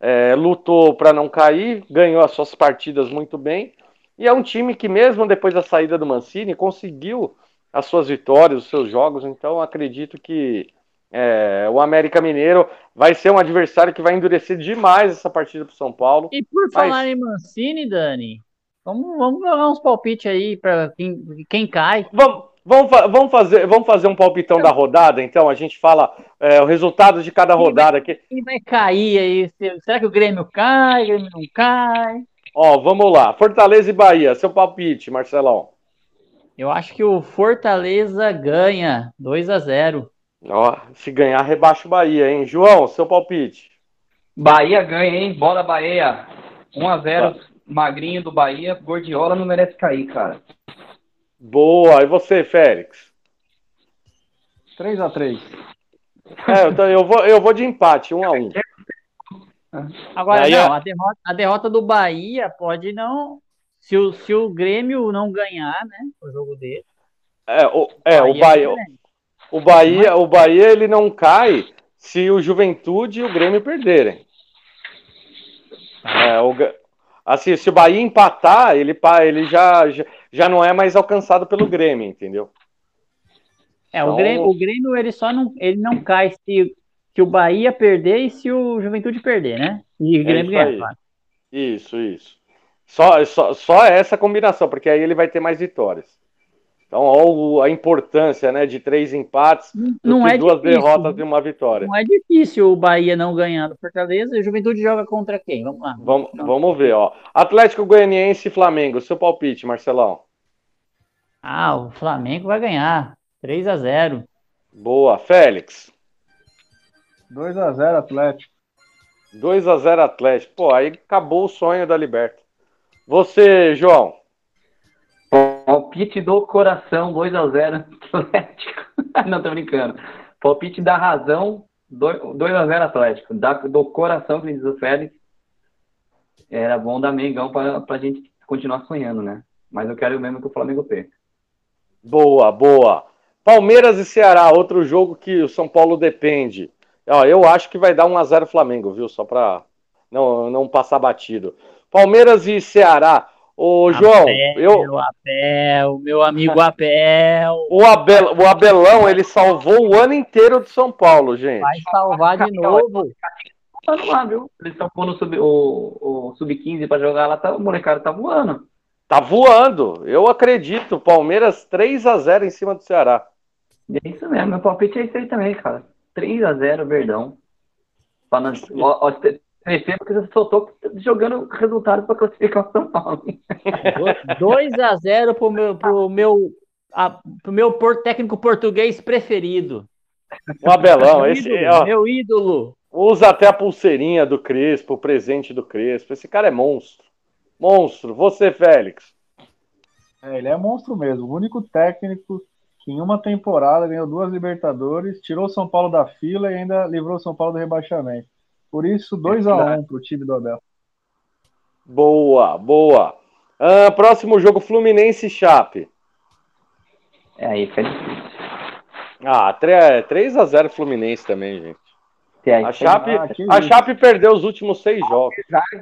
é, lutou para não cair, ganhou as suas partidas muito bem. E é um time que, mesmo depois da saída do Mancini, conseguiu as suas vitórias, os seus jogos. Então, acredito que é, o América Mineiro vai ser um adversário que vai endurecer demais essa partida para o São Paulo. E por falar em Mancini, Dani, vamos, vamos jogar uns palpites aí para quem, quem cai. Vamos. Vamos, vamos, fazer, vamos fazer um palpitão da rodada, então. A gente fala é, o resultado de cada rodada aqui. Quem vai cair aí? Será que o Grêmio cai? O Grêmio não cai? Ó, vamos lá. Fortaleza e Bahia, seu palpite, Marcelão. Eu acho que o Fortaleza ganha 2 a 0. Ó, se ganhar, rebaixa o Bahia, hein? João, seu palpite. Bahia ganha, hein? Bola Bahia. 1 a 0 tá. magrinho do Bahia. Gordiola não merece cair, cara. Boa. E você, Félix? 3 a 3 É, então eu vou, eu vou de empate, 1 a 1 Agora, Aí, não, a derrota, a derrota do Bahia pode não. Se o, se o Grêmio não ganhar, né? O jogo dele. É, o, é, o Bahia o Bahia, o Bahia ele não cai se o Juventude e o Grêmio perderem. É, o, assim, se o Bahia empatar, ele, pa- ele já, já, já não é mais alcançado pelo Grêmio, entendeu? É, Então- o Grêmio, o Grêmio ele só não, ele não cai se, se o Bahia perder e se o Juventude perder, né? E o Grêmio É isso ganhar, claro. Isso, isso. Só, só, só essa combinação, porque aí ele vai ter mais vitórias. Então, olha a importância né, de três empates do Não que é duas difícil. derrotas e uma vitória. Não é difícil o Bahia não ganhar do Fortaleza e o Juventude joga contra quem? Vamos lá. Vamos, vamos ver, ó. Atlético Goianiense e Flamengo, seu palpite, Marcelão. Ah, o Flamengo vai ganhar. 3 a 0 Boa, Félix. 2x0 Atlético. 2 a 0 Atlético. Pô, aí acabou o sonho da Liberta. Você, João. Palpite do coração, 2x0 Atlético. Não, tô brincando. Palpite da razão, 2x0 Atlético. Da, do coração, que diz o Félix. Era bom dar Mengão pra, pra gente continuar sonhando, né? Mas eu quero mesmo que o Flamengo perca. Boa, boa. Palmeiras e Ceará, outro jogo que o São Paulo depende. Ó, eu acho que vai dar 1 a 0 Flamengo, viu? Só pra não, não passar batido. Palmeiras e Ceará. Ô, João, eu, Meu Abel, meu amigo Abel. o, Abel, o Abelão, ele salvou o ano inteiro de São Paulo, gente. Vai salvar de novo. Tá lá, viu? Eles estão pondo o sub- o, o Sub-15 pra jogar lá, tá, o molecada tá voando. Tá voando. Eu acredito. Palmeiras 3 a 0 em cima do Ceará. É isso mesmo, meu palpite é isso aí também, cara. 3x0, Verdão. Pra não, ó, ó, você perceba que você só tô jogando resultados pra classificar o São Paulo. 2 a 0 pro meu, pro meu, a, pro meu por- técnico português preferido. O Abelão, Meu esse, ídolo, ó, meu ídolo. usa até a pulseirinha do Crespo, o presente do Crespo. Esse cara é monstro. Monstro. Você, Félix. É, ele é monstro mesmo. O único técnico que em uma temporada ganhou duas Libertadores, tirou o São Paulo da fila e ainda livrou o São Paulo do rebaixamento. Por isso, 2x1 pro time do Abel. Boa, boa. Ah, próximo jogo, Fluminense e Chape. É aí, fica difícil. Ah, 3 a 0 Fluminense também, gente. É aí, A Chape, Ah, a. Chape perdeu os últimos seis jogos.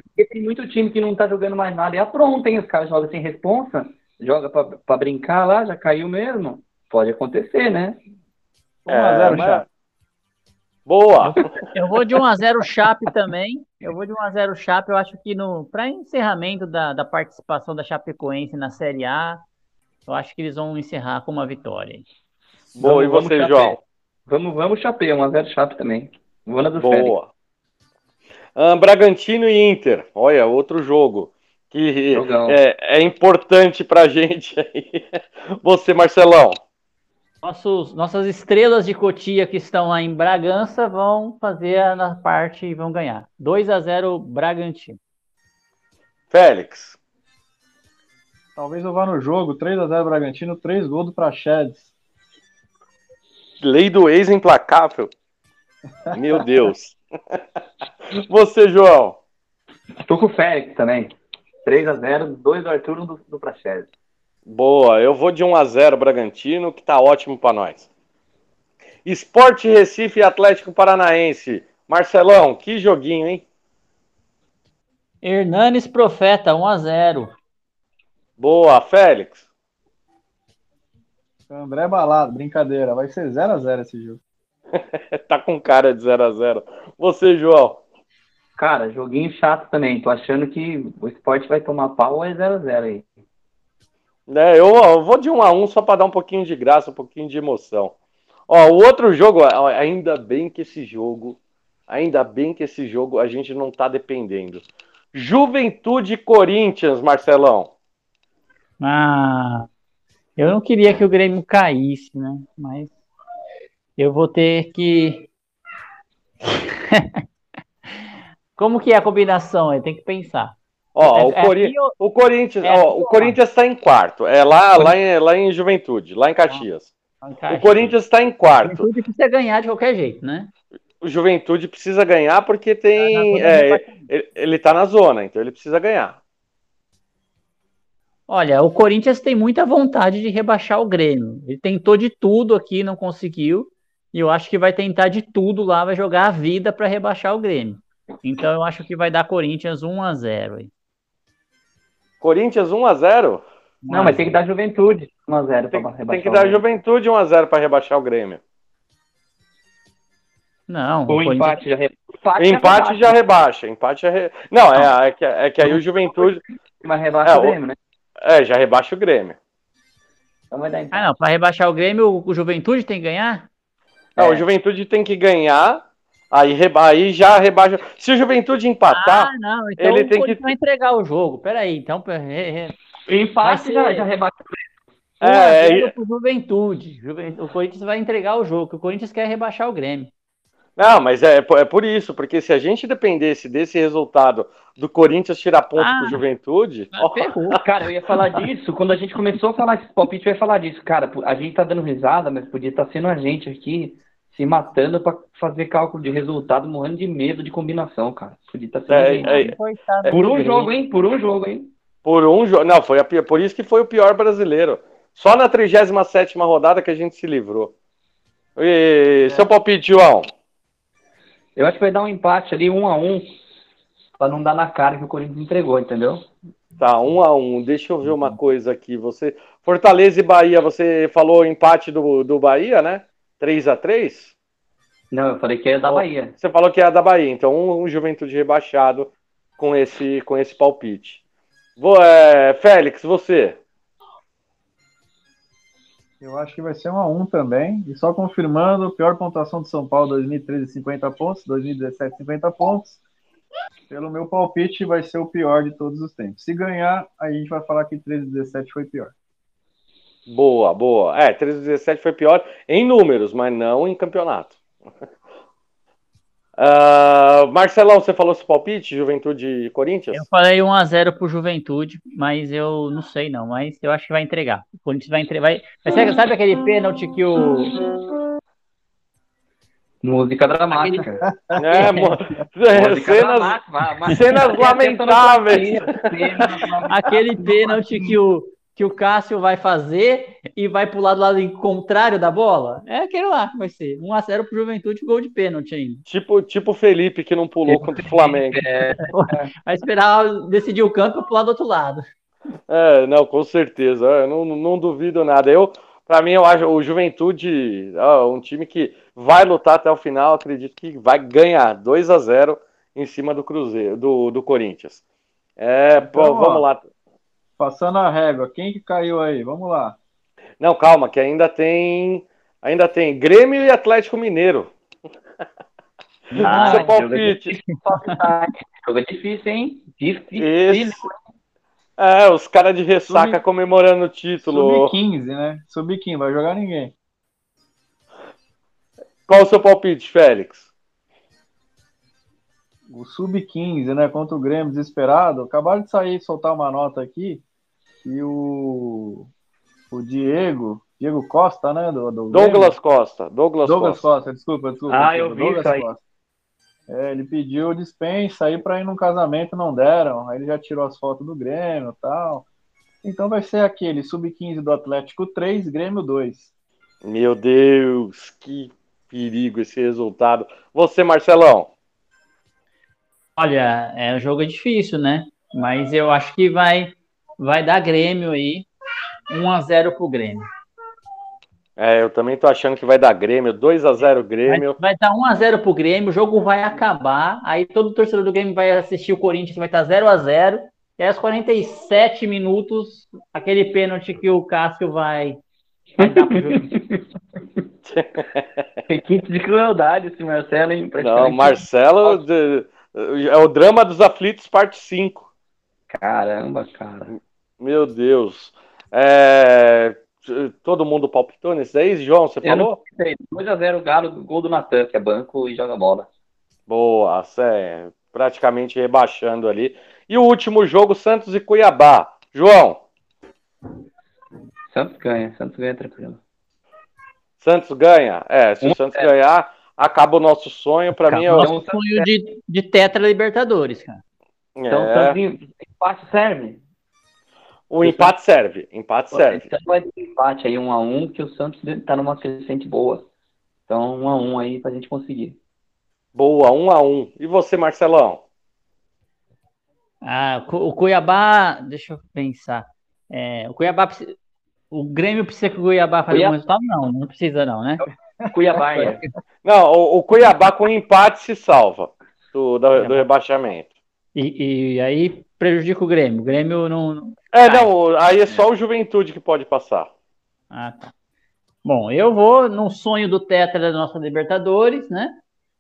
Porque tem muito time que não tá jogando mais nada. E apronta, hein? Os caras jogam sem responsa, joga pra, pra brincar lá, já caiu mesmo. Pode acontecer, né? 1x0 É, mas- Chape. Boa. Eu vou de 1 a 0 Chape também. Eu vou de 1 a 0 Chape. Eu acho que no para encerramento da, da participação da Chapecoense na Série A, eu acho que eles vão encerrar com uma vitória. Boa. E Vamos, você, vamos, João? Vamos, vamos Chape, 1x0 Chape também. Vou na do. Boa. Ah, Bragantino e Inter. Olha, outro jogo que é, é importante pra gente aí. Você, Marcelão. Nossos, nossas estrelas de Cotia que estão lá em Bragança vão fazer a na parte e vão ganhar. 2 a 0 Bragantino. Félix. Talvez eu vá no jogo, 3x0 Bragantino, 3 gols do Praxedes. Lei do ex implacável. Meu Deus. Você, João. Tô com o Félix também. 3x0, 2 do Arthur, 1 do, do Praxedes. Boa, eu vou de 1 a 0 Bragantino, que tá ótimo pra nós. Esporte Recife e Atlético Paranaense. Marcelão, que joguinho, hein? Hernanes Profeta 1 a 0. Boa, Félix. André Balado, brincadeira. Vai ser 0x0 esse jogo. Tá com cara de 0 a 0 Você, João. Cara, joguinho chato também. Tô achando que o esporte vai tomar pau ou é 0x0 aí. É, eu, eu vou de 1 a 1 só pra dar um pouquinho de graça, um pouquinho de emoção. Ó, o outro jogo, ainda bem que esse jogo, ainda bem que esse jogo a gente não tá dependendo. Juventude Corinthians, Marcelão. Ah, eu não queria que o Grêmio caísse, né? Mas eu vou ter que. Como que é a combinação? Tem que pensar. Ó, É- o, é Cori- o Corinthians, é ó, o? Corinthians tá em quarto. É lá, lá, em, lá em Juventude, lá em Caxias. O Corinthians está em quarto. Juventude precisa ganhar de qualquer jeito, né? o Juventude precisa ganhar porque tem. Tá É, ele, ele tá na zona, então ele precisa ganhar. Olha, o Corinthians tem muita vontade de rebaixar o Grêmio. Ele tentou de tudo aqui, não conseguiu. E eu acho que vai tentar de tudo lá, vai jogar a vida para rebaixar o Grêmio. Então eu acho que vai dar Corinthians 1 a 0 aí. Corinthians 1x0? Não, mas tem que dar juventude 1x0 Tem, pra tem rebaixar. que o dar. Juventude 1x0 para rebaixar o Grêmio. Não, O Corinthians- empate já re- empate, Empate já rebaixa. Empate já re... Não, é, é, que, é que aí o Juventude. Mas rebaixa É, o o- Grêmio, né? É, já rebaixa o Grêmio. Então vai dar empate. Ah, não, para rebaixar o Grêmio, o- o Juventude tem que ganhar? Não, É. o Juventude tem que ganhar. Aí, reba... aí já rebaixa. Se o Juventude empatar, Ah, não, então ele o tem Corinthians que- vai entregar o jogo. Peraí, então re- re- O empate ser- já, já rebaixa o Grêmio. 1 a É, 0 é- pro Juventude. Juven- O Corinthians vai entregar o jogo, que o Corinthians quer rebaixar o Grêmio. Não, mas é, é por isso, porque se a gente dependesse desse resultado do Corinthians tirar ponto Ah. pro Juventude, ó, Ferrou. Cara, eu ia falar disso. Quando a gente começou a falar esse palpite, eu ia falar disso. Cara, a gente tá dando risada, mas podia estar sendo a gente aqui se matando pra fazer cálculo de resultado, morrendo de medo de combinação, cara. Podia estar sendo É, é, Por um jogo, hein? Por um jogo, hein? por um jogo. Não, foi a por isso que foi o pior brasileiro. Só na 37 rodada que a gente se livrou. E, Seu palpite, João? Eu acho que vai dar um empate ali, um a um, pra não dar na cara que o Corinthians entregou, entendeu? Tá, um a um. Deixa eu ver uma coisa aqui. Você, Fortaleza e Bahia, você falou empate do, do Bahia, né? 3 a 3 Não, eu falei que é da. Bahia. Você falou que é a da Bahia, então um, um Juventude rebaixado com esse, com esse palpite. Vou, é, Félix, você? Eu acho que vai ser um a um também. E só confirmando, pior pontuação de São Paulo 2013, 50 pontos, 2017, 50 pontos. Pelo meu palpite, vai ser o pior de todos os tempos. Se ganhar, aí a gente vai falar que 13 17 foi pior. Boa, boa. É, 13 17 foi pior em números, mas não em campeonato. Ah, Marcelão, você falou seu palpite, Juventude e Corinthians? Eu falei 1x0 pro Juventude, mas eu não sei não, mas eu acho que vai entregar. O Corinthians vai entregar. Vai, ser- sabe aquele pênalti que o. Música dramática. É, mo- é, Música cenas, dramática. cenas lamentáveis. cenas Aquele pênalti que o, que o Cássio vai fazer e vai pular do lado contrário da bola? É aquele lá que vai ser. 1x0 pro Juventude, gol de pênalti ainda. Tipo, tipo o Felipe que não pulou contra o Flamengo. Vai esperar decidir o campo e pular do outro lado. É, não, com certeza. Eu não, não duvido nada. Eu, para mim, eu acho o Juventude ó, um time que vai lutar até o final. Acredito que vai ganhar 2 a 0 em cima do Cruzeiro, do, do Corinthians. É, pô, Então, ó. vamos lá. Passando a régua, quem que caiu aí? Vamos lá. Não, calma, que ainda tem, ainda tem Grêmio e Atlético Mineiro. Ah, Seu jogo é palpite. difícil, Jogo é difícil, hein? Difícil. Esse. É, os caras de ressaca Sub- comemorando o título. Sub-15, né? Sub-15, vai jogar ninguém. Qual o seu palpite, Félix? O Sub-15, né? Contra o Grêmio desesperado. Acabaram de sair, soltar uma nota aqui. E o, o Diego, Diego Costa, né? Do, do Douglas Costa. Douglas, Grêmio. Douglas Costa. Costa, desculpa, desculpa. Ah, desculpa, eu vi Douglas isso aí. Costa. É, ele pediu dispensa aí para ir num casamento, não deram. Aí ele já tirou as fotos do Grêmio e tal. Então vai ser aquele Sub-15 do Atlético 3, Grêmio 2. Meu Deus, que perigo esse resultado. Você, Marcelão? Olha, é, o jogo é difícil, né? Mas eu acho que vai, vai dar Grêmio aí. 1x0 pro Grêmio. É, eu também tô achando que vai dar Grêmio, 2 a 0 Vai, Grêmio. vai estar 1x0 pro Grêmio, o jogo vai acabar. Aí todo torcedor do Grêmio vai assistir o Corinthians, vai estar 0x0. E aí, aos 47 minutos, aquele pênalti que o Cássio vai, vai dar pro jogo. Requinte de crueldade esse Marcelo, hein? Não. Marcelo de- é o drama dos aflitos, parte 5. Caramba, cara. Meu Deus. É, todo mundo palpitou nesse daí? João, você Eu falou? sei. 2x0 Galo, gol do Natan, que é banco e joga bola. Boa, é, praticamente rebaixando ali. E o último jogo, Santos e Cuiabá. João, Santos ganha, Santos ganha tranquilo. Santos ganha? É, se o Santos zero. ganhar, acaba o nosso sonho. Para mim é o nosso sonho de, de Tetra Libertadores, cara. Então, é... empate serve. O empate serve, empate serve. Então vai ter empate aí, um a um, que o Santos tá numa crescente boa. Então, um a um aí pra gente conseguir. Boa, um a um. E você, Marcelão? Ah, o Cuiabá, deixa eu pensar. É, o Cuiabá, o Grêmio precisa que o Cuiabá faça Cuiabá. um resultado? Não, não precisa não, né? Cuiabá, é. Não, o, o, Cuiabá com empate se salva do, do, do rebaixamento. E, e, aí prejudica o Grêmio. O Grêmio não. É, não, aí é só o Juventude que pode passar. Ah, tá. Bom, eu vou no sonho do Tetra da nossa Libertadores, né?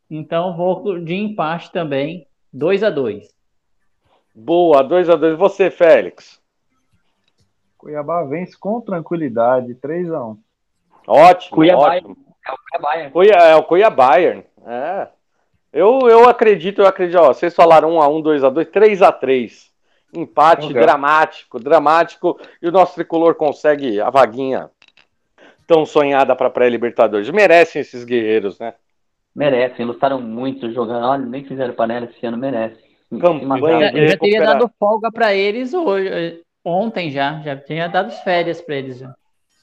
Então vou de empate também, 2 a 2 Boa, 2 a 2 Você, Félix? Cuiabá vence com tranquilidade, 3 a 1 Ótimo, Cuiabá, ótimo. É o Cuiabá. É o Cuiabá. É. Eu, eu acredito, eu acredito, ó, vocês falaram 1 a 1 2 a 2 3 a 3 Empate okay. dramático, dramático, e o nosso tricolor consegue a vaguinha tão sonhada para pré-Libertadores. Merecem esses guerreiros, né? Merecem, lutaram muito jogando. Olha, nem fizeram panela esse ano, merece. Campanha eu já teria dado folga para eles hoje, ontem já, já tinha dado férias para eles. Já.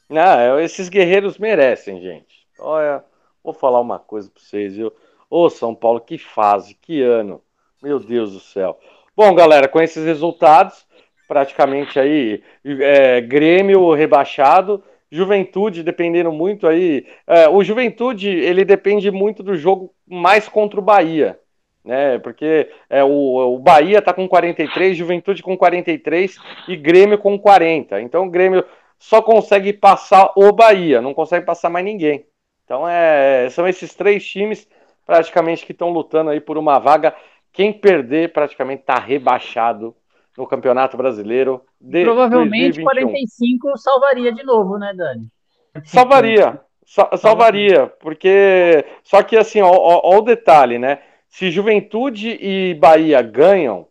Não, esses guerreiros merecem, gente. Olha, vou falar uma coisa para vocês, viu? Ô, São Paulo, que fase, que ano. Meu Deus do céu. Bom, galera, com esses resultados, praticamente aí, é, Grêmio rebaixado, Juventude dependendo muito aí. É, o Juventude, ele depende muito do jogo mais contra o Bahia, né? Porque é, o, o Bahia tá com 43, Juventude com 43 e Grêmio com 40. Então o Grêmio só consegue passar o Bahia, não consegue passar mais ninguém. Então é, são esses três times praticamente que estão lutando aí por uma vaga. Quem perder praticamente está rebaixado no Campeonato Brasileiro. De Provavelmente 2021. 45 salvaria de novo, né, Dani? Salvaria, salvaria, porque só que assim, ó, ó, ó, o detalhe, né? Se Juventude e Bahia ganham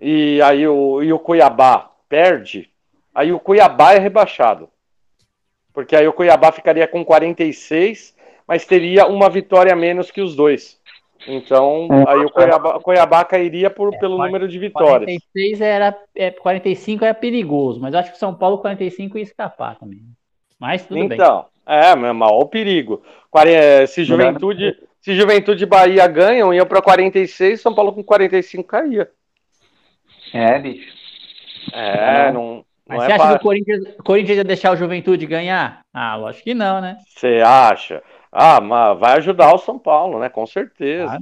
e aí o, e o Cuiabá perde, aí o Cuiabá é rebaixado. Porque aí o Cuiabá ficaria com 46 mas teria uma vitória a menos que os dois. Então, é. aí o Cuiabá, Cuiabá cairia por, é, pelo 40, número de vitórias. 46 era, é, 45 era perigoso, mas acho que o São Paulo 45 ia escapar também. Mas tudo então, bem. Então, é, mal o perigo. Se Juventude, se Juventude e Bahia ganham, iam para 46, São Paulo com 45 caía. É, bicho. É, não. Mas não você é acha que o Corinthians, o Corinthians ia deixar o Juventude ganhar? Ah, lógico que não, né? Você acha? Ah, mas vai ajudar o São Paulo, né? Com certeza. Ah,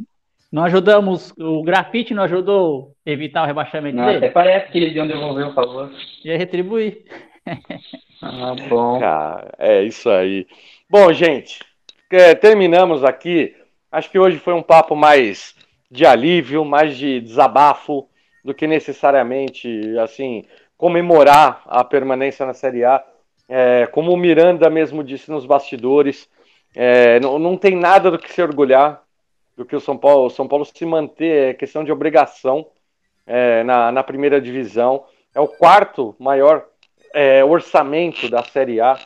não ajudamos, o grafite não ajudou a evitar o rebaixamento não, dele? Até parece que eles iam devolver o favor. Ia retribuir. ah, bom. Cara, é isso aí. Bom, gente, é, terminamos aqui. Acho que hoje foi um papo mais de alívio, mais de desabafo do que necessariamente, assim, comemorar a permanência na Série A. É, como o Miranda mesmo disse nos bastidores, é, não, não tem nada do que se orgulhar do que o São Paulo. O São Paulo se manter é questão de obrigação é, na, na primeira divisão. É o quarto maior é, orçamento da Série A.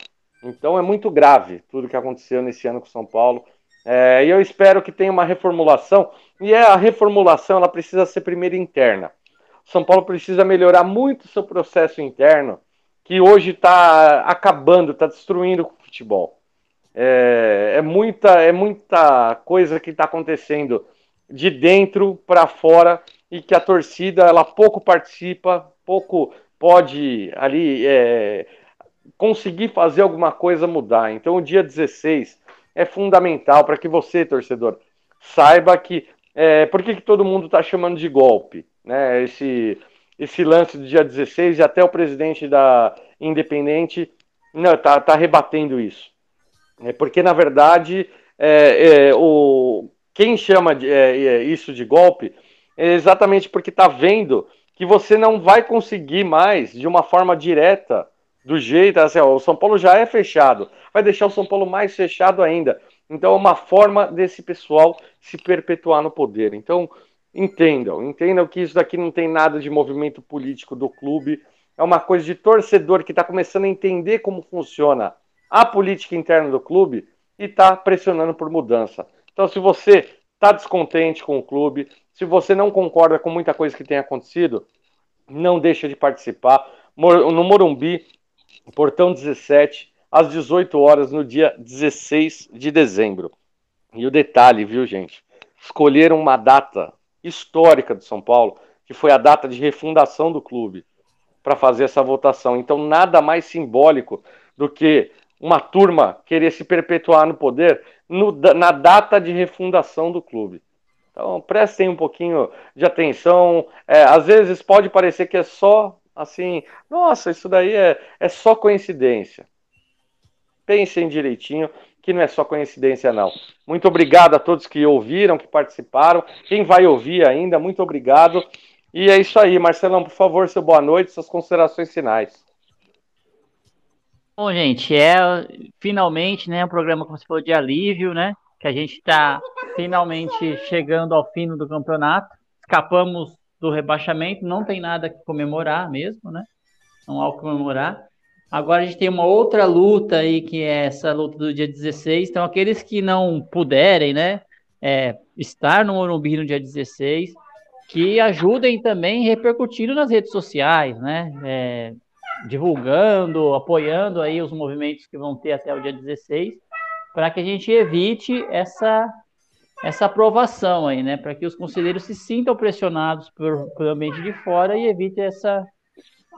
Então é muito grave tudo que aconteceu nesse ano com o São Paulo. É, e eu espero que tenha uma reformulação. E é, a reformulação ela precisa ser primeiro interna. O São Paulo precisa melhorar muito o seu processo interno, que hoje está acabando, está destruindo o futebol. É, é, muita, é muita coisa que está acontecendo de dentro para fora e que a torcida ela pouco participa, pouco pode ali é, conseguir fazer alguma coisa mudar. Então, o dia 16 é fundamental para que você, torcedor, saiba que é, por que, que todo mundo está chamando de golpe, né? Esse, esse lance do dia 16 e até o presidente da Independente não, tá, tá rebatendo isso. É porque, na verdade, é, é, o, quem chama de, é, é, isso de golpe é exatamente porque está vendo que você não vai conseguir mais, de uma forma direta, do jeito. Assim, ó, o São Paulo já é fechado, vai deixar o São Paulo mais fechado ainda. Então, é uma forma desse pessoal se perpetuar no poder. Então, entendam, entendam que isso daqui não tem nada de movimento político do clube, é uma coisa de torcedor que está começando a entender como funciona a política interna do clube e está pressionando por mudança. Então, se você está descontente com o clube, se você não concorda com muita coisa que tem acontecido, não deixa de participar. No Morumbi, portão 17, às 18 horas, no dia 16 de dezembro. E o detalhe, viu, gente? Escolheram uma data histórica do São Paulo, que foi a data de refundação do clube, para fazer essa votação. Então, nada mais simbólico do que uma turma querer se perpetuar no poder no, na data de refundação do clube. Então, prestem um pouquinho de atenção. É, às vezes pode parecer que é só assim, nossa, isso daí é, é só coincidência. Pensem direitinho, que não é só coincidência, não. Muito obrigado a todos que ouviram, que participaram. Quem vai ouvir ainda, muito obrigado. E é isso aí, Marcelão, por favor, seu boa noite, suas considerações finais. Bom, gente, é finalmente, né, um programa, como você falou, de alívio, né, que a gente está finalmente chegando ao fim do campeonato. Escapamos do rebaixamento, não tem nada que comemorar mesmo, né, não há o que comemorar. Agora a gente tem uma outra luta aí, que é essa luta do dia 16. Então, aqueles que não puderem, né, é, estar no Morumbi no dia 16, que ajudem também repercutindo nas redes sociais, né, é, divulgando, apoiando aí os movimentos que vão ter até o dia 16, para que a gente evite essa essa aprovação aí, né, para que os conselheiros se sintam pressionados por, pelo ambiente de fora e evite essa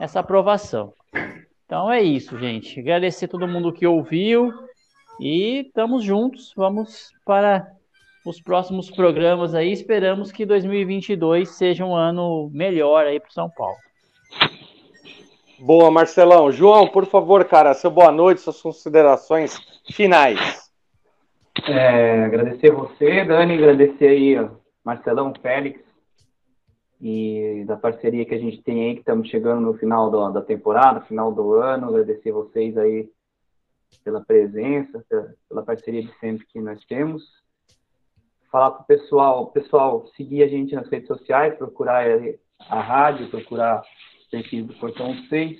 essa aprovação. Então é isso, gente. Agradecer todo mundo que ouviu e estamos juntos. Vamos para os próximos programas aí. Esperamos que 2022 seja um ano melhor aí para São Paulo. Boa, Marcelão. João, por favor, cara, seu boa noite, suas considerações finais. É, agradecer você, Dani, agradecer aí, ó, Marcelão, Félix, e da parceria que a gente tem aí, que estamos chegando no final do, da temporada, final do ano. Agradecer vocês aí pela presença, pela parceria de sempre que nós temos. Falar para o pessoal, pessoal, seguir a gente nas redes sociais, procurar a rádio, procurar perfil do Portão 6.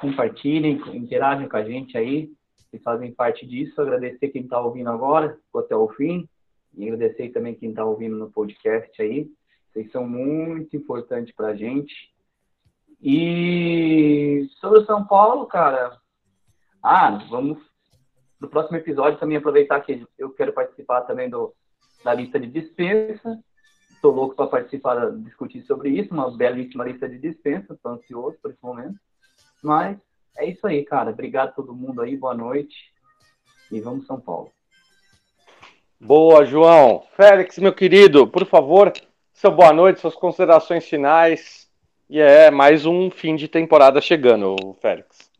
Compartilhem, interagem com a gente aí, que fazem parte disso. Agradecer quem está ouvindo agora, ficou até o fim. E agradecer também quem está ouvindo no podcast aí. Vocês são muito importantes para a gente. E sobre São Paulo, cara. Ah, vamos no próximo episódio também aproveitar que eu quero participar também do, da lista de dispensa. Estou louco para participar, discutir sobre isso, uma belíssima lista de dispensa. Estou ansioso por esse momento. Mas é isso aí, cara. Obrigado a todo mundo aí. Boa noite. E vamos São Paulo. Boa, João. Félix, meu querido, por favor, seu boa noite, suas considerações finais. E é mais um fim de temporada chegando, Félix.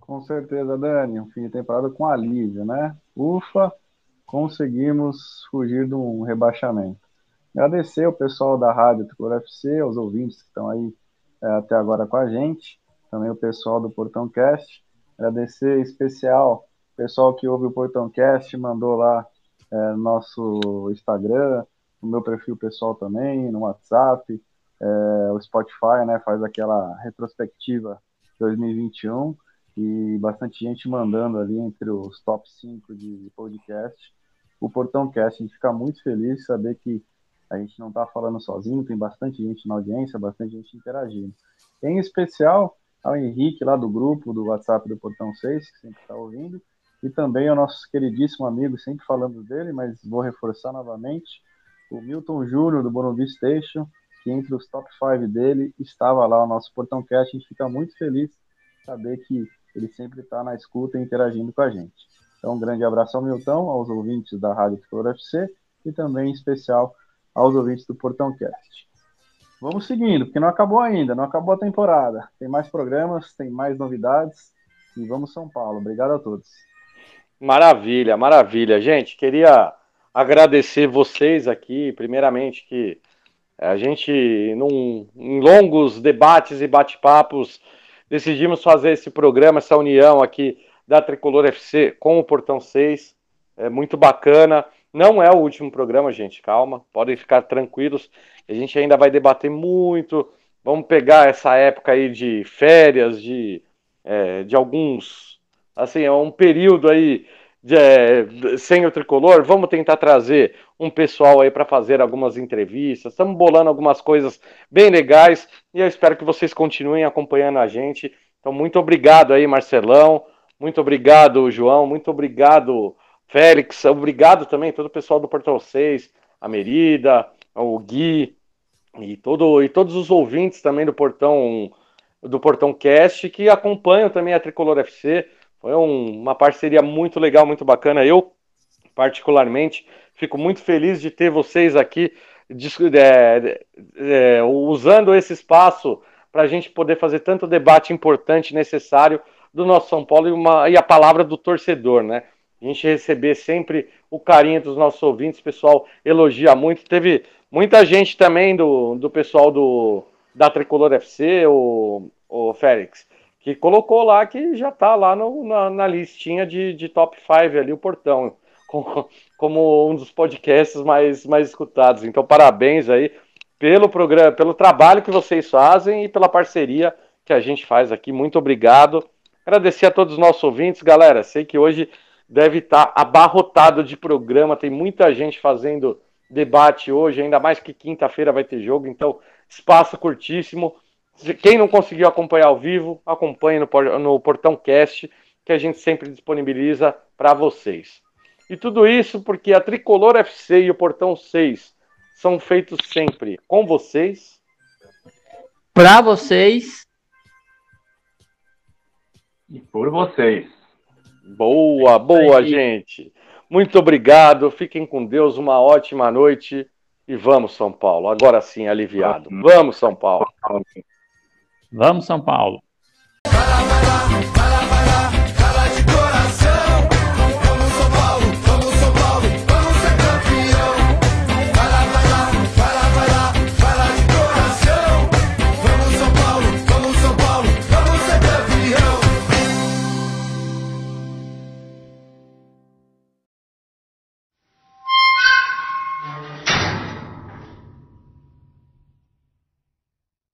Com certeza, Dani. Um fim de temporada com alívio, né? Ufa, conseguimos fugir de um rebaixamento. Agradecer o pessoal da Rádio Tricolor FC, aos ouvintes que estão aí é, até agora com a gente, também o pessoal do Portão Cast. Agradecer em especial o pessoal que ouve o Portão Cast, mandou lá é, nosso Instagram, no meu perfil pessoal também, no WhatsApp, é, o Spotify, né, faz aquela retrospectiva 2021 e bastante gente mandando ali entre os top 5 de podcast o Portão Cast. A gente fica muito feliz de saber que a gente não está falando sozinho, tem bastante gente na audiência, bastante gente interagindo. Em especial ao Henrique lá do grupo do WhatsApp do Portão 6, que sempre está ouvindo, e também ao nosso queridíssimo amigo, sempre falando dele, mas vou reforçar novamente, o Milton Júnior do Morumbi Station, que entre os top 5 dele estava lá o nosso Portão Cast. A gente fica muito feliz saber que ele sempre está na escuta e interagindo com a gente. Então, um grande abraço ao Milton, aos ouvintes da Rádio Tricolor FC e também em especial aos ouvintes do Portão Cast. Vamos seguindo, porque não acabou ainda, não acabou a temporada. Tem mais programas, tem mais novidades e vamos São Paulo. Obrigado a todos. Maravilha, maravilha. Gente, queria agradecer vocês aqui, primeiramente, que a gente, num, em longos debates e bate-papos, decidimos fazer esse programa, essa união aqui da Tricolor FC com o Portão 6. É muito bacana. Não é o último programa, gente, calma, podem ficar tranquilos. A gente ainda vai debater muito. Vamos pegar essa época aí de férias, de, é, de alguns. Assim, é um período aí é, sem o tricolor, vamos tentar trazer um pessoal aí para fazer algumas entrevistas. Estamos bolando algumas coisas bem legais e eu espero que vocês continuem acompanhando a gente. Então, muito obrigado aí, Marcelão. Muito obrigado, João. Muito obrigado, Félix. Obrigado também todo o pessoal do Portal 6, a Merida, o Gui e, todo, e todos os ouvintes também do Portão do Portão Cast que acompanham também a Tricolor FC. Foi um, uma parceria muito legal, muito bacana. Eu, particularmente, fico muito feliz de ter vocês aqui é, é, usando esse espaço para a gente poder fazer tanto debate importante, necessário do nosso São Paulo e, uma, e a palavra do torcedor, né? A gente receber sempre o carinho dos nossos ouvintes, o pessoal elogia muito. Teve muita gente também do, do pessoal do, da Tricolor FC, o, o Félix, que colocou lá que já está lá no, na, na, listinha de, de top 5 ali, o Portão, com, como um dos podcasts mais, mais escutados. Então, parabéns aí pelo programa, pelo trabalho que vocês fazem e pela parceria que a gente faz aqui. Muito obrigado. Agradecer a todos os nossos ouvintes, galera. Sei que hoje deve estar abarrotado de programa, tem muita gente fazendo debate hoje, ainda mais que quinta-feira vai ter jogo, então espaço curtíssimo. Quem não conseguiu acompanhar ao vivo, acompanhe no, Portão Cast, que a gente sempre disponibiliza para vocês. E tudo isso porque a Tricolor FC e o Portão 6 são feitos sempre com vocês, para vocês e por vocês. Boa, boa, gente. Muito obrigado. Fiquem com Deus. Uma ótima noite. E vamos, São Paulo. Agora sim, aliviado. Vamos, São Paulo. Vamos, São Paulo.